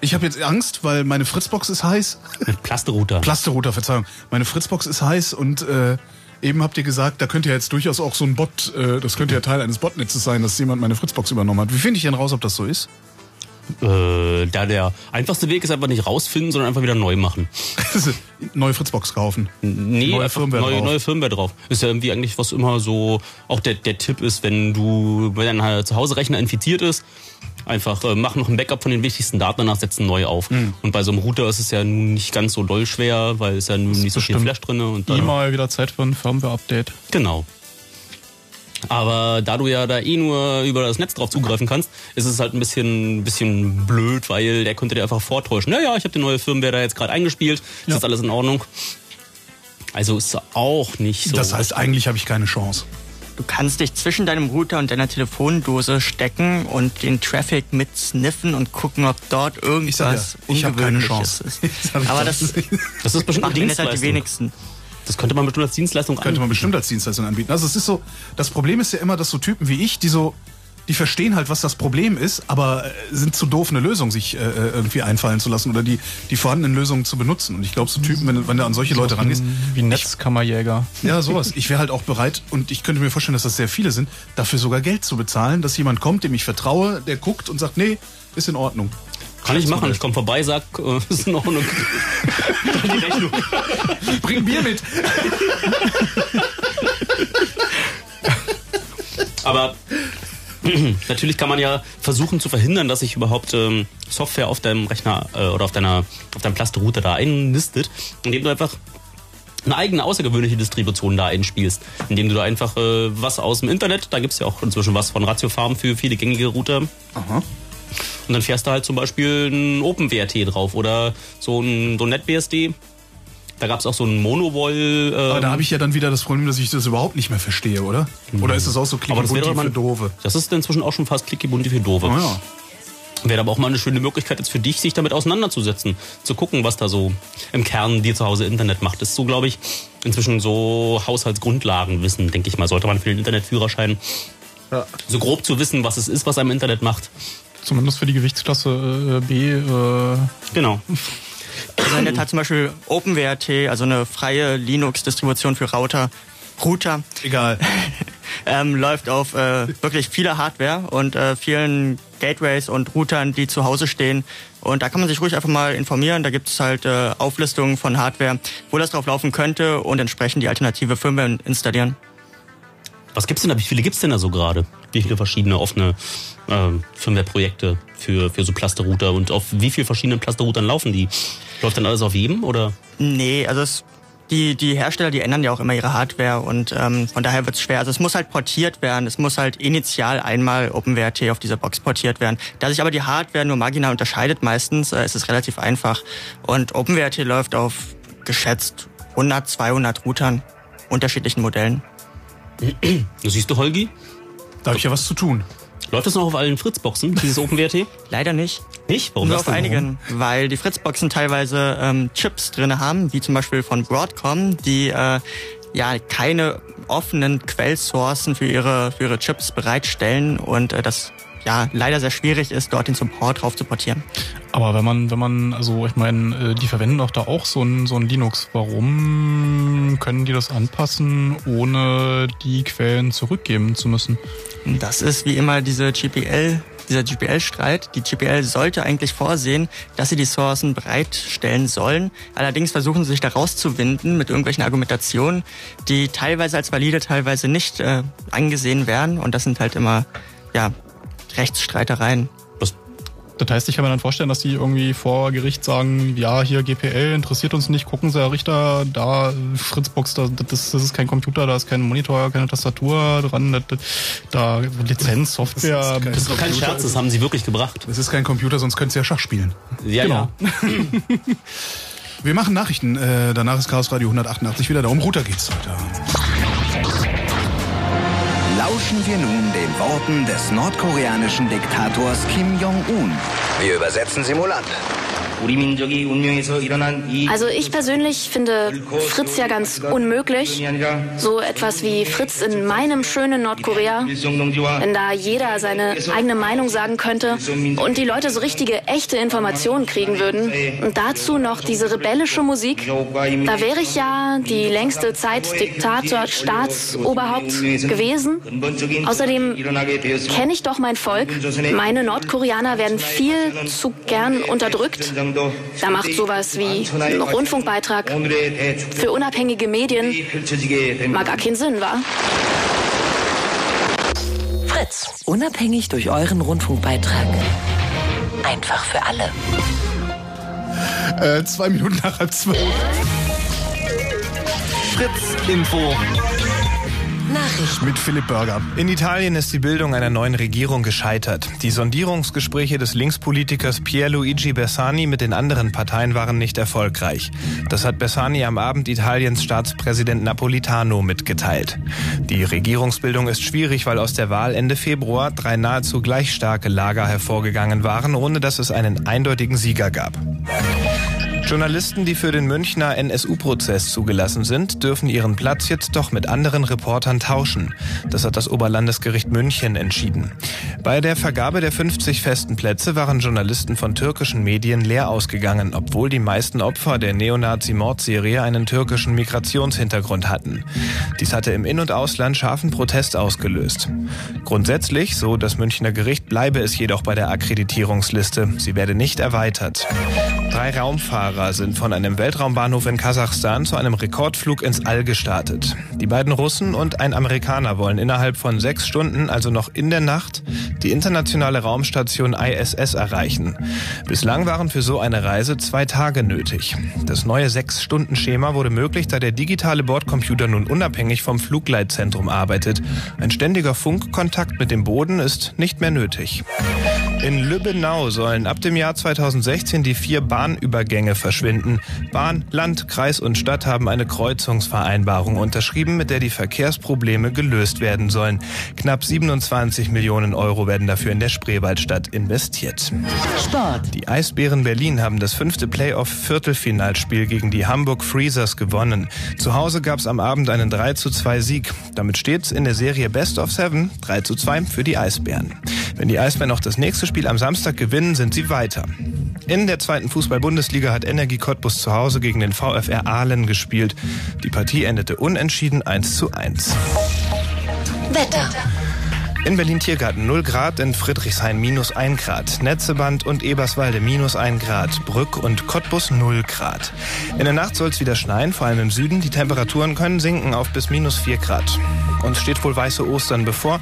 Ich habe jetzt Angst, weil meine Fritzbox ist heiß. Plasterouter. Plasterouter, Verzeihung. Meine Fritzbox ist heiß und äh, eben habt ihr gesagt, da könnte ja jetzt durchaus auch so ein Bot, äh, das könnte ja Teil eines Botnetzes sein, dass jemand meine Fritzbox übernommen hat. Wie finde ich denn raus, ob das so ist? Äh, da der einfachste Weg ist einfach nicht rausfinden, sondern einfach wieder neu machen. neue Fritzbox kaufen. Nee, Neue Firmware neue, drauf. neue Firmware drauf. Ist ja irgendwie eigentlich was immer so, auch der, der Tipp ist, wenn du, wenn dein Zuhause-Rechner infiziert ist, einfach äh, mach noch ein Backup von den wichtigsten Daten, danach setzen neu auf. Hm. Und bei so einem Router ist es ja nun nicht ganz so doll schwer, weil es ja nun nicht so viel Flash drin und dann, E-Mail wieder Zeit für ein Firmware-Update. Genau. Aber da du ja da eh nur über das Netz drauf zugreifen kannst, ist es halt ein bisschen, bisschen blöd, weil der könnte dir einfach vortäuschen. Naja, ich habe die neue Firmware da jetzt gerade eingespielt, ist jetzt alles in Ordnung. Also ist auch nicht so. Das heißt, eigentlich habe ich keine Chance. Du kannst dich zwischen deinem Router und deiner Telefondose stecken und den Traffic mit sniffen und gucken, ob dort irgendwas ja, ich hab keine Ungewöhnliches Chance. ist. Ich Aber das. Das ist bestimmt machen jetzt halt die wenigsten. Das könnte man bestimmt als Dienstleistung Könnte man bestimmt als Dienstleistung anbieten. Also es ist so, das Problem ist ja immer, dass so Typen wie ich, die so, die verstehen halt, was das Problem ist, aber äh, sind zu doof, eine Lösung sich äh, äh, irgendwie einfallen zu lassen oder die, die vorhandenen Lösungen zu benutzen. Und ich glaube, so Typen, wenn, wenn du an solche Leute rangehst, Wie Netzkammerjäger. ja, sowas. Ich wäre halt auch bereit, und ich könnte mir vorstellen, dass das sehr viele sind, dafür sogar Geld zu bezahlen, dass jemand kommt, dem ich vertraue, der guckt und sagt, nee, ist in Ordnung. Kann ich machen. Ich komme vorbei, sag, äh, ist in Ordnung. die Rechnung. Bring Bier mit. Aber natürlich kann man ja versuchen zu verhindern, dass sich überhaupt ähm, Software auf deinem Rechner äh, oder auf deiner auf deinem Plasterouter da einnistet, indem du einfach eine eigene außergewöhnliche Distribution da einspielst, indem du da einfach äh, was aus dem Internet, da gibt's ja auch inzwischen was von Ratio Farm für viele gängige Router. Aha. Und dann fährst du halt zum Beispiel ein OpenWRT drauf oder so ein, so ein NetBSD. Da gab's auch so ein Monowall. Ähm, Aber da habe ich ja dann wieder das Problem, dass ich das überhaupt nicht mehr verstehe, oder? Oder ist es auch so das klickibunti für Doofe? Das ist inzwischen auch schon fast klickibunti für Doofe. Ah, ja. Wäre aber auch mal eine schöne Möglichkeit jetzt für dich, sich damit auseinanderzusetzen, zu gucken, was da so im Kern dir zu Hause Internet macht. Das ist so, glaube ich, inzwischen so Haushaltsgrundlagenwissen, denke ich mal, sollte man für den Internetführerschein Ja. so grob zu wissen, was es ist, was einem Internet macht. Zumindest für die Gewichtsklasse äh, B. Äh, Genau. Also in der Tat zum Beispiel OpenWRT, also eine freie Linux-Distribution für Router, Router, Egal. ähm, läuft auf äh, wirklich viele Hardware und äh, vielen Gateways und Routern, die zu Hause stehen. Und da kann man sich ruhig einfach mal informieren. Da gibt es halt äh, Auflistungen von Hardware, wo das drauf laufen könnte und entsprechend die alternative Firmware installieren. Was gibt's denn da? Wie viele gibt's denn da so gerade? Wie viele verschiedene offene ähm, Firmware-Projekte für, für so Plasterrouter und auf wie vielen verschiedenen Plasterroutern laufen die? Läuft dann alles auf jedem oder? Nee, also es, die, die Hersteller, die ändern ja auch immer ihre Hardware und ähm, von daher wird es schwer. Also es muss halt portiert werden. Es muss halt initial einmal OpenWRT auf dieser Box portiert werden. Da sich aber die Hardware nur marginal unterscheidet meistens, äh, ist es relativ einfach. Und OpenWRT läuft auf geschätzt 100, 200 Routern, unterschiedlichen Modellen. Du siehst du, Holgi? Da habe ich ja was zu tun. Läuft das noch auf allen Fritzboxen, dieses OpenWrt? Leider nicht. Nicht? Warum Nur das auf einigen, weil die Fritzboxen teilweise ähm, Chips drin haben, wie zum Beispiel von Broadcom, die äh, ja keine offenen Quellsourcen für ihre für ihre Chips bereitstellen und äh, das ja leider sehr schwierig ist, dort den Support drauf zu portieren. Aber wenn man, wenn man, also ich meine, äh, die verwenden doch da auch so ein, so ein Linux. Warum können die das anpassen, ohne die Quellen zurückgeben zu müssen? Das ist wie immer diese GPL, dieser GPL-Streit. Die GPL sollte eigentlich vorsehen, dass sie die Sourcen bereitstellen sollen. Allerdings versuchen sie sich da rauszuwinden mit irgendwelchen Argumentationen, die teilweise als valide, teilweise nicht äh, angesehen werden. Und das sind halt immer, ja, Rechtsstreitereien. Das heißt, ich kann mir dann vorstellen, dass die irgendwie vor Gericht sagen, ja, hier GPL interessiert uns nicht, gucken Sie, Herr Richter, da Fritzbox, da, das, das ist kein Computer, da ist kein Monitor, keine Tastatur dran, da, da Lizenz, Software. Das ist doch kein Scherz, das haben sie wirklich gebracht. Das ist kein Computer, sonst könntest du ja Schach spielen. Ja, Genau. Wir machen Nachrichten. Äh, danach ist Chaos Radio 188 wieder. Darum Router geht's heute. Lauschen wir nun den Worten des nordkoreanischen Diktators Kim Jong-un. Wir übersetzen simulant. Also ich persönlich finde Fritz ja ganz unmöglich. So etwas wie Fritz in meinem schönen Nordkorea. Wenn da jeder seine eigene Meinung sagen könnte und die Leute so richtige, echte Informationen kriegen würden. Und dazu noch diese rebellische Musik. Da wäre ich ja die längste Zeit Diktator, Staatsoberhaupt gewesen. Außerdem kenne ich doch mein Volk. Meine Nordkoreaner werden viel zu gern unterdrückt. Da macht sowas wie ein Rundfunkbeitrag für unabhängige Medien mal gar keinen Sinn, wa? Fritz, unabhängig durch euren Rundfunkbeitrag. Einfach für alle. Äh, zwei Minuten nach halb zwölf. Fritz Info. Nachrichten. Mit Philipp Burger. In Italien ist die Bildung einer neuen Regierung gescheitert. Die Sondierungsgespräche des Linkspolitikers Pierluigi Bersani mit den anderen Parteien waren nicht erfolgreich. Das hat Bersani am Abend Italiens Staatspräsident Napolitano mitgeteilt. Die Regierungsbildung ist schwierig, weil aus der Wahl Ende Februar drei nahezu gleich starke Lager hervorgegangen waren, ohne dass es einen eindeutigen Sieger gab. Journalisten, die für den Münchner NSU-Prozess zugelassen sind, dürfen ihren Platz jetzt doch mit anderen Reportern tauschen. Das hat das Oberlandesgericht München entschieden. Bei der Vergabe der 50 festen Plätze waren Journalisten von türkischen Medien leer ausgegangen, obwohl die meisten Opfer der Neonazi-Mordserie einen türkischen Migrationshintergrund hatten. Dies hatte im In- und Ausland scharfen Protest ausgelöst. Grundsätzlich, so das Münchner Gericht, bleibe es jedoch bei der Akkreditierungsliste. Sie werde nicht erweitert. Drei Raumfahrer sind von einem Weltraumbahnhof in Kasachstan zu einem Rekordflug ins All gestartet. Die beiden Russen und ein Amerikaner wollen innerhalb von sechs Stunden, also noch in der Nacht, die internationale Raumstation ISS erreichen. Bislang waren für so eine Reise zwei Tage nötig. Das neue Sechs-Stunden-Schema wurde möglich, da der digitale Bordcomputer nun unabhängig vom Flugleitzentrum arbeitet. Ein ständiger Funkkontakt mit dem Boden ist nicht mehr nötig. In Lübbenau sollen ab dem Jahr 2016 die vier Bahnübergänge verschwinden. Bahn, Land, Kreis und Stadt haben eine Kreuzungsvereinbarung unterschrieben, mit der die Verkehrsprobleme gelöst werden sollen. Knapp 27 Millionen Euro werden dafür in der Spreewaldstadt investiert. Sport. Die Eisbären Berlin haben das fünfte Playoff-Viertelfinalspiel gegen die Hamburg Freezers gewonnen. Zu Hause gab es am Abend einen 3 zu 2 Sieg. Damit steht's in der Serie Best of Seven 3 zu 2 für die Eisbären. Wenn die Eisbären noch das nächste Spiel am Samstag gewinnen, sind sie weiter. In der zweiten Fußball-Bundesliga hat Energie Cottbus zu Hause gegen den VfR Aalen gespielt. Die Partie endete unentschieden 1 zu 1. Wetter. In Berlin-Tiergarten 0 Grad, in Friedrichshain minus 1 Grad, Netzeband und Eberswalde minus 1 Grad, Brück und Cottbus 0 Grad. In der Nacht soll es wieder schneien, vor allem im Süden. Die Temperaturen können sinken auf bis minus 4 Grad. Uns steht wohl weiße Ostern bevor.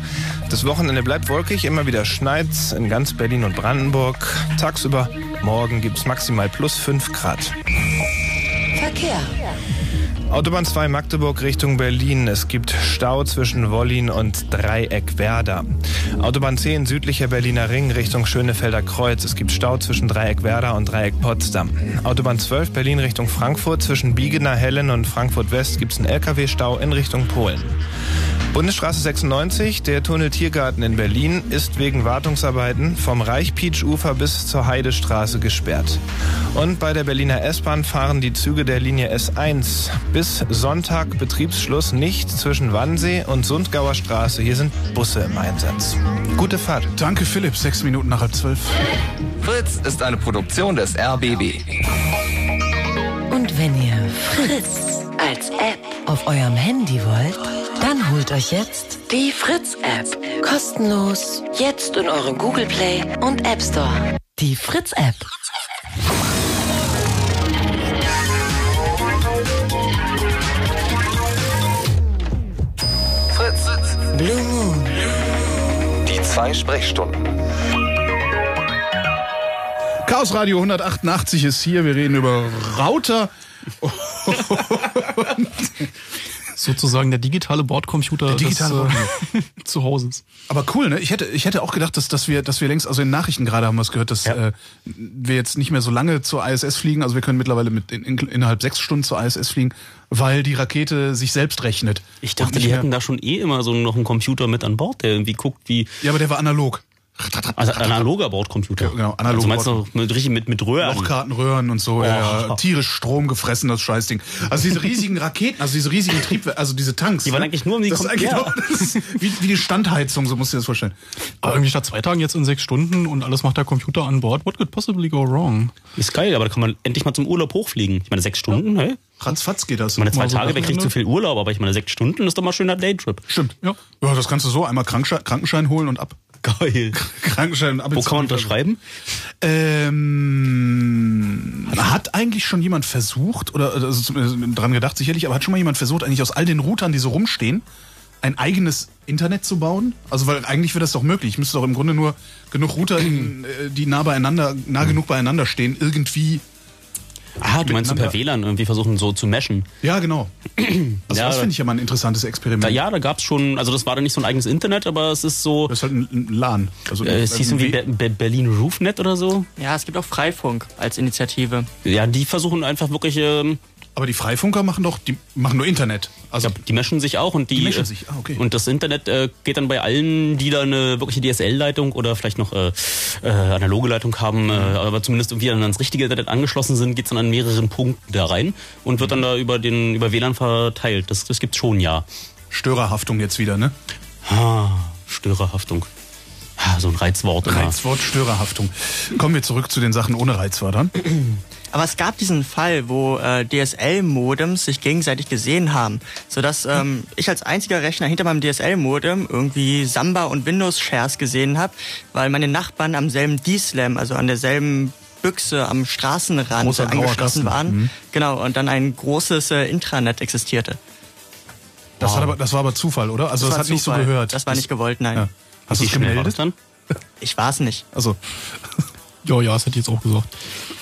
Das Wochenende bleibt wolkig, immer wieder schneit's in ganz Berlin und Brandenburg. Tagsüber morgen gibt's maximal plus 5 Grad. Verkehr. Autobahn 2 Magdeburg Richtung Berlin. Es gibt Stau zwischen Wollin und Dreieckwerder. Autobahn 10 südlicher Berliner Ring Richtung Schönefelder Kreuz. Es gibt Stau zwischen Dreieckwerder und Dreieck Potsdam. Autobahn 12 Berlin Richtung Frankfurt. Zwischen Biegener Hellen und Frankfurt West gibt es einen LKW-Stau in Richtung Polen. Bundesstraße 96, der Tunnel Tiergarten in Berlin, ist wegen Wartungsarbeiten vom Reichpietsch-Ufer bis zur Heidestraße gesperrt. Und bei der Berliner S-Bahn fahren die Züge der Linie S1 bis Sonntag Betriebsschluss nicht zwischen Wannsee und Sundgauer Straße. Hier sind Busse im Einsatz. Gute Fahrt. Danke, Philipp. Sechs Minuten nach halb zwölf. Fritz ist eine Produktion des RBB. Und wenn ihr Fritz als App auf eurem Handy wollt, dann holt euch jetzt die Fritz-App. Kostenlos. Jetzt in eurem Google Play und App Store. Die Fritz-App. Fritz. Blue Moon. Die zwei Sprechstunden. Chaos Radio 188 ist hier. Wir reden über Router. Sozusagen der digitale Bordcomputer Der digitale des, Bordcomputer. äh, zu Hauses. Aber cool, ne? Ich hätte, ich hätte auch gedacht, dass, dass wir, dass wir längst, also in Nachrichten gerade haben wir es gehört, dass äh, wir jetzt nicht mehr so lange zur ISS fliegen. Also wir können mittlerweile mit in, in, innerhalb sechs Stunden zur ISS fliegen, weil die Rakete sich selbst rechnet. Ich dachte, die hätten da schon eh immer so noch einen Computer mit an Bord, der irgendwie guckt, wie. Ja, aber der war analog. Also analoger Bordcomputer. Genau, analog. Also meinst du mit, richtig mit, mit Röhren? Lochkartenröhren und so, ja, Oh. ja, tierisch Strom gefressen, das Scheißding. Also diese riesigen Raketen, also diese riesigen Triebwerke, also diese Tanks. Die waren ne? eigentlich nur um die das eigentlich ja. nur, das ist wie, wie die Standheizung, so musst du dir das vorstellen. Aber irgendwie statt zwei Tagen jetzt in sechs Stunden und alles macht der Computer an Bord. What could possibly go wrong? Ist geil, aber da kann man endlich mal zum Urlaub hochfliegen. Ich meine, sechs Stunden, hey? Ratzfatz geht das. Ich meine, zwei so Tage, wer kriegt zu viel Urlaub, aber ich meine, sechs Stunden ist doch mal schöner Daytrip. Stimmt, ja. Ja, das kannst du so einmal Krankenschein holen und ab. Geil. Krankenschein. Wo kann man unterschreiben? Ähm, hat eigentlich schon jemand versucht, oder also zumindest dran gedacht sicherlich, aber hat schon mal jemand versucht, eigentlich aus all den Routern, die so rumstehen, ein eigenes Internet zu bauen? Also weil eigentlich wäre das doch möglich. Ich müsste doch im Grunde nur genug Router, äh, die nah beieinander, nah genug beieinander stehen, irgendwie. Ah, du meinst so per WLAN irgendwie versuchen so zu meshen. Ja, genau. Also Ja, das da- finde ich ja mal ein interessantes Experiment. Da, ja, da gab's schon, also das war dann nicht so ein eigenes Internet, aber es ist so. Das ist halt ein ein LAN. Also äh, es hieß irgendwie Be Berlin Roofnet oder so. Ja, es gibt auch Freifunk als Initiative. Ja, die versuchen einfach wirklich. Ähm, aber die Freifunker machen doch, die machen nur Internet. Also die meschen sich auch und die, Die meschen äh, sich, ah, okay. und das Internet äh, geht dann bei allen, die da eine wirkliche DSL-Leitung oder vielleicht noch äh, äh, analoge Leitung haben, äh, aber zumindest irgendwie dann ans richtige Internet angeschlossen sind, geht's dann an mehreren Punkten da rein und wird dann da über den über WLAN verteilt. Das, das gibt's schon, ja. Störerhaftung jetzt wieder, ne? Ah, Störerhaftung. Ah, so ein Reizwort immer. Reizwort Störerhaftung. Kommen wir zurück zu den Sachen ohne Reizwörtern. Aber es gab diesen Fall, wo äh, DSL-Modems sich gegenseitig gesehen haben, sodass ähm, ich als einziger Rechner hinter meinem DSL-Modem irgendwie Samba und Windows-Shares gesehen habe, weil meine Nachbarn am selben D-Slam, also an derselben Büchse am Straßenrand Großer angeschlossen waren. Mhm. Genau, und dann ein großes äh, Intranet existierte. Das, hat aber, das war aber Zufall, oder? Also das, war hat nicht so Zufall. gehört. Das war nicht gewollt, nein. Ja. Hast du Wie es war das gemeldet? dann? Ich war es nicht. Also Ja, ja, das hätte ich jetzt auch gesagt.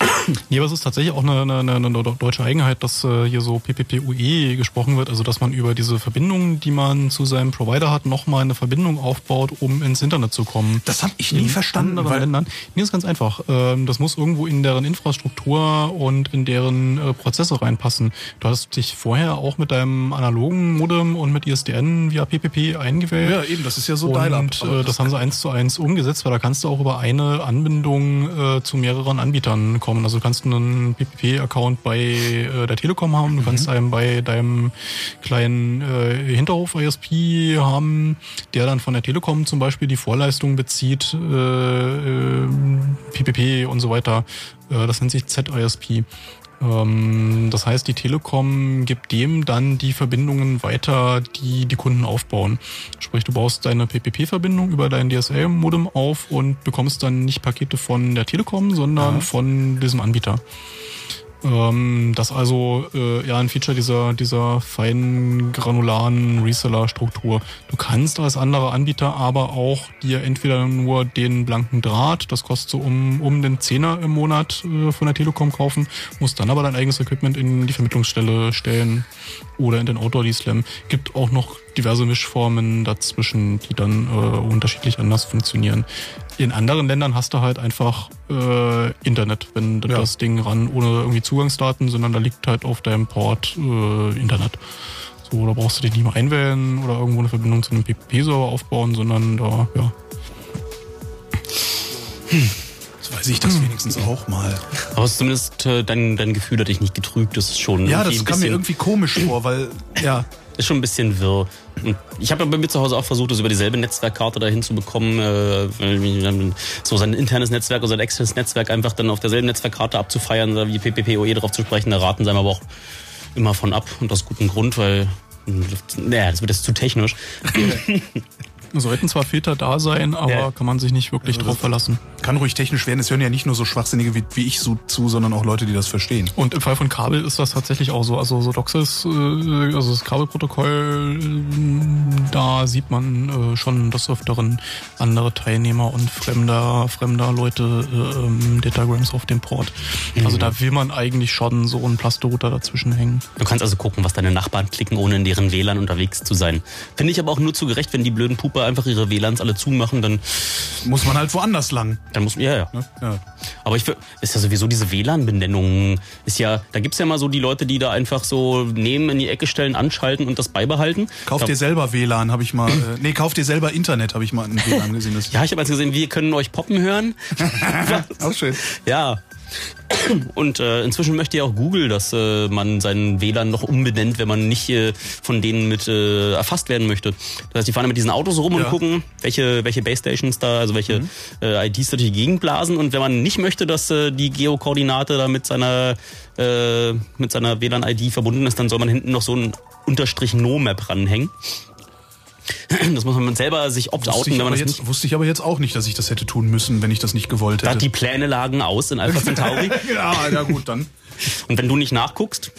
Nee, aber es ist tatsächlich auch eine, eine, eine, deutsche Eigenheit, dass äh, hier so PPPUE gesprochen wird, also dass man über diese Verbindungen, die man zu seinem Provider hat, nochmal eine Verbindung aufbaut, um ins Internet zu kommen. Das habe ich nie In verstanden, weil Ländern. Nee, ist ganz einfach. Ähm, Das muss irgendwo in deren Infrastruktur und in deren äh, Prozesse reinpassen. Du hast dich vorher auch mit deinem analogen Modem und mit ISDN via PPP eingewählt. Ja, eben, das ist ja so Dial-Up, äh, das haben sie eins zu eins umgesetzt, weil da kannst du auch über eine Anbindung äh, zu mehreren Anbietern kommen. Also du kannst einen PPP-Account bei äh, der Telekom haben, du Mhm. kannst einen bei deinem kleinen äh, Hinterhof-ISP haben, der dann von der Telekom zum Beispiel die Vorleistung bezieht, äh, äh, PPP und so weiter. Äh, das nennt sich ZISP. Ähm, Das heißt, die Telekom gibt dem dann die Verbindungen weiter, die die Kunden aufbauen. Sprich, du baust deine PPP-Verbindung über dein DSL-Modem auf und bekommst dann nicht Pakete von der Telekom, sondern Aha. von diesem Anbieter. Ähm, das ist also äh, ja ein Feature dieser, dieser feinen granularen Reseller-Struktur. Du kannst als anderer Anbieter aber auch dir entweder nur den blanken Draht, das kostet so um, um den Zehner im Monat äh, von der Telekom kaufen, musst dann aber dein eigenes Equipment in die Vermittlungsstelle stellen oder in den Outdoor D-Slam. Gibt auch noch diverse Mischformen dazwischen, die dann äh, unterschiedlich anders funktionieren. In anderen Ländern hast du halt einfach äh, Internet, wenn du Ja. das Ding ran, ohne irgendwie Zugangsdaten, sondern da liegt halt auf deinem Port äh, Internet. So, da brauchst du dich nicht mehr einwählen oder irgendwo eine Verbindung zu einem PPP-Server aufbauen, sondern da, ja. So weiß ich das wenigstens auch mal. Aber zumindest äh, dein, dein Gefühl hat dich nicht getrügt. Das ist schon Ja, das kam mir irgendwie komisch vor, weil, ja. Ist schon ein bisschen wirr. Ich habe ja bei mir zu Hause auch versucht, das über dieselbe Netzwerkkarte dahin zu äh, so sein internes Netzwerk oder sein externes Netzwerk einfach dann auf derselben Netzwerkkarte abzufeiern, wie PPPoE drauf zu sprechen. Da raten sie einem aber auch immer von ab und aus gutem Grund, weil naja, das wird jetzt zu technisch. Sollten zwar Filter da sein, aber Ja. kann man sich nicht wirklich drauf verlassen. Kann ruhig technisch werden. Es hören ja nicht nur so Schwachsinnige wie, wie ich so zu, sondern auch Leute, die das verstehen. Und im Fall von Kabel ist das tatsächlich auch so. Also so DOCSIS, äh, also das Kabelprotokoll, äh, da sieht man äh, schon des Öfteren andere Teilnehmer und fremder, fremder Leute äh, ähm, Datagrams auf dem Port. Also Mhm. da will man eigentlich schon so einen Plasterouter dazwischen hängen. Du kannst also gucken, was deine Nachbarn klicken, ohne in deren WLAN unterwegs zu sein. Finde ich aber auch nur zu gerecht, wenn die blöden Puper einfach ihre WLANs alle zumachen, dann muss man halt woanders lang. Dann muss ja, ja. ja. Aber ich ist ja sowieso diese WLAN-Benennung ist ja, da gibt's ja mal so die Leute, die da einfach so nehmen, in die Ecke stellen, anschalten und das beibehalten. Kauf Da- dir selber WLAN, habe ich mal. Äh, nee, kauf dir selber Internet, habe ich mal in WLAN gesehen. Ja, ich habe als gesehen, wir können euch poppen hören. auch schön. Ja. Und äh, inzwischen möchte ja auch Google, dass äh, man seinen WLAN noch umbenennt, wenn man nicht äh, von denen mit äh, erfasst werden möchte. Das heißt, die fahren mit diesen Autos rum und Ja. gucken, welche, welche Base Stations da, also welche Mhm. äh, IDs da durch die Gegend blasen. Und wenn man nicht möchte, dass äh, die Geokoordinate da mit seiner, äh, mit seiner WLAN-ID verbunden ist, dann soll man hinten noch so ein Unterstrich No-Map ranhängen. Das muss man selber sich opt-outen, wenn man das jetzt, nicht wusste ich aber jetzt auch nicht, dass ich das hätte tun müssen, wenn ich das nicht gewollt Da hätte. die Pläne lagen aus in Alpha Centauri. ja, ja gut, dann. Und wenn du nicht nachguckst,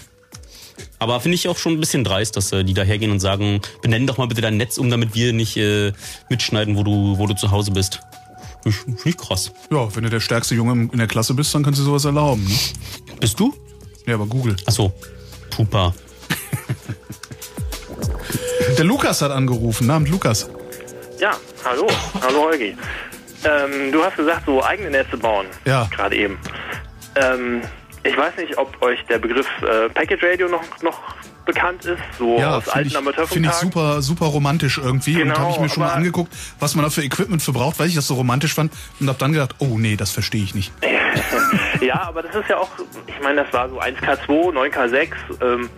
aber finde ich auch schon ein bisschen dreist, dass äh, die da hergehen und sagen, benenn doch mal bitte dein Netz um, damit wir nicht äh, mitschneiden, wo du, wo du zu Hause bist. Finde ich, krass. Ja, wenn du der stärkste Junge in der Klasse bist, dann kannst du sowas erlauben. Ne? Bist du? Ja, aber Google. Ach so. Pupa. Der Lukas hat angerufen. Abend, Lukas. Ja, hallo. Hallo Holgi. Ähm, du hast gesagt, so eigene Netze bauen. Ja. Gerade eben. Ähm, ich weiß nicht, ob euch der Begriff äh, Packet Radio noch, noch bekannt ist, so Ja, aus finde alten ich, find ich super, super romantisch irgendwie. und Genau, habe ich mir schon mal angeguckt, was man da für Equipment für braucht, weil ich das so romantisch fand. Und habe dann gedacht, oh nee, das verstehe ich nicht. ja, aber das ist ja auch, ich meine, das war so 1K2, 9K6. Ähm,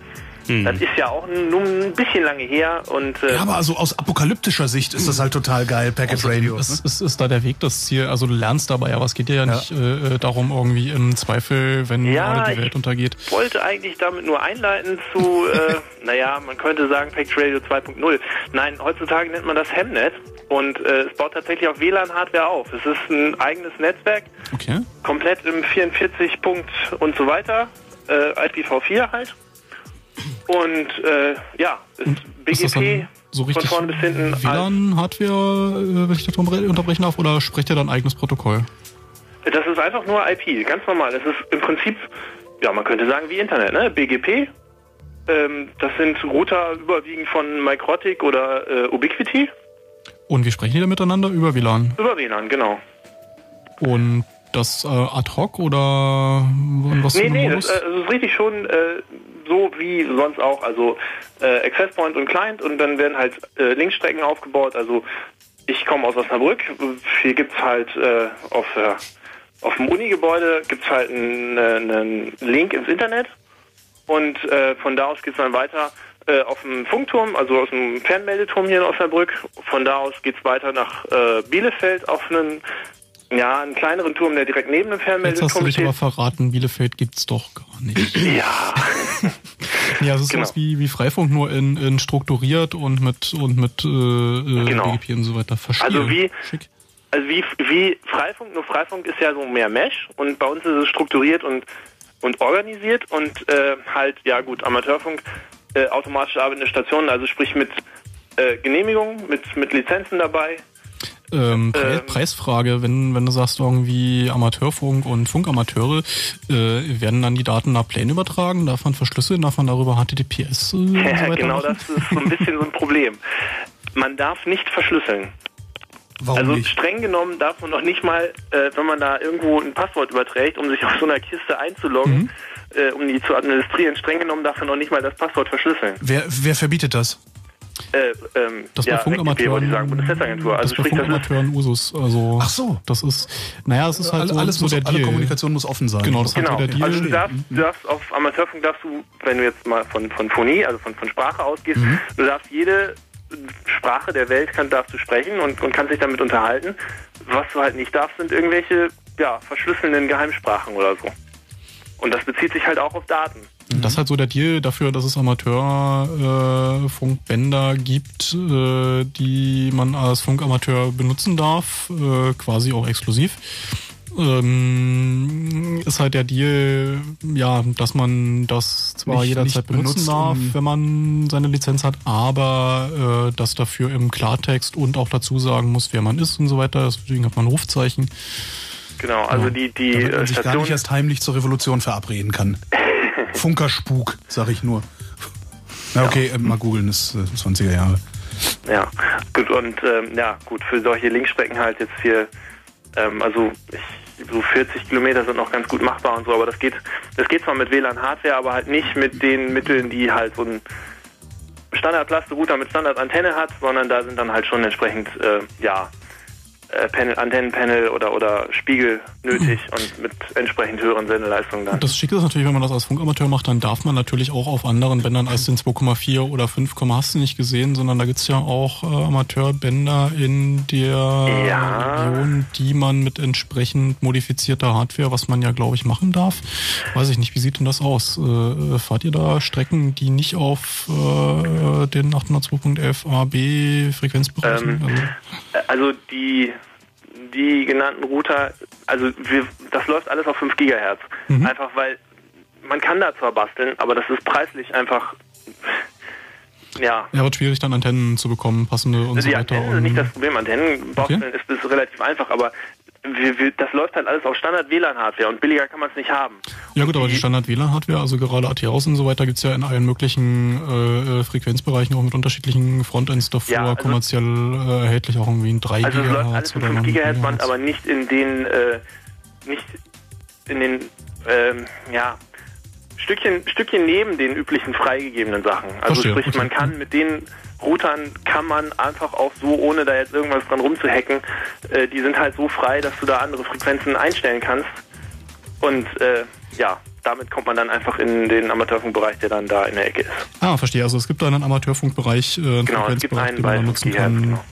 Das ist ja auch nur ein bisschen lange her. Und, äh, Ja, aber also aus apokalyptischer Sicht ist das halt total geil, Packet Radio. Es ne? ist, ist da der Weg das Ziel. Also du lernst dabei, aber es geht dir ja nicht äh, äh, darum, irgendwie im Zweifel, wenn Ja, gerade die ich- Welt untergeht. wollte eigentlich damit nur einleiten zu, äh, naja, man könnte sagen Packet Radio 2.0. Nein, heutzutage nennt man das Hemnet und äh, es baut tatsächlich auf WLAN-Hardware auf. Es ist ein eigenes Netzwerk, Okay. komplett im 44 Punkt und so weiter, äh, IPv4 halt. Und äh, ja, ist Ist BGP dann so von richtig vorne bis hinten. WLAN-Hardware, äh, wenn ich unter- unterbrechen darf, oder spricht ihr dann ein eigenes Protokoll? Das ist einfach nur IP, ganz normal. Es ist im Prinzip, ja, man könnte sagen wie Internet, ne? BGP. Ähm, das sind Router überwiegend von Microtic oder äh, Ubiquiti. Und wie sprechen die da miteinander? Über WLAN. Über WLAN, genau. Und das äh, ad hoc oder was nee, einem nee, das, äh, das ist richtig schon äh, so wie sonst auch. Also äh, Access Point und Client und dann werden halt äh, Linkstrecken aufgebaut. Also ich komme aus Osnabrück. Hier gibt's halt äh, auf, auf dem Uni-Gebäude gibt's halt einen, einen Link ins Internet und von da aus geht's dann weiter auf dem Funkturm, also aus dem Fernmeldeturm hier in Osnabrück. Von da aus geht's weiter nach äh, Bielefeld auf einen ja, einen kleineren Turm, der direkt neben dem Jetzt hast du Fernmeldeturm dich steht. aber verraten, Bielefeld gibt's doch gar nicht. Ja. Ja, es ist Genau. sowas wie, wie Freifunk, nur in, in strukturiert und mit und mit äh, äh, Genau. BGP und so weiter. Verstehe. Also wie, also wie, wie Freifunk, nur Freifunk ist ja so mehr Mesh und bei uns ist es strukturiert und, und organisiert und äh, halt, ja gut, Amateurfunk, äh, automatisch arbeitende Stationen, also sprich mit äh, Genehmigungen, mit, mit Lizenzen dabei. Ähm, Pre Ähm. Preisfrage, wenn, wenn du sagst irgendwie Amateurfunk und Funkamateure, äh, werden dann die Daten nach Plänen übertragen? Darf man verschlüsseln? Darf man darüber HTTPS äh, und so Ja, weiter genau machen? das ist so ein bisschen so ein Problem. Man darf nicht verschlüsseln. Warum also nicht? streng genommen darf man noch nicht mal, äh, wenn man da irgendwo ein Passwort überträgt, um sich auf so einer Kiste einzuloggen, Mhm. äh, um die zu administrieren, streng genommen darf man noch nicht mal das Passwort verschlüsseln. Wer, wer verbietet das? Äh, ähm, Das ja, bei Funkamateuren, sagen, Bundesnetzagentur. Also das bei sprich, das ist Funkamateuren Usus. Also, Ach so. Das ist, naja, es ist halt Alle- so, alles so muss- der alle Deal. Kommunikation muss offen sein. Genau, das Genau. hat so der Deal. Also du darfst, du darfst auf Amateurfunk darfst du, wenn du jetzt mal von, von Phonie, also von, von Sprache ausgehst, Mhm. du darfst jede Sprache der Welt kann, darfst du sprechen und, und kannst dich damit unterhalten. Was du halt nicht darfst, sind irgendwelche ja, verschlüsselnden Geheimsprachen oder so. Und das bezieht sich halt auch auf Daten. Das ist halt so der Deal dafür, dass es Amateurfunkbänder äh, Funkbänder gibt, äh, die man als Funkamateur benutzen darf, äh, quasi auch exklusiv. Ähm, ist halt der Deal, ja, dass man das zwar Nicht- jederzeit nicht benutzen darf, wenn man seine Lizenz hat, aber äh, das dafür im Klartext und auch dazu sagen muss, wer man ist und so weiter. Deswegen hat man ein Rufzeichen. Genau, also die, die Damit man äh, sich gar Station. nicht erst heimlich zur Revolution verabreden kann. Funkerspuk, sag ich nur. Na okay, äh, mal googeln, ist äh, 20er Jahre. Ja, gut, und ähm, ja, gut, für solche Linkstrecken halt jetzt hier, ähm, also ich, so 40 Kilometer sind noch ganz gut machbar und so, aber das geht, das geht zwar mit WLAN-Hardware, aber halt nicht mit den Mitteln, die halt so ein Standard-Plaste-Router mit Standard-Antenne hat, sondern da sind dann halt schon entsprechend, äh, ja, Panel, Antennenpanel oder, oder Spiegel nötig und mit entsprechend höheren Sendeleistungen dann. Und das Schicke ist natürlich, wenn man das als Funkamateur macht, dann darf man natürlich auch auf anderen Bändern als den 2,4 oder 5, hast du nicht gesehen, sondern da gibt's ja auch äh, Amateurbänder in der Region, die man mit entsprechend modifizierter Hardware, was man ja glaube ich machen darf. Weiß ich nicht, wie sieht denn das aus? Äh, fahrt ihr da Strecken, die nicht auf äh, den 802.11 AB Frequenzbereichen? Ähm, Also die, die genannten Router, also wir, das läuft alles auf 5 Gigahertz. Mhm. Einfach weil man kann da zwar basteln, aber das ist preislich einfach, ja. ja, wird schwierig dann Antennen zu bekommen, passende und so die weiter. Antennen sind und- nicht das Problem. Antennen basteln ist, ist relativ einfach, aber wir, wir, das läuft halt alles auf Standard-WLAN-Hardware und billiger kann man es nicht haben. Ja gut, aber die Standard-WLAN-Hardware, also gerade ATRs und so weiter, gibt's ja in allen möglichen äh, äh, Frequenzbereichen auch mit unterschiedlichen Frontends davor, Ja, also- kommerziell äh, erhältlich auch irgendwie in 3 Also es läuft alles GHz oder 5 noch Gigahertz mehr. Band, aber nicht in den, äh, nicht in den, ähm, ja, Stückchen, Stückchen neben den üblichen freigegebenen Sachen. Also Verstehe, sprich, okay. man kann mit den Routern kann man einfach auch so, ohne da jetzt irgendwas dran rumzuhacken, äh, die sind halt so frei, dass du da andere Frequenzen einstellen kannst. Und äh, ja, damit kommt man dann einfach in den Amateurfunkbereich, der dann da in der Ecke ist. Ah, verstehe. Also es gibt da einen Amateurfunkbereich, äh, einen Genau, es gibt einen den man nutzen 5 Gigahertz, kann, genau.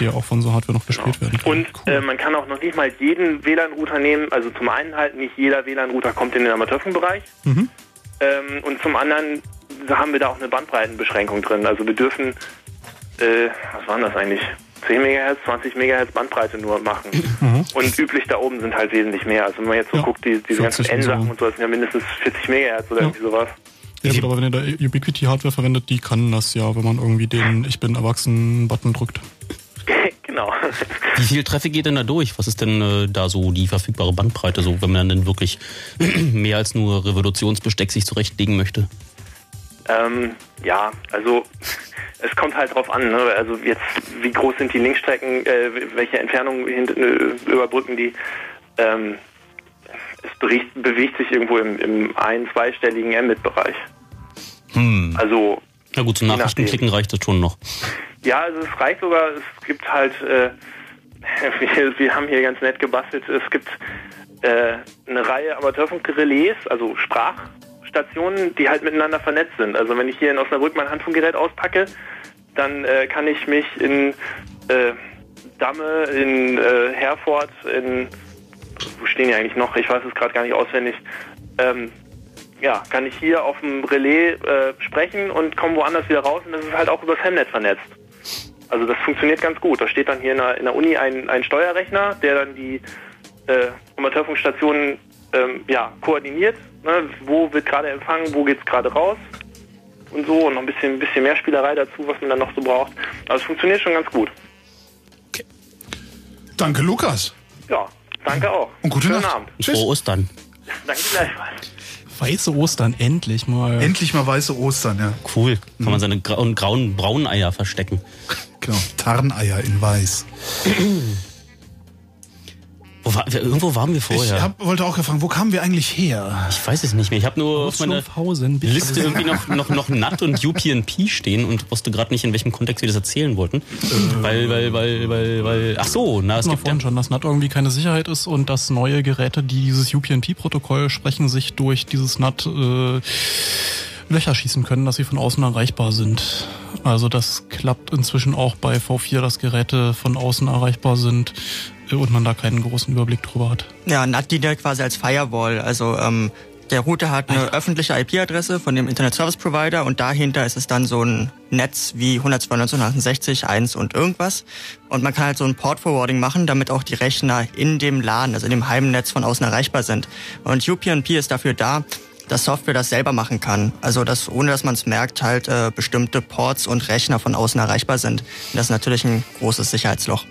der auch von so Hardware noch bespielt werden kann. Und äh, man kann auch noch nicht mal jeden WLAN-Router nehmen. Also zum einen halt nicht jeder WLAN-Router kommt in den Amateurfunkbereich. Mhm. Ähm, und zum anderen haben wir da auch eine Bandbreitenbeschränkung drin. Also wir dürfen, äh, was waren das eigentlich? 10 MHz, 20 MHz Bandbreite nur machen. Mhm. Und üblich da oben sind halt wesentlich mehr. Also wenn man jetzt so guckt, die, diese ganzen 40 und so. N-Sachen und so, das sind ja mindestens 40 MHz oder irgendwie sowas. Ja gut, aber wenn ihr da Ubiquity-Hardware verwendet, die kann das ja, wenn man irgendwie den Ich bin erwachsen-Button drückt. genau. Wie viel Traffic geht denn da durch? Was ist denn äh, da so die verfügbare Bandbreite, so wenn man dann wirklich mehr als nur Revolutionsbesteck sich zurechtlegen möchte? Ähm, ja, also es kommt halt drauf an. Ne? Also jetzt, wie groß sind die Linkstrecken, äh, welche Entfernungen äh, überbrücken die? Ähm, es bericht, bewegt sich irgendwo im, im ein-, zweistelligen Mbit-Bereich. Hm. Also Na gut, zum Nachrichtenklicken reicht das schon noch. Ja, also es reicht sogar, es gibt halt, äh, wir, wir haben hier ganz nett gebastelt, es gibt äh, eine Reihe Amateurfunkrelais, also Sprachstationen, die halt miteinander vernetzt sind. Also wenn ich hier in Osnabrück mein Handfunkgerät auspacke, dann äh, kann ich mich in äh, Damme, in äh, Herford, in wo stehen die eigentlich noch? Ich weiß es gerade gar nicht auswendig. Ähm, ja, kann ich hier auf dem Relais äh, sprechen und komme woanders wieder raus und das ist halt auch übers Hemnet vernetzt. Also das funktioniert ganz gut. Da steht dann hier in der, in der Uni ein, ein Steuerrechner, der dann die äh, Amateurfunkstationen ähm, ja, koordiniert. Ne? Wo wird gerade empfangen, wo geht's gerade raus und so und noch ein bisschen, ein bisschen mehr Spielerei dazu, was man dann noch so braucht. Also es funktioniert schon ganz gut. Danke, Lukas. Ja, danke auch. Und gute Schönen Nacht. Abend. Frohe Ostern. Danke gleichfalls. Weiße Ostern, endlich mal. Endlich mal weiße Ostern, ja. Cool. Kann man seine grauen, grauen braunen Eier verstecken. Genau, Tarneier in weiß. War, irgendwo waren wir vorher. Ich hab, wollte auch gefragt, wo kamen wir eigentlich her? Ich weiß es nicht mehr. Ich habe nur auf meiner. Liste irgendwie noch, noch, noch NAT und UPnP stehen und wusste gerade nicht, in welchem Kontext wir das erzählen wollten. weil, weil, weil, weil, weil, ach so, na, es gibt vorhin schon, dass NAT irgendwie keine Sicherheit ist und dass neue Geräte, die dieses UPnP-Protokoll sprechen, sich durch dieses NAT äh, Löcher schießen können, dass sie von außen erreichbar sind. Also das klappt inzwischen auch bei V4, dass Geräte von außen erreichbar sind äh, und man da keinen großen Überblick drüber hat. Ja, NAT dient ja quasi als Firewall. Also ähm, der Router hat eine öffentliche IP-Adresse von dem Internet Service Provider und dahinter ist es dann so ein Netz wie 192.168, 1 und irgendwas. Und man kann halt so ein Port Forwarding machen, damit auch die Rechner in dem LAN, also in dem Heimnetz von außen erreichbar sind. Und UPnP ist dafür da, dass Software das selber machen kann. Also dass, ohne dass man es merkt, halt äh, bestimmte Ports und Rechner von außen erreichbar sind. Und das ist natürlich ein großes Sicherheitsloch.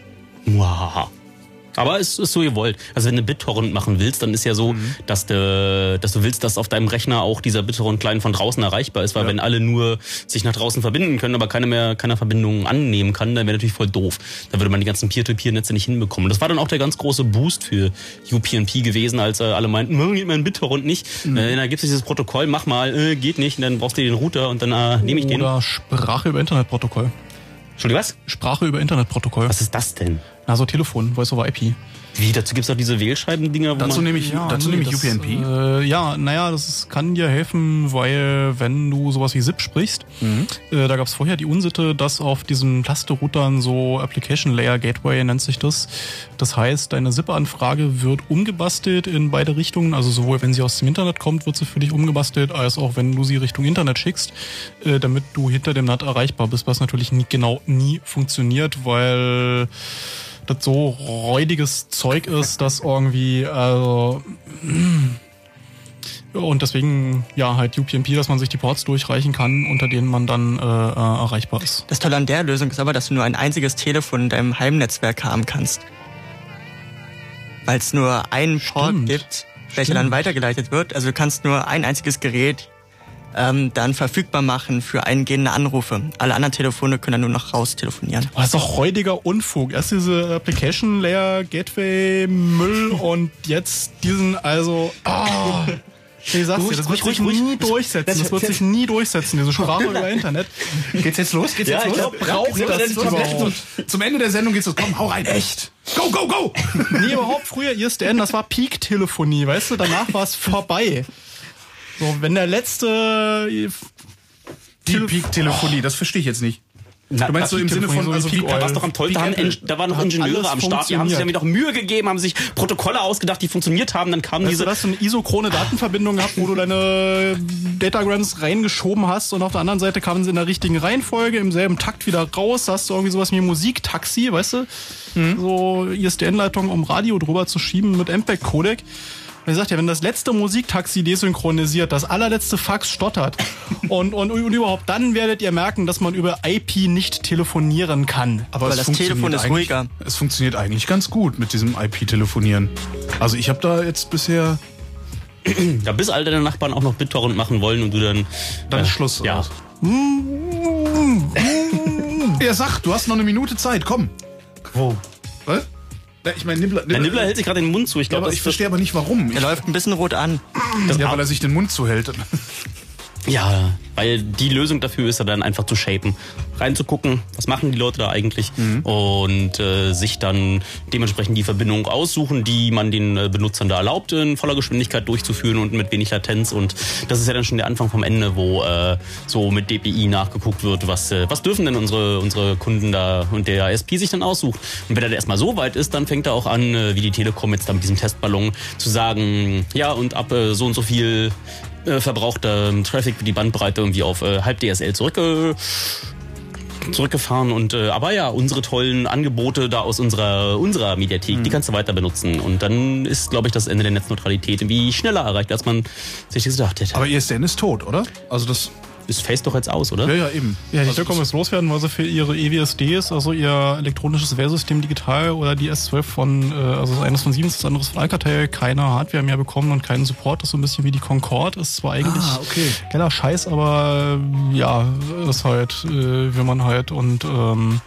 Wow. Aber es ist so gewollt. Also wenn du BitTorrent machen willst, dann ist ja so, Mhm. dass, du, dass du willst, dass auf deinem Rechner auch dieser BitTorrent-Client von draußen erreichbar ist, weil wenn alle nur sich nach draußen verbinden können, aber keine mehr keine Verbindungen annehmen kann, dann wäre natürlich voll doof. Da würde man die ganzen Peer-to-Peer-Netze nicht hinbekommen. Das war dann auch der ganz große Boost für UPnP gewesen, als äh, alle meinten, "Hm, geht mein BitTorrent nicht. Mhm. Äh, da gibt es dieses Protokoll, mach mal, äh, geht nicht, und dann brauchst du den Router und dann äh, nehme ich den. Oder Sprache über Internetprotokoll. Entschuldigung, was? Sprache über Internetprotokoll. Was ist das denn? Also Telefon, Voice over IP. Wie, dazu gibt's auch diese Wählscheiben-Dinger, wo Dazu man... nehme ich, dazu nehme ich das, UPnP. Äh, ja, naja, das ist, kann dir helfen, weil wenn du sowas wie ZIP sprichst, Mhm. äh, da gab es vorher die Unsitte, dass auf diesen Taste-Routern so Application Layer Gateway nennt sich das. Das heißt, deine ZIP-Anfrage wird umgebastelt in beide Richtungen. Also sowohl wenn sie aus dem Internet kommt, wird sie für dich umgebastelt, als auch wenn du sie Richtung Internet schickst, äh, damit du hinter dem NAT erreichbar bist, was natürlich nie, genau nie funktioniert, weil das so räudiges Zeug ist, dass irgendwie, also, ja, und deswegen, ja, halt UPnP, dass man sich die Ports durchreichen kann, unter denen man dann äh, äh, erreichbar ist. Das Tolle an der Lösung ist aber, dass du nur ein einziges Telefon in deinem Heimnetzwerk haben kannst. Weil es nur einen Port gibt, welcher Stimmt. dann weitergeleitet wird. Also du kannst nur ein einziges Gerät ähm, dann verfügbar machen für eingehende Anrufe. Alle anderen Telefone können dann nur noch raus telefonieren. Oh, das ist doch räudiger Unfug. Erst diese Application Layer Gateway Müll und jetzt diesen, also, ah. Ich sag's dir, das wird sich nie durchsetzen. Das wird sich nie durchsetzen, diese Sprache über Internet. Geht's jetzt los? Geht's Ja, jetzt ich los? glaub, braucht das das überhaupt? überhaupt? Zum Ende der Sendung geht's los. Komm, hau rein. Echt. Go, go, go! Nee, überhaupt früher ISDN, das war Peak-Telefonie, weißt du, danach war es vorbei. So, wenn der letzte Die Peak-Telefonie, das verstehe ich jetzt nicht. Na, du meinst so im Sinne von, also Peak, da war's doch am tollsten. Da, haben da waren noch Ingenieure am Start, die haben sich damit auch Mühe gegeben, haben sich Protokolle ausgedacht, die funktioniert haben. Dann kamen Weißt diese. du, dass du eine isochrone Datenverbindung gehabt, wo du deine Datagrams reingeschoben hast und auf der anderen Seite kamen sie in der richtigen Reihenfolge, im selben Takt wieder raus. Da hast du irgendwie sowas wie ein Musiktaxi, weißt du? So ISDN-Leitung, um Radio drüber zu schieben mit MPEG-Codec. Und er sagt ja, wenn das letzte Musiktaxi desynchronisiert, das allerletzte Fax stottert und, und, und überhaupt, dann werdet ihr merken, dass man über IP nicht telefonieren kann. Aber es funktioniert eigentlich- Es funktioniert eigentlich ganz gut mit diesem IP-Telefonieren. Also ich habe da jetzt bisher... Ja, bis all deine Nachbarn auch noch BitTorrent machen wollen und du dann. Dann äh, ist Schluss. Ja. Er sagt, du hast noch eine Minute Zeit, komm. Wo? Was? Ja, Ich meine, Nibbler, Der Nibbler hält sich gerade den Mund zu. Ich Ja, glaube, aber das ich verstehe aber nicht warum. Er läuft ein bisschen rot an. ja, weil er sich den Mund zuhält. Ja, weil die Lösung dafür ist ja dann einfach zu shapen. Reinzugucken, was machen die Leute da eigentlich und äh, sich dann dementsprechend die Verbindung aussuchen, die man den äh, Benutzern da erlaubt, in voller Geschwindigkeit durchzuführen und mit wenig Latenz. Und das ist ja dann schon der Anfang vom Ende, wo äh, so mit DPI nachgeguckt wird, was, äh, was dürfen denn unsere, unsere Kunden da und der ISP sich dann aussucht. Und wenn er dann erstmal so weit ist, dann fängt er auch an, äh, wie die Telekom jetzt da mit diesem Testballon, zu sagen, ja, und ab äh, so und so viel äh, verbrauchter ähm, Traffic die Bandbreite irgendwie auf äh, halb DSL zurückge zurückgefahren und äh, aber ja unsere tollen Angebote da aus unserer unserer Mediathek die kannst du weiter benutzen. Und dann ist glaube ich das Ende der Netzneutralität irgendwie schneller erreicht als man sich das gedacht hätte. Aber ISDN ist tot, oder? Also das ist Face doch jetzt aus, oder? Ja, ja, eben. Ja, die Telekom ist loswerden, weil sie für ihre EWSDs, also ihr elektronisches Wählsystem digital oder die S12 von, äh, also das eine ist von Siemens, das andere von Alcatel, keine Hardware mehr bekommen und keinen Support. Das ist so ein bisschen wie die Concorde. Ist zwar eigentlich Ah, okay. geiler Scheiß, aber äh, ja, ist halt, äh, will man halt und ähm,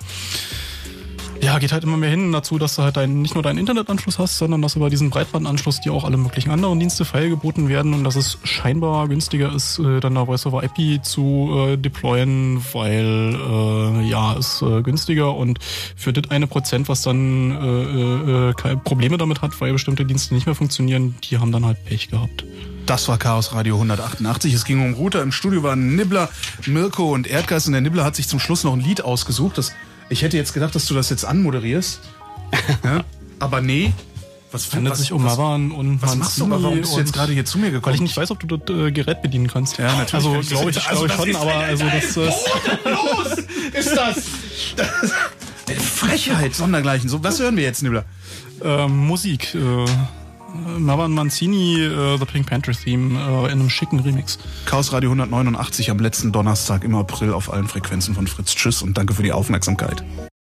ja, geht halt immer mehr hin dazu, dass du halt dein, nicht nur deinen Internetanschluss hast, sondern dass über diesen Breitbandanschluss dir auch alle möglichen anderen Dienste feilgeboten werden und dass es scheinbar günstiger ist, äh, dann da Voice over IP zu äh, deployen, weil äh, ja, ist äh, günstiger und für das eine Prozent, was dann äh, äh, keine Probleme damit hat, weil bestimmte Dienste nicht mehr funktionieren, die haben dann halt Pech gehabt. Das war Chaos Radio 188. Es ging um Router. Im Studio waren Nibbler, Mirko und Erdgeist. Und der Nibbler hat sich zum Schluss noch ein Lied ausgesucht. Das, ich hätte jetzt gedacht, dass du das jetzt anmoderierst. ja? Aber nee. Was was, sich um Mavan und Was machst du aber? Warum bist du jetzt gerade hier zu mir gekommen? Weil ich nicht weiß, ob du das äh, Gerät bedienen kannst. Ja, natürlich Also ich das glaube ich, glaube ich also schon, das aber also das ist... Los ist das! Frechheit, sondergleichen. So, was hören wir jetzt, Nibbler? Ähm, Musik. Äh, Mavan Manzini, äh, The Pink Panther Theme, äh, in einem schicken Remix. Chaos Radio 189 am letzten Donnerstag im April auf allen Frequenzen von Fritz. Tschüss und danke für die Aufmerksamkeit.